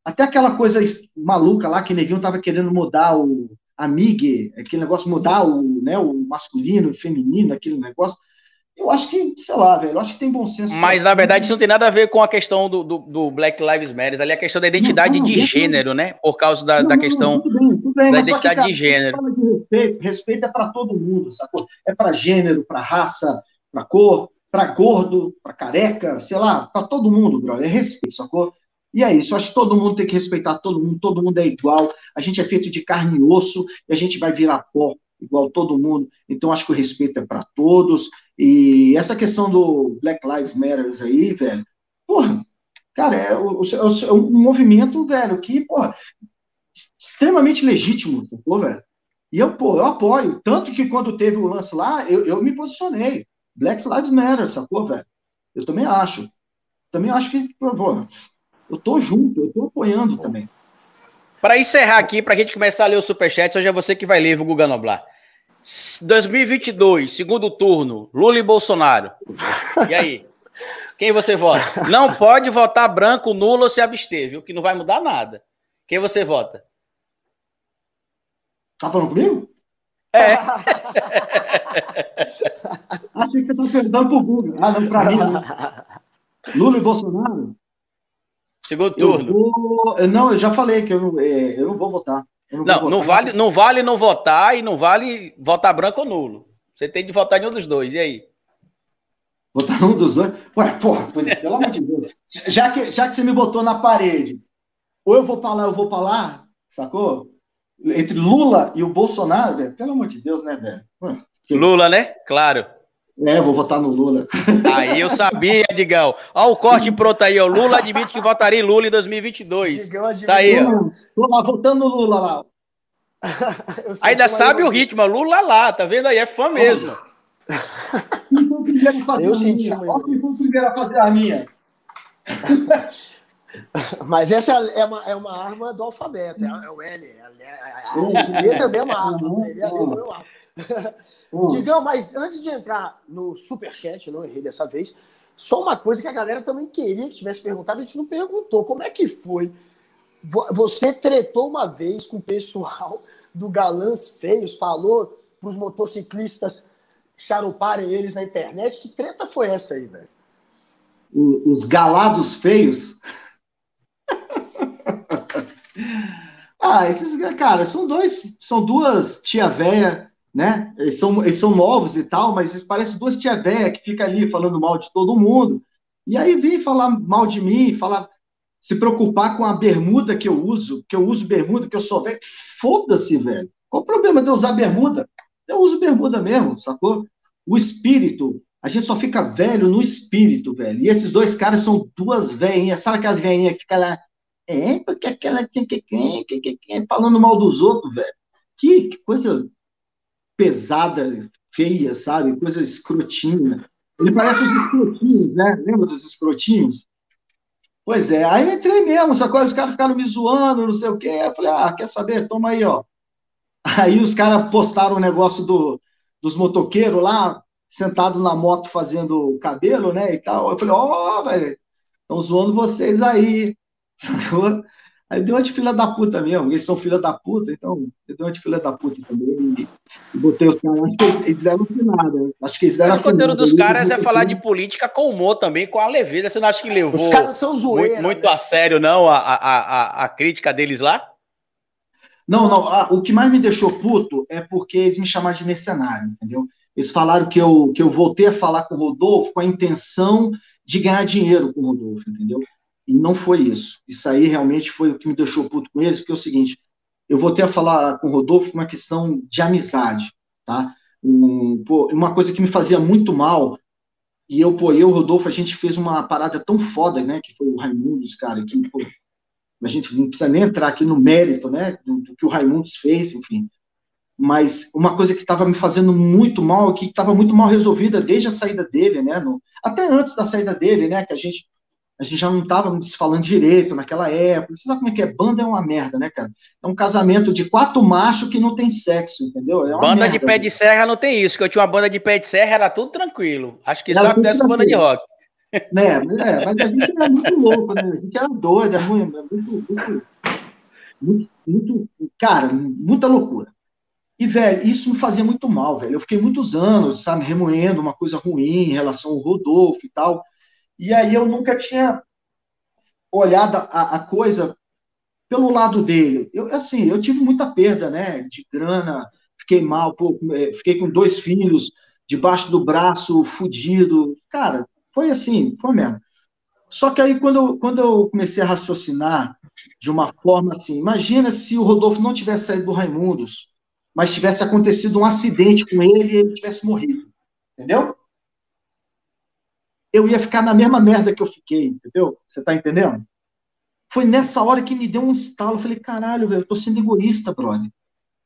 Até aquela coisa maluca lá que Neguinho estava querendo mudar o amigue, aquele negócio, mudar o, né, o masculino, o feminino, aquele negócio. Eu acho que, sei lá, velho, eu acho que tem bom senso. Mas na verdade isso não tem nada a ver com a questão do, do, do Black Lives Matter, ali é a questão da identidade não, não, de gênero, né? Por causa da, da questão tudo bem, tudo bem, da identidade que, cara, de gênero. De respeito, respeito é para todo mundo, sacou? É para gênero, para raça, para cor, para gordo, para careca, sei lá, para todo mundo, brother. É respeito, sacou? E é isso, acho que todo mundo tem que respeitar todo mundo, todo mundo é igual, a gente é feito de carne e osso e a gente vai virar pó igual todo mundo. Então acho que o respeito é para todos. E essa questão do Black Lives Matter aí, velho, porra, cara, é, o, é, é um movimento, velho, que, porra, extremamente legítimo, sacou, velho? E eu, pô, eu apoio. Tanto que quando teve o lance lá, eu, eu me posicionei. Black Lives Matter, sacou, velho? Eu também acho. Também acho que, pô, eu tô junto, eu tô apoiando também. Para encerrar aqui, para a gente começar a ler o superchat, hoje é você que vai ler, o Guga Noblar. 2022, segundo turno, Lula e Bolsonaro. E aí? Quem você vota? Não pode votar branco, nulo ou se abster, viu? Que não vai mudar nada. Quem você vota? Tá falando comigo? É. Achei que você está perguntando para o Google. Ah, não, para mim. Né? Lula e Bolsonaro? Segundo turno. Eu vou... Não, eu já falei que eu não, é, eu não vou votar. Não, não, votar. não, vale, não vale não votar e não vale votar branco ou nulo. Você tem de votar em um dos dois. E aí? Votar um dos dois? Ué, porra, pelo amor de Deus. Já que, já que você me botou na parede, ou eu vou falar, eu vou falar, sacou? Entre Lula e o Bolsonaro, velho, pelo amor de Deus, né, velho? Lula, né? Claro. É, vou votar no Lula. Aí eu sabia, Digão. Olha o corte pronto aí, ó. Lula admite que votaria em Lula em 2022. Digão tá aí, ó. Tô lá votando no Lula lá. Ainda sabe o ritmo, Lula lá, tá vendo aí? É fã mesmo. eu senti. Olha quem foi o primeiro a fazer a minha. Mas essa é uma, é uma arma do alfabeto, é, é o L. É, é, também é uma arma. Ele é uma arma. Digão, mas antes de entrar no superchat, não errei dessa vez, só uma coisa que a galera também queria que tivesse perguntado, a gente não perguntou. Como é que foi? Você tretou uma vez com o pessoal do Galãs Feios, falou para os motociclistas charuparem eles na internet. Que treta foi essa aí, velho? Os galados feios? Ah, esses, cara, são dois, são duas tia véia né? Eles são, eles são novos e tal, mas eles parecem duas tia véia que fica ali falando mal de todo mundo. E aí vem falar mal de mim, falar, se preocupar com a bermuda que eu uso, que eu uso bermuda, que eu sou velho. Foda-se, velho. Qual o problema de eu usar bermuda? Eu uso bermuda mesmo, sacou? O espírito, a gente só fica velho no espírito, velho. E esses dois caras são duas velhinhas, sabe aquelas velhinhas que ficam lá, é, porque aquela tinha que, falando mal dos outros, velho. Que, que coisa pesada, feia, sabe? Coisa escrotinha. Ele parece os escrotinhos, né? Lembra dos escrotinhos? Pois é, aí entrei mesmo, só que os caras ficaram me zoando, não sei o quê. Eu falei, ah, quer saber? Toma aí, ó. Aí os caras postaram o negócio do, dos motoqueiros lá, sentados na moto fazendo cabelo, né, e tal. Eu falei, ó, oh, velho, estão zoando vocês aí. Sacou? Aí deu uma de filha da puta mesmo, eles são filha da puta, então eu dei uma de filha da puta também. E, e botei os caras, acho que eles deram nada. Acho que eles deram Mas o conteúdo dos caras é falar de política com humor também, com a leveza. Você não acha que levou os caras são zoeira, muito, muito né? a sério, não, a, a, a, a crítica deles lá? Não, não. Ah, o que mais me deixou puto é porque eles me chamaram de mercenário, entendeu? Eles falaram que eu, que eu voltei a falar com o Rodolfo com a intenção de ganhar dinheiro com o Rodolfo, entendeu? E não foi isso. Isso aí realmente foi o que me deixou puto com eles, porque é o seguinte, eu voltei a falar com o Rodolfo uma questão de amizade, tá? Um, pô, uma coisa que me fazia muito mal, e eu, pô, eu Rodolfo, a gente fez uma parada tão foda, né, que foi o Raimundos, cara, que, pô, a gente não precisa nem entrar aqui no mérito, né, do, do que o Raimundos fez, enfim, mas uma coisa que estava me fazendo muito mal, que estava muito mal resolvida desde a saída dele, né, no, até antes da saída dele, né, que a gente a gente já não estava se falando direito naquela época. Você sabe como é que é? Banda é uma merda, né, cara? É um casamento de quatro machos que não tem sexo, entendeu? É banda merda, de pé de serra não tem isso, que eu tinha uma banda de pé de serra, era tudo tranquilo. Acho que era só acontece com banda de rock. Né, é, mas a gente era muito louco, né? A gente era doido, era muito, muito, muito, muito, cara, muita loucura. E, velho, isso me fazia muito mal, velho. Eu fiquei muitos anos, sabe, remoendo uma coisa ruim em relação ao Rodolfo e tal. E aí eu nunca tinha olhado a, a coisa pelo lado dele. Eu, assim, eu tive muita perda, né, de grana, fiquei mal, pô, é, fiquei com dois filhos debaixo do braço, fudido. Cara, foi assim, foi mesmo. Só que aí, quando eu, quando eu comecei a raciocinar de uma forma assim, imagina se o Rodolfo não tivesse saído do Raimundos, mas tivesse acontecido um acidente com ele e ele tivesse morrido. Entendeu? Eu ia ficar na mesma merda que eu fiquei, entendeu? Você tá entendendo? Foi nessa hora que me deu um estalo. Eu falei, caralho, velho, eu tô sendo egoísta, brother.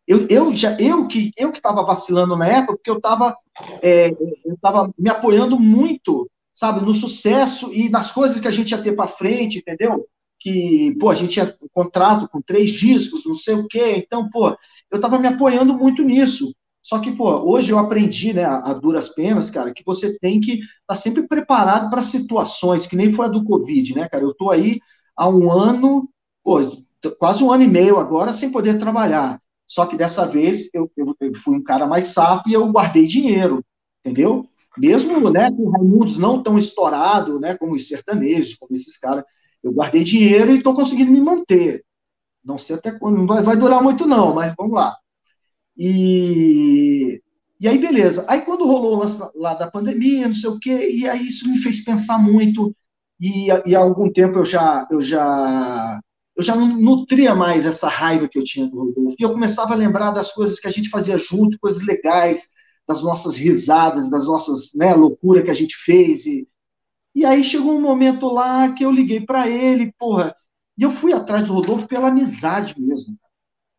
Eu, eu já eu que eu que tava vacilando na época, porque eu tava, é, eu tava me apoiando muito, sabe, no sucesso e nas coisas que a gente ia ter para frente, entendeu? Que, pô, a gente tinha um contrato com três discos, não sei o quê. Então, pô, eu tava me apoiando muito nisso. Só que, pô, hoje eu aprendi, né, a, duras penas, cara, que você tem que estar tá sempre preparado para situações, que nem foi a do Covid, né, cara? Eu tô aí há um ano, pô, quase um ano e meio agora sem poder trabalhar. Só que dessa vez eu, eu, eu fui um cara mais safo e eu guardei dinheiro, entendeu? Mesmo, né, com Raimundos não tão estourado, né, como os sertanejos, como esses caras, eu guardei dinheiro e estou conseguindo me manter. Não sei até quando, não vai, vai durar muito não, mas vamos lá. E, e aí, beleza. Aí, quando rolou lá, da pandemia, não sei o quê, e aí isso me fez pensar muito. E, e há algum tempo eu já, eu já eu já não nutria mais essa raiva que eu tinha do Rodolfo. E eu começava a lembrar das coisas que a gente fazia junto, coisas legais, das nossas risadas, das nossas né, loucuras que a gente fez. E, e aí chegou um momento lá que eu liguei para ele, porra, e eu fui atrás do Rodolfo pela amizade mesmo.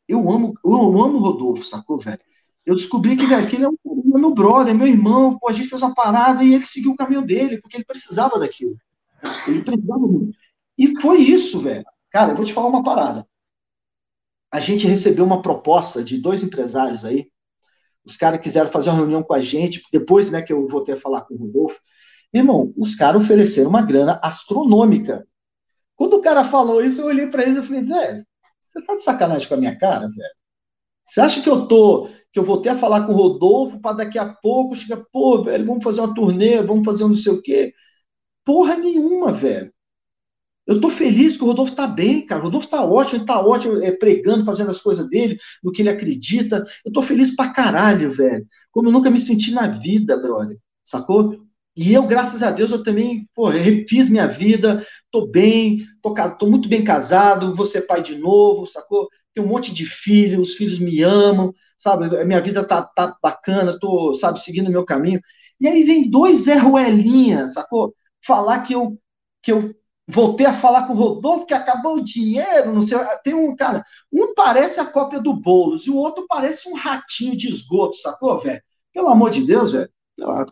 Eu amo, eu amo o Rodolfo, sacou, velho? Eu descobri que, velho, que ele é, um, meu brother, meu irmão, pô, a gente fez uma parada e ele seguiu o caminho dele, porque ele precisava daquilo. Ele precisava muito. E foi isso, velho. Cara, eu vou te falar uma parada. A gente recebeu uma proposta de dois empresários aí. Os caras quiseram fazer uma reunião com a gente, depois, né, que eu voltei a falar com o Rodolfo. Irmão, os caras ofereceram uma grana astronômica. Quando o cara falou isso, eu olhei para eles e falei, velho, você tá de sacanagem com a minha cara, velho? Você acha que eu tô, que eu voltei a falar com o Rodolfo para daqui a pouco chegar, pô, velho, vamos fazer uma turnê, vamos fazer um não sei o quê? Porra nenhuma, velho. Eu tô feliz que o Rodolfo tá bem, cara. O Rodolfo tá ótimo, ele tá ótimo, é, pregando, fazendo as coisas dele, no que ele acredita. Eu tô feliz pra caralho, velho. Como eu nunca me senti na vida, brother. Sacou? E eu, graças a Deus, eu também, pô, refiz minha vida, tô bem, tô, tô muito bem casado, vou ser pai de novo, sacou? Tenho um monte de filhos, os filhos me amam, sabe? Minha vida tá, tá bacana, tô, sabe, seguindo o meu caminho. E aí vem dois Zé Ruelinha, sacou? Falar que eu, que eu voltei a falar com o Rodolfo que acabou o dinheiro, não sei. Tem um cara, um parece a cópia do Boulos e o outro parece um ratinho de esgoto, sacou, velho? Pelo amor de Deus, velho.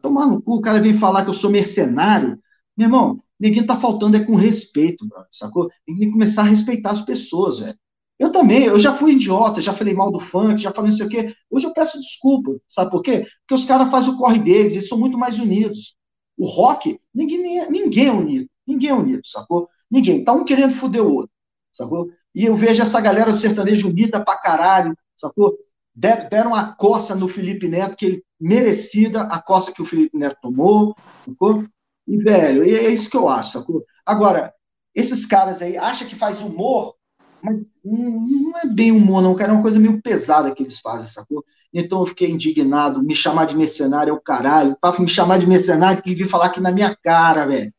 Tomar no cu, o cara vem falar que eu sou mercenário. Meu irmão, ninguém tá faltando é com respeito, sacou? Tem que começar a respeitar as pessoas, velho. Eu também, eu já fui idiota, já falei mal do funk, já falei não sei o quê. Hoje eu peço desculpa, sabe por quê? Porque os caras fazem o corre deles, eles são muito mais unidos. O rock, ninguém, ninguém é unido. Ninguém é unido, sacou? Ninguém. Tá um querendo foder o outro, sacou? E eu vejo essa galera do sertanejo unida pra caralho, sacou? Deram a coça no Felipe Neto, que ele merecida a coça que o Felipe Neto tomou, sacou? E, velho, é isso que eu acho, sacou? Agora, esses caras aí acham que faz humor, mas não é bem humor, não, cara, é uma coisa meio pesada que eles fazem, sacou? Então eu fiquei indignado, me chamar de mercenário é o caralho, pra me chamar de mercenário que vir falar aqui na minha cara, velho.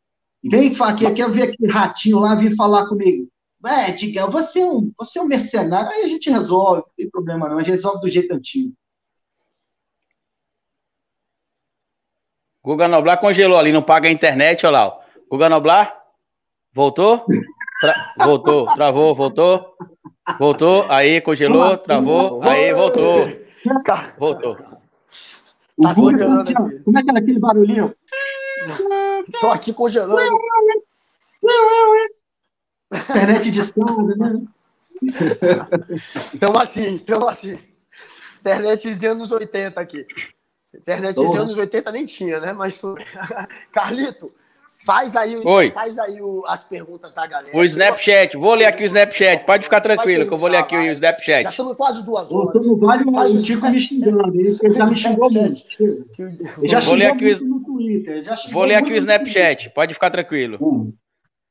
Vem falar aqui, quer ver aquele ratinho lá vir falar comigo. É, diga, você é, um, você é um mercenário, aí a gente resolve, não tem problema não, a gente resolve do jeito antigo. Guga Noblar congelou ali, não paga a internet, olha lá. Guga Noblar? Voltou? Tra... Voltou, travou, voltou. Voltou, aí congelou, travou, aí voltou. Voltou. Tá congelando Como é que era aquele barulhinho? Tô aqui congelando. Internet de escada, né? Então assim, então assim. Internet dos anos 80 aqui. Internet dos anos 80 nem tinha, né? Mas Carlito, faz aí, o, Oi. faz aí o, as perguntas da galera. O Snapchat, vou ler aqui o Snapchat. Pode ficar tranquilo, que eu vou ler aqui o Snapchat. Já estamos quase duas horas. Ô, vale faz o Chico me xingando, ele já me xingou muito. já vou ler aqui o... no Twitter. Vou ler aqui o Snapchat, pode ficar tranquilo. Hum.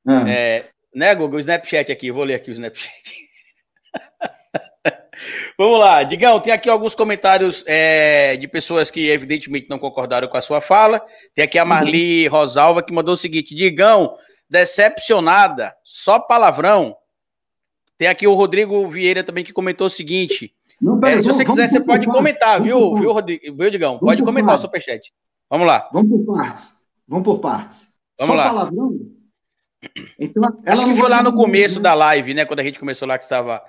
Ah. É, né, Google? O Snapchat aqui, vou ler aqui o Snapchat. Vamos lá, Digão, tem aqui alguns comentários é, de pessoas que evidentemente não concordaram com a sua fala. Tem aqui a uhum. Marli Rosalva que mandou o seguinte: Digão, decepcionada, só palavrão. Tem aqui o Rodrigo Vieira também que comentou o seguinte: não, é, se você quiser, você pode comentar, viu, viu, Rodrigo, viu, Digão? Pode comentar partes. o superchat. Vamos lá. Vamos por partes. Vamos por partes. Vamos só lá. palavrão? Então, Acho que foi lá no começo da live, né? Quando a gente começou lá que estava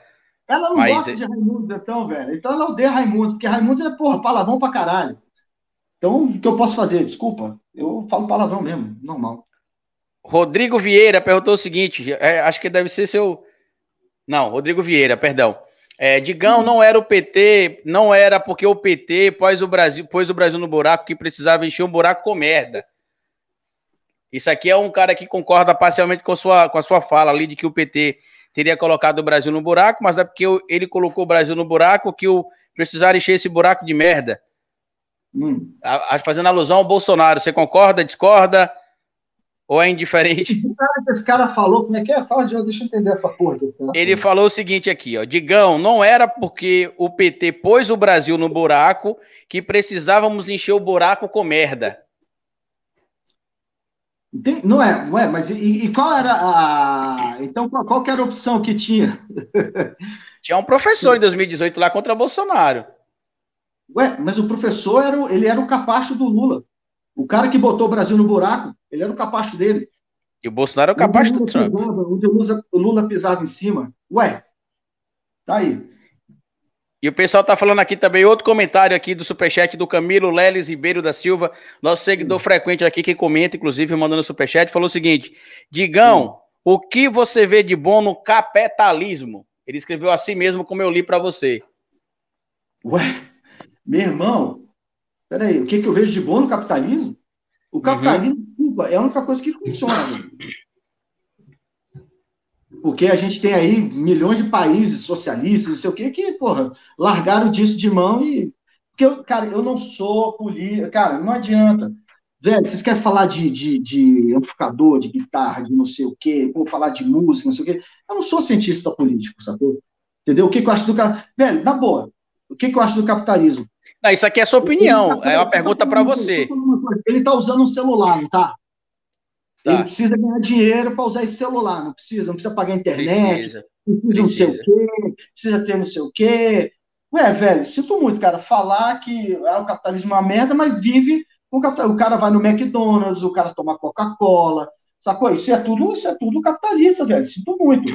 ela não Mas gosta é... de Raimundo, então, velho. Então ela odeia Raimundo, porque Raimundo é, porra, palavrão pra caralho. Então, o que eu posso fazer? Desculpa, eu falo palavrão mesmo, normal. Rodrigo Vieira perguntou o seguinte: é, acho que deve ser seu. Não, Rodrigo Vieira, perdão. É, Digão não era o PT, não era porque o PT pôs o Brasil, pôs o Brasil no buraco que precisava encher um buraco com merda. Isso aqui é um cara que concorda parcialmente com a sua, com a sua fala ali de que o PT teria colocado o Brasil no buraco, mas é porque ele colocou o Brasil no buraco que o precisaram encher esse buraco de merda. Hum. A, a, fazendo alusão ao Bolsonaro. Você concorda, discorda? Ou é indiferente? Esse cara falou, como é que é? Fala, deixa eu entender essa porra. Ele falou o seguinte aqui, ó. Digão, não era porque o PT pôs o Brasil no buraco que precisávamos encher o buraco com merda. Tem, não é, não é, mas e, e, qual era a. Então, qual, qual era a opção que tinha? Tinha um professor em 2018 lá contra Bolsonaro. Ué, mas o professor era, ele era o capacho do Lula. O cara que botou o Brasil no buraco, ele era o capacho dele. E o Bolsonaro é o capacho do Trump. Pisava, o Lula, o Lula pisava em cima. Ué, tá aí. E o pessoal tá falando aqui também, outro comentário aqui do superchat do Camilo Leles Ribeiro da Silva, nosso seguidor hum. frequente aqui, que comenta, inclusive, mandando superchat, falou o seguinte: Digão, hum. o que você vê de bom no capitalismo? Ele escreveu assim mesmo, como eu li para você. Ué, meu irmão, peraí, o que, que eu vejo de bom no capitalismo? O uhum. capitalismo, uhum. é a única coisa que funciona. Porque a gente tem aí milhões de países socialistas, não sei o quê, que, porra, largaram disso de mão e. Porque, eu, cara, eu não sou político. Cara, não adianta. velho, vocês querem falar de, de, de, amplificador, de guitarra, de não sei o quê, ou falar de música, não sei o quê. Eu não sou cientista político, sacou? Entendeu? O que, que eu acho do cara. Velho, na boa, o que, que eu acho do capitalismo? Não, isso aqui é sua opinião, tá é uma pergunta para você. Ele está usando um celular, não tá? Tá. Ele precisa ganhar dinheiro para usar esse celular, não precisa, não precisa pagar internet, precisa, precisa não sei o quê, precisa ter não sei o quê. Ué, velho, sinto muito, cara, falar que ah, o capitalismo é uma merda, mas vive com o capitalismo. O cara vai no McDonald's, o cara toma Coca-Cola, sacou? Isso é tudo, isso é tudo capitalista, velho. Sinto muito.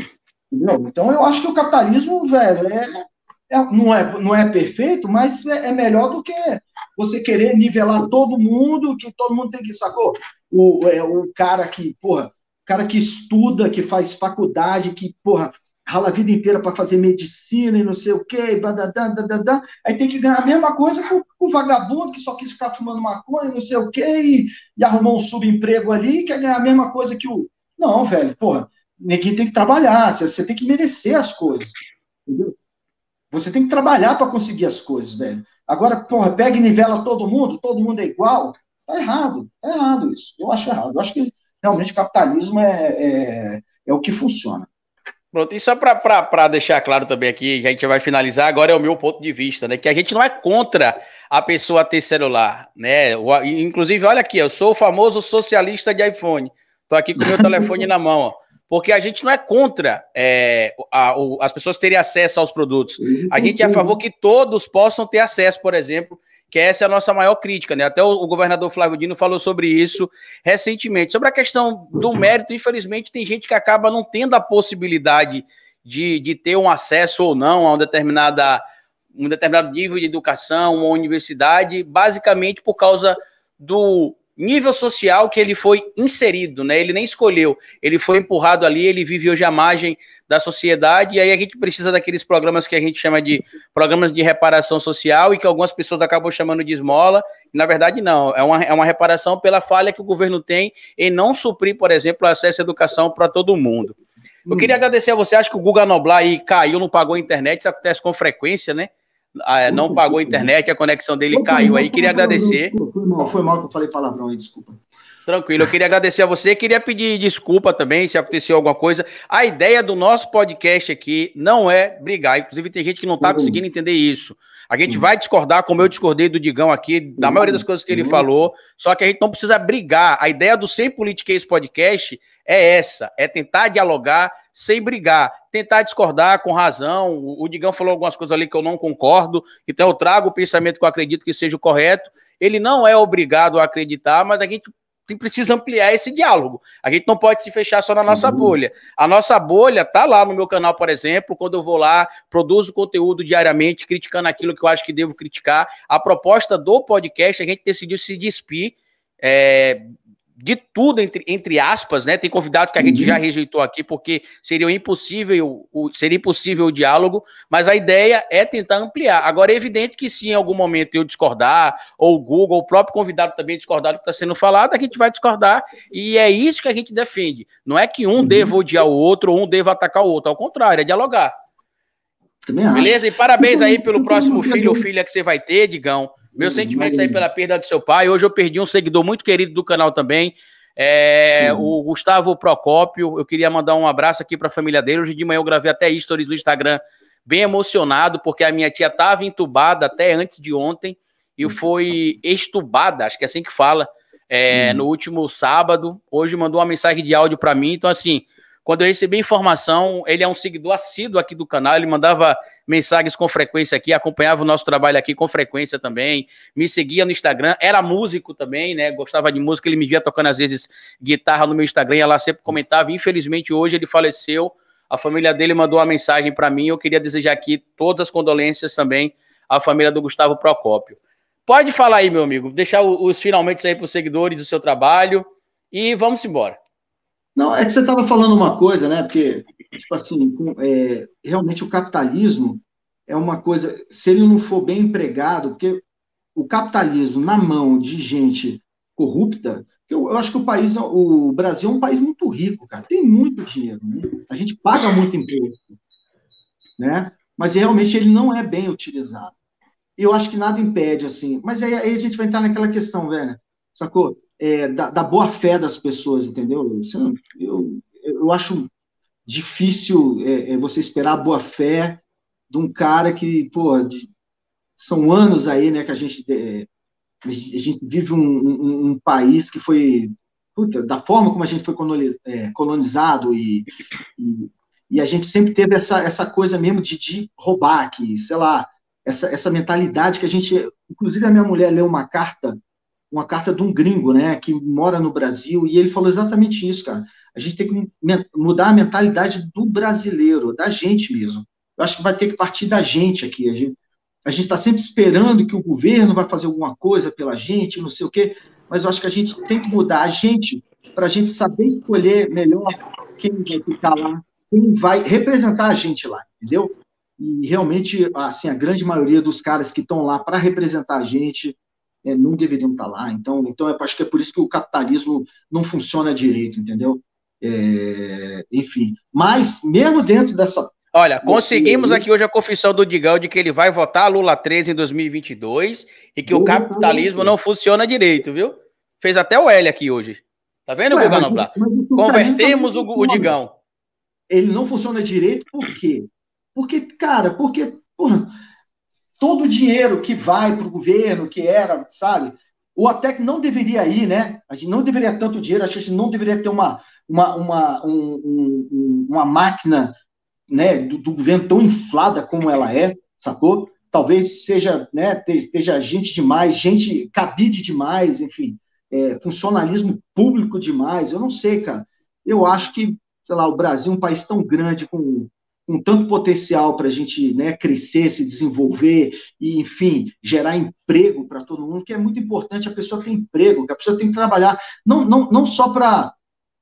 Entendeu? Então eu acho que o capitalismo, velho, é, é não, é, não é perfeito, mas é, é melhor do que você querer nivelar todo mundo, que todo mundo tem que, sacou? O, é, o cara que, porra, cara que estuda, que faz faculdade, que, porra, rala a vida inteira para fazer medicina e não sei o quê, badadã, dadadã, aí tem que ganhar a mesma coisa com o vagabundo que só quis ficar fumando maconha, não sei o quê, e, e arrumou um subemprego ali e quer ganhar a mesma coisa que o. Não, velho, porra, ninguém tem que trabalhar, você, você tem que merecer as coisas, entendeu? Você tem que trabalhar para conseguir as coisas, velho. Agora, porra, pega e nivela todo mundo, todo mundo é igual, Está errado, é errado isso. Eu acho errado. Eu acho que realmente o capitalismo é, é, é o que funciona. Pronto, e só para deixar claro também aqui, a gente vai finalizar, agora é o meu ponto de vista, né? Que a gente não é contra a pessoa ter celular, né? Inclusive, olha aqui, eu sou o famoso socialista de iPhone. Estou aqui com o meu telefone na mão, ó, porque a gente não é contra é, a, o, as pessoas terem acesso aos produtos. A gente é a favor que todos possam ter acesso, por exemplo, que essa é a nossa maior crítica, né? Até o, governador Flávio Dino falou sobre isso recentemente. Sobre a questão do mérito, infelizmente, tem gente que acaba não tendo a possibilidade de, de ter um acesso ou não a uma determinada, um determinado nível de educação, uma universidade, basicamente por causa do nível social que ele foi inserido, né? Ele nem escolheu, ele foi empurrado ali, ele vive hoje a margem da sociedade, e aí a gente precisa daqueles programas que a gente chama de programas de reparação social e que algumas pessoas acabam chamando de esmola, na verdade não, é uma, é uma reparação pela falha que o governo tem em não suprir, por exemplo, acesso à educação para todo mundo. Eu queria agradecer a você, acho que o Guga Noblar aí caiu, não pagou a internet, isso acontece com frequência, né? Ah, não pagou a internet, a conexão dele caiu aí. Queria agradecer. Foi mal, foi mal que eu falei palavrão aí, desculpa. Tranquilo, eu queria agradecer a você, queria pedir desculpa também se aconteceu alguma coisa. A ideia do nosso podcast aqui não é brigar, inclusive tem gente que não está conseguindo entender isso. A gente vai discordar, como eu discordei do Digão aqui, da maioria das coisas que ele falou, só que a gente não precisa brigar. A ideia do Sem Politiquês Podcast é essa, é tentar dialogar sem brigar, tentar discordar com razão. O Digão falou algumas coisas ali que eu não concordo, então eu trago o pensamento que eu acredito que seja o correto. Ele não é obrigado a acreditar, mas a gente precisa ampliar esse diálogo. A gente não pode se fechar só na nossa uhum. bolha. A nossa bolha tá lá no meu canal, por exemplo, quando eu vou lá, produzo conteúdo diariamente, criticando aquilo que eu acho que devo criticar. A proposta do podcast, a gente decidiu se despir. É, de tudo, entre, entre aspas, né? Tem convidados que a gente uhum. já rejeitou aqui porque seria impossível, o, seria impossível o diálogo, mas a ideia é tentar ampliar. Agora, é evidente que se em algum momento eu discordar, ou o Google, o próprio convidado também discordar do que está sendo falado, a gente vai discordar, e é isso que a gente defende. Não é que um uhum. deva odiar o outro, ou um deva atacar o outro, ao contrário, é dialogar. Beleza? E parabéns aí pelo próximo filho ou filha que você vai ter, Digão. Meus sentimentos aí pela perda do seu pai. Hoje eu perdi um seguidor muito querido do canal também. É, o Gustavo Procópio, eu queria mandar um abraço aqui para a família dele. Hoje de manhã eu gravei até stories no Instagram, bem emocionado, porque a minha tia estava entubada até antes de ontem e foi estubada, acho que é assim que fala, é, uhum. no último sábado. Hoje mandou uma mensagem de áudio para mim, então assim, quando eu recebi informação, ele é um seguidor assíduo aqui do canal, ele mandava mensagens com frequência aqui, acompanhava o nosso trabalho aqui com frequência também, me seguia no Instagram, era músico também, né? Gostava de música, ele me via tocando às vezes guitarra no meu Instagram, ela sempre comentava. Infelizmente, hoje ele faleceu. A família dele mandou uma mensagem para mim. Eu queria desejar aqui todas as condolências também à família do Gustavo Procópio. Pode falar aí, meu amigo, deixar os finalmente aí para os seguidores do seu trabalho e vamos embora. Não, é que você estava falando uma coisa, né? Porque, tipo assim, é, realmente o capitalismo é uma coisa, se ele não for bem empregado, porque o capitalismo na mão de gente corrupta, eu, eu acho que o país, o Brasil é um país muito rico, cara, tem muito dinheiro, né? a gente paga muito imposto, né? Mas realmente ele não é bem utilizado. Eu acho que nada impede, assim. Mas aí, aí a gente vai entrar naquela questão, velho, sacou? É, da, da, boa fé das pessoas, entendeu? Eu, eu acho difícil é, é, você esperar a boa fé de um cara que, pô, de, são anos aí, né, que a gente, é, a gente vive um, um, um país que foi, puta, da forma como a gente foi é, colonizado e, e, e, a gente sempre teve essa, essa coisa mesmo de, de roubar aqui, sei lá, essa, essa mentalidade que a gente, inclusive a minha mulher leu uma carta uma carta de um gringo, né, que mora no Brasil, e ele falou exatamente isso, cara. A gente tem que mudar a mentalidade do brasileiro, da gente mesmo. Eu acho que vai ter que partir da gente aqui. A gente a está sempre esperando que o governo vai fazer alguma coisa pela gente, não sei o quê, mas eu acho que a gente tem que mudar a gente para a gente saber escolher melhor quem vai ficar lá, quem vai representar a gente lá, entendeu? E realmente, assim, a grande maioria dos caras que estão lá para representar a gente é, não deveriam estar lá. Então, então eu acho que é por isso que o capitalismo não funciona direito, entendeu? É, enfim, mas mesmo dentro dessa. Olha, conseguimos aqui hoje a confissão do Digão de que ele vai votar Lula 13 em 2022 e que o capitalismo não funciona direito, viu? Fez até o L aqui hoje. Tá vendo, Guga Noblar? Convertemos o, o Digão. Ele não funciona direito por quê? Porque, cara, porque, porra, todo o dinheiro que vai para o governo, que era, sabe? Ou até que não deveria ir, né? A gente não deveria tanto dinheiro, a gente não deveria ter uma, uma, uma, um, um, uma máquina né, do, do, governo tão inflada como ela é, sacou? Talvez seja, né, esteja gente demais, gente cabide demais, enfim, é, funcionalismo público demais, eu não sei, cara. Eu acho que, sei lá, o Brasil é um país tão grande, com com tanto potencial para a gente né, crescer, se desenvolver e, enfim, gerar emprego para todo mundo, que é muito importante a pessoa ter emprego, que a pessoa tem que trabalhar, não, não, não só para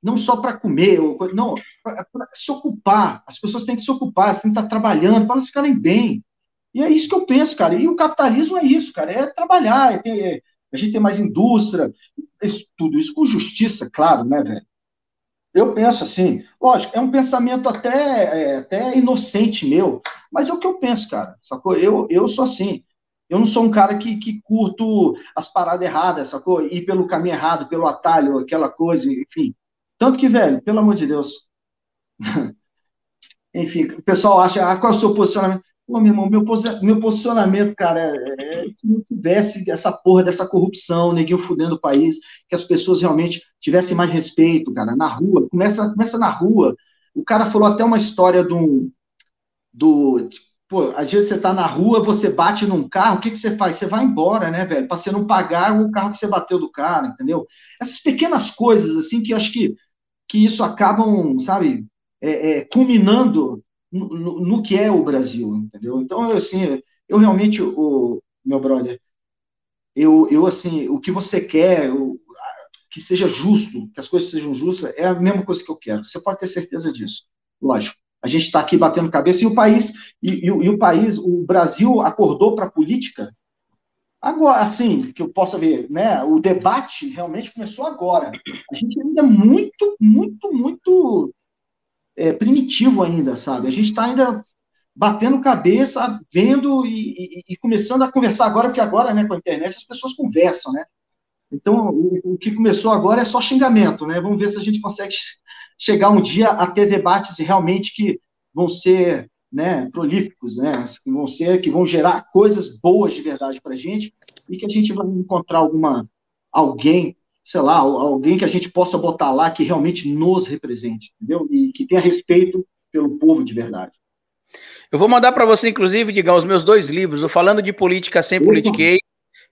não só para comer, não, para se ocupar. As pessoas têm que se ocupar, elas têm que estar trabalhando para elas ficarem bem. E é isso que eu penso, cara. E o capitalismo é isso, cara, é trabalhar, é ter, é, a gente tem mais indústria, isso, tudo isso com justiça, claro, né, velho? Eu penso assim, lógico, é um pensamento até, é, até inocente meu, mas é o que eu penso, cara, sacou? Eu, eu sou assim. Eu não sou um cara que, que curto as paradas erradas, sacou? Ir pelo caminho errado, pelo atalho, aquela coisa, enfim. Tanto que, velho, pelo amor de Deus. enfim, o pessoal acha, ah, qual é o seu posicionamento? Pô, meu irmão, meu, meu posicionamento, cara, é, é que não tivesse essa porra dessa corrupção, neguinho fudendo o país, que as pessoas realmente tivessem mais respeito, cara, na rua. Começa, começa na rua. O cara falou até uma história do. do pô, às vezes você tá na rua, você bate num carro, o que, que você faz? Você vai embora, né, velho? Pra você não pagar o carro que você bateu do cara, entendeu? Essas pequenas coisas, assim, que eu acho que, que isso acabam, sabe, é, é, culminando no, no, que é o Brasil, entendeu? Então, assim, eu realmente, o meu brother, eu, eu assim, o que você quer, o, que seja justo, que as coisas sejam justas, é a mesma coisa que eu quero. Você pode ter certeza disso. Lógico. A gente está aqui batendo cabeça e o país, e, e, e o país, o Brasil acordou para a política agora, assim, que eu possa ver, né? O debate realmente começou agora. A gente ainda é muito, muito, muito é, primitivo ainda, sabe? A gente está ainda batendo cabeça, vendo e, e, e, começando a conversar agora, porque agora, né, com a internet, as pessoas conversam, né? Então, o, o, que começou agora é só xingamento, né? Vamos ver se a gente consegue chegar um dia a ter debates realmente que vão ser né, prolíficos, né? Que vão ser, que vão gerar coisas boas de verdade para a gente e que a gente vai encontrar alguma alguém sei lá, alguém que a gente possa botar lá que realmente nos represente, entendeu? E que tenha respeito pelo povo de verdade. Eu vou mandar para você, inclusive, diga os meus dois livros, o Falando de Política Sem Opa. Politiquei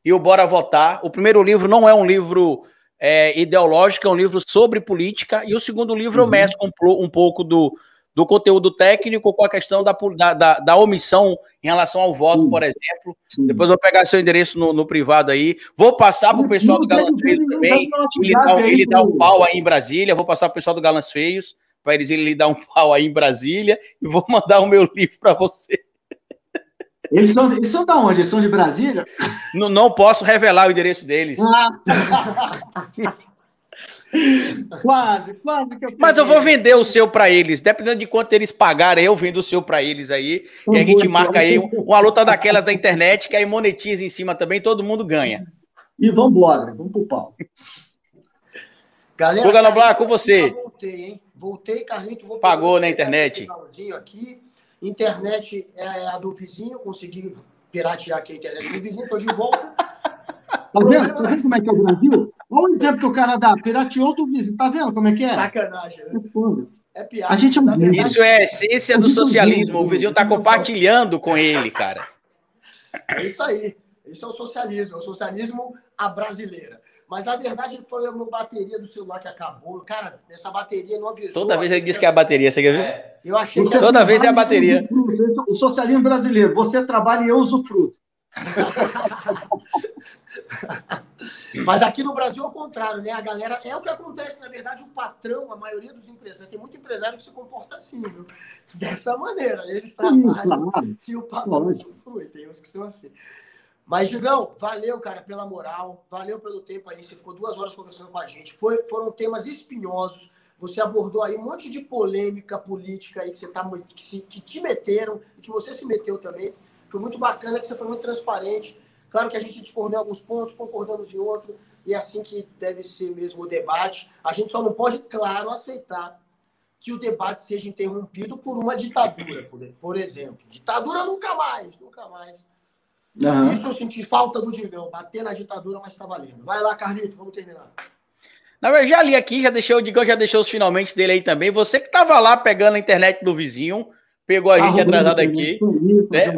e o Bora Votar. O primeiro livro não é um livro é, ideológico, é um livro sobre política, e o segundo livro uhum. eu mesclo um, um pouco do, do conteúdo técnico com a questão da, da, da omissão em relação ao voto, Sim. por exemplo. Sim. Depois eu vou pegar seu endereço no, no privado aí. Vou passar para o pessoal do Galãs Feios também. Ele dá, ele dá um pau aí em Brasília. Vou passar para o pessoal do Galãs Feios para eles ele dar um pau aí em Brasília. E vou mandar o meu livro para você. Eles são, eles são da onde? Eles são de Brasília? Não, não posso revelar o endereço deles. Ah. quase, quase que eu Mas eu vou vender o seu para eles, dependendo de quanto eles pagarem, eu vendo o seu para eles aí. e a gente marca aí uma luta daquelas da internet que aí monetiza em cima também, todo mundo ganha. E vamos embora, vamos pro pau. Galera, Fuga Noblar, com você. Voltei, hein? Voltei, Carlito. Vou Pagou na internet. Aqui. Internet é a do vizinho, consegui piratear aqui a internet do vizinho, tô de volta. Tá vendo? Tá vendo como é que é o Brasil? Olha o exemplo que o cara dá, pirateou do vizinho. Tá vendo como é que é? Sacanagem. Né? É, é piada. A gente é um... Isso é a essência do socialismo. O vizinho tá compartilhando com ele, cara. É isso aí. Isso é o socialismo. É o socialismo à brasileira. Mas na verdade foi a minha bateria do celular que acabou. Cara, essa bateria não avisou. Toda vez ele diz que é a bateria, você quer ver? É, eu achei que Toda vez é a bateria. O socialismo brasileiro, você trabalha e eu uso fruto. Mas aqui no Brasil é o contrário, né? A galera. É o que acontece, na verdade, o patrão, a maioria dos empresários, tem muito empresário que se comporta assim, viu? Dessa maneira. Eles trabalham claro. e o patrão usufrui. Tem uns que são assim. Mas, Digão, valeu, cara, pela moral, valeu pelo tempo aí. Você ficou duas horas conversando com a gente. Foi, foram temas espinhosos. Você abordou aí um monte de polêmica política aí que, você tá, que, se, que te meteram e que você se meteu também. Foi muito bacana, que você foi muito transparente. Claro que a gente discordou em alguns pontos, concordamos em outros, e é assim que deve ser mesmo o debate. A gente só não pode, claro, aceitar que o debate seja interrompido por uma ditadura, por, por exemplo. Ditadura nunca mais, nunca mais. Uhum. Isso eu senti falta do Digão, bater na ditadura, mas tá valendo. Vai lá, Carlito, vamos terminar. Na verdade, já li aqui, já deixou o Digão, já deixou os finalmente dele aí também. Você que tava lá pegando a internet do vizinho, pegou a gente atrasado aqui. Né?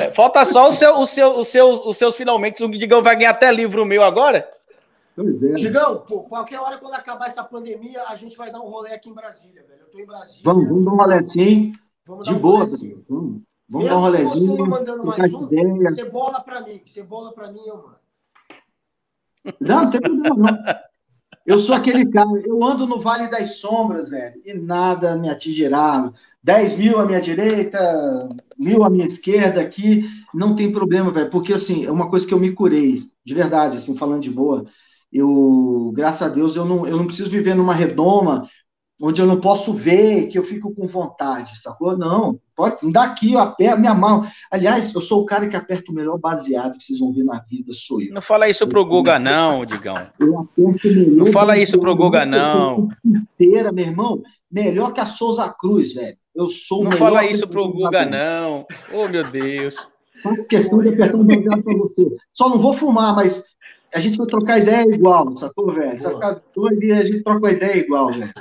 É, falta só o seu, o seu, os, seus, os seus finalmente. O Digão vai ganhar até livro meu agora. É. Digão, pô, qualquer hora quando acabar essa pandemia, a gente vai dar um rolê aqui em Brasília, velho. Eu tô em Brasília. Vamos, vamos dar um rolê assim. Vamos de um boa, vamos. Vamos dar um rolezinho. Você mandando mais um, ideia. você bola para mim. Você bola para mim, eu mando. Não, não tem problema, não. Eu sou aquele cara, eu ando no Vale das Sombras, velho, e nada me atingirá. 10 mil à minha direita, mil à minha esquerda aqui, não tem problema, velho, porque assim, é uma coisa que eu me curei, de verdade, assim, falando de boa. Eu, graças a Deus, eu não, eu não preciso viver numa redoma onde eu não posso ver, que eu fico com vontade, sacou? Não, pode, daqui eu aperto minha mão. Aliás, eu sou o cara que aperta o melhor baseado que vocês vão ver na vida, sou eu. Não fala isso pro Guga não, Digão. Eu aperto melhor Não fala isso pro Guga não. Inteira, meu irmão, melhor que a Souza Cruz, velho. Eu sou Não fala isso pro Guga não. Oh, meu Deus. Faço questão de apertar um baseado pra você. Só não vou fumar, mas a gente vai trocar ideia igual, sacou, velho? Você vai ficar doido e a gente troca ideia igual, velho.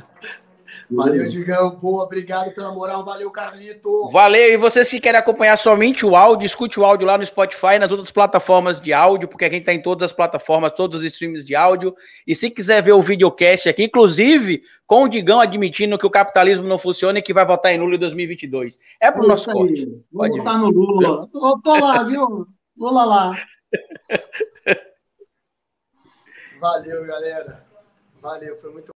Valeu, Digão. Boa, obrigado pela moral. Valeu, Carlito. Valeu. E vocês que querem acompanhar somente o áudio, escute o áudio lá no Spotify, nas outras plataformas de áudio, porque a gente está em todas as plataformas, todos os streams de áudio. E se quiser ver o videocast aqui, inclusive com o Digão admitindo que o capitalismo não funciona e que vai votar em Lula em 2022. É pro é nosso corte. Vou votar no Lula. Tô, tô lá, viu? Lula lá. Valeu, galera. Valeu, foi muito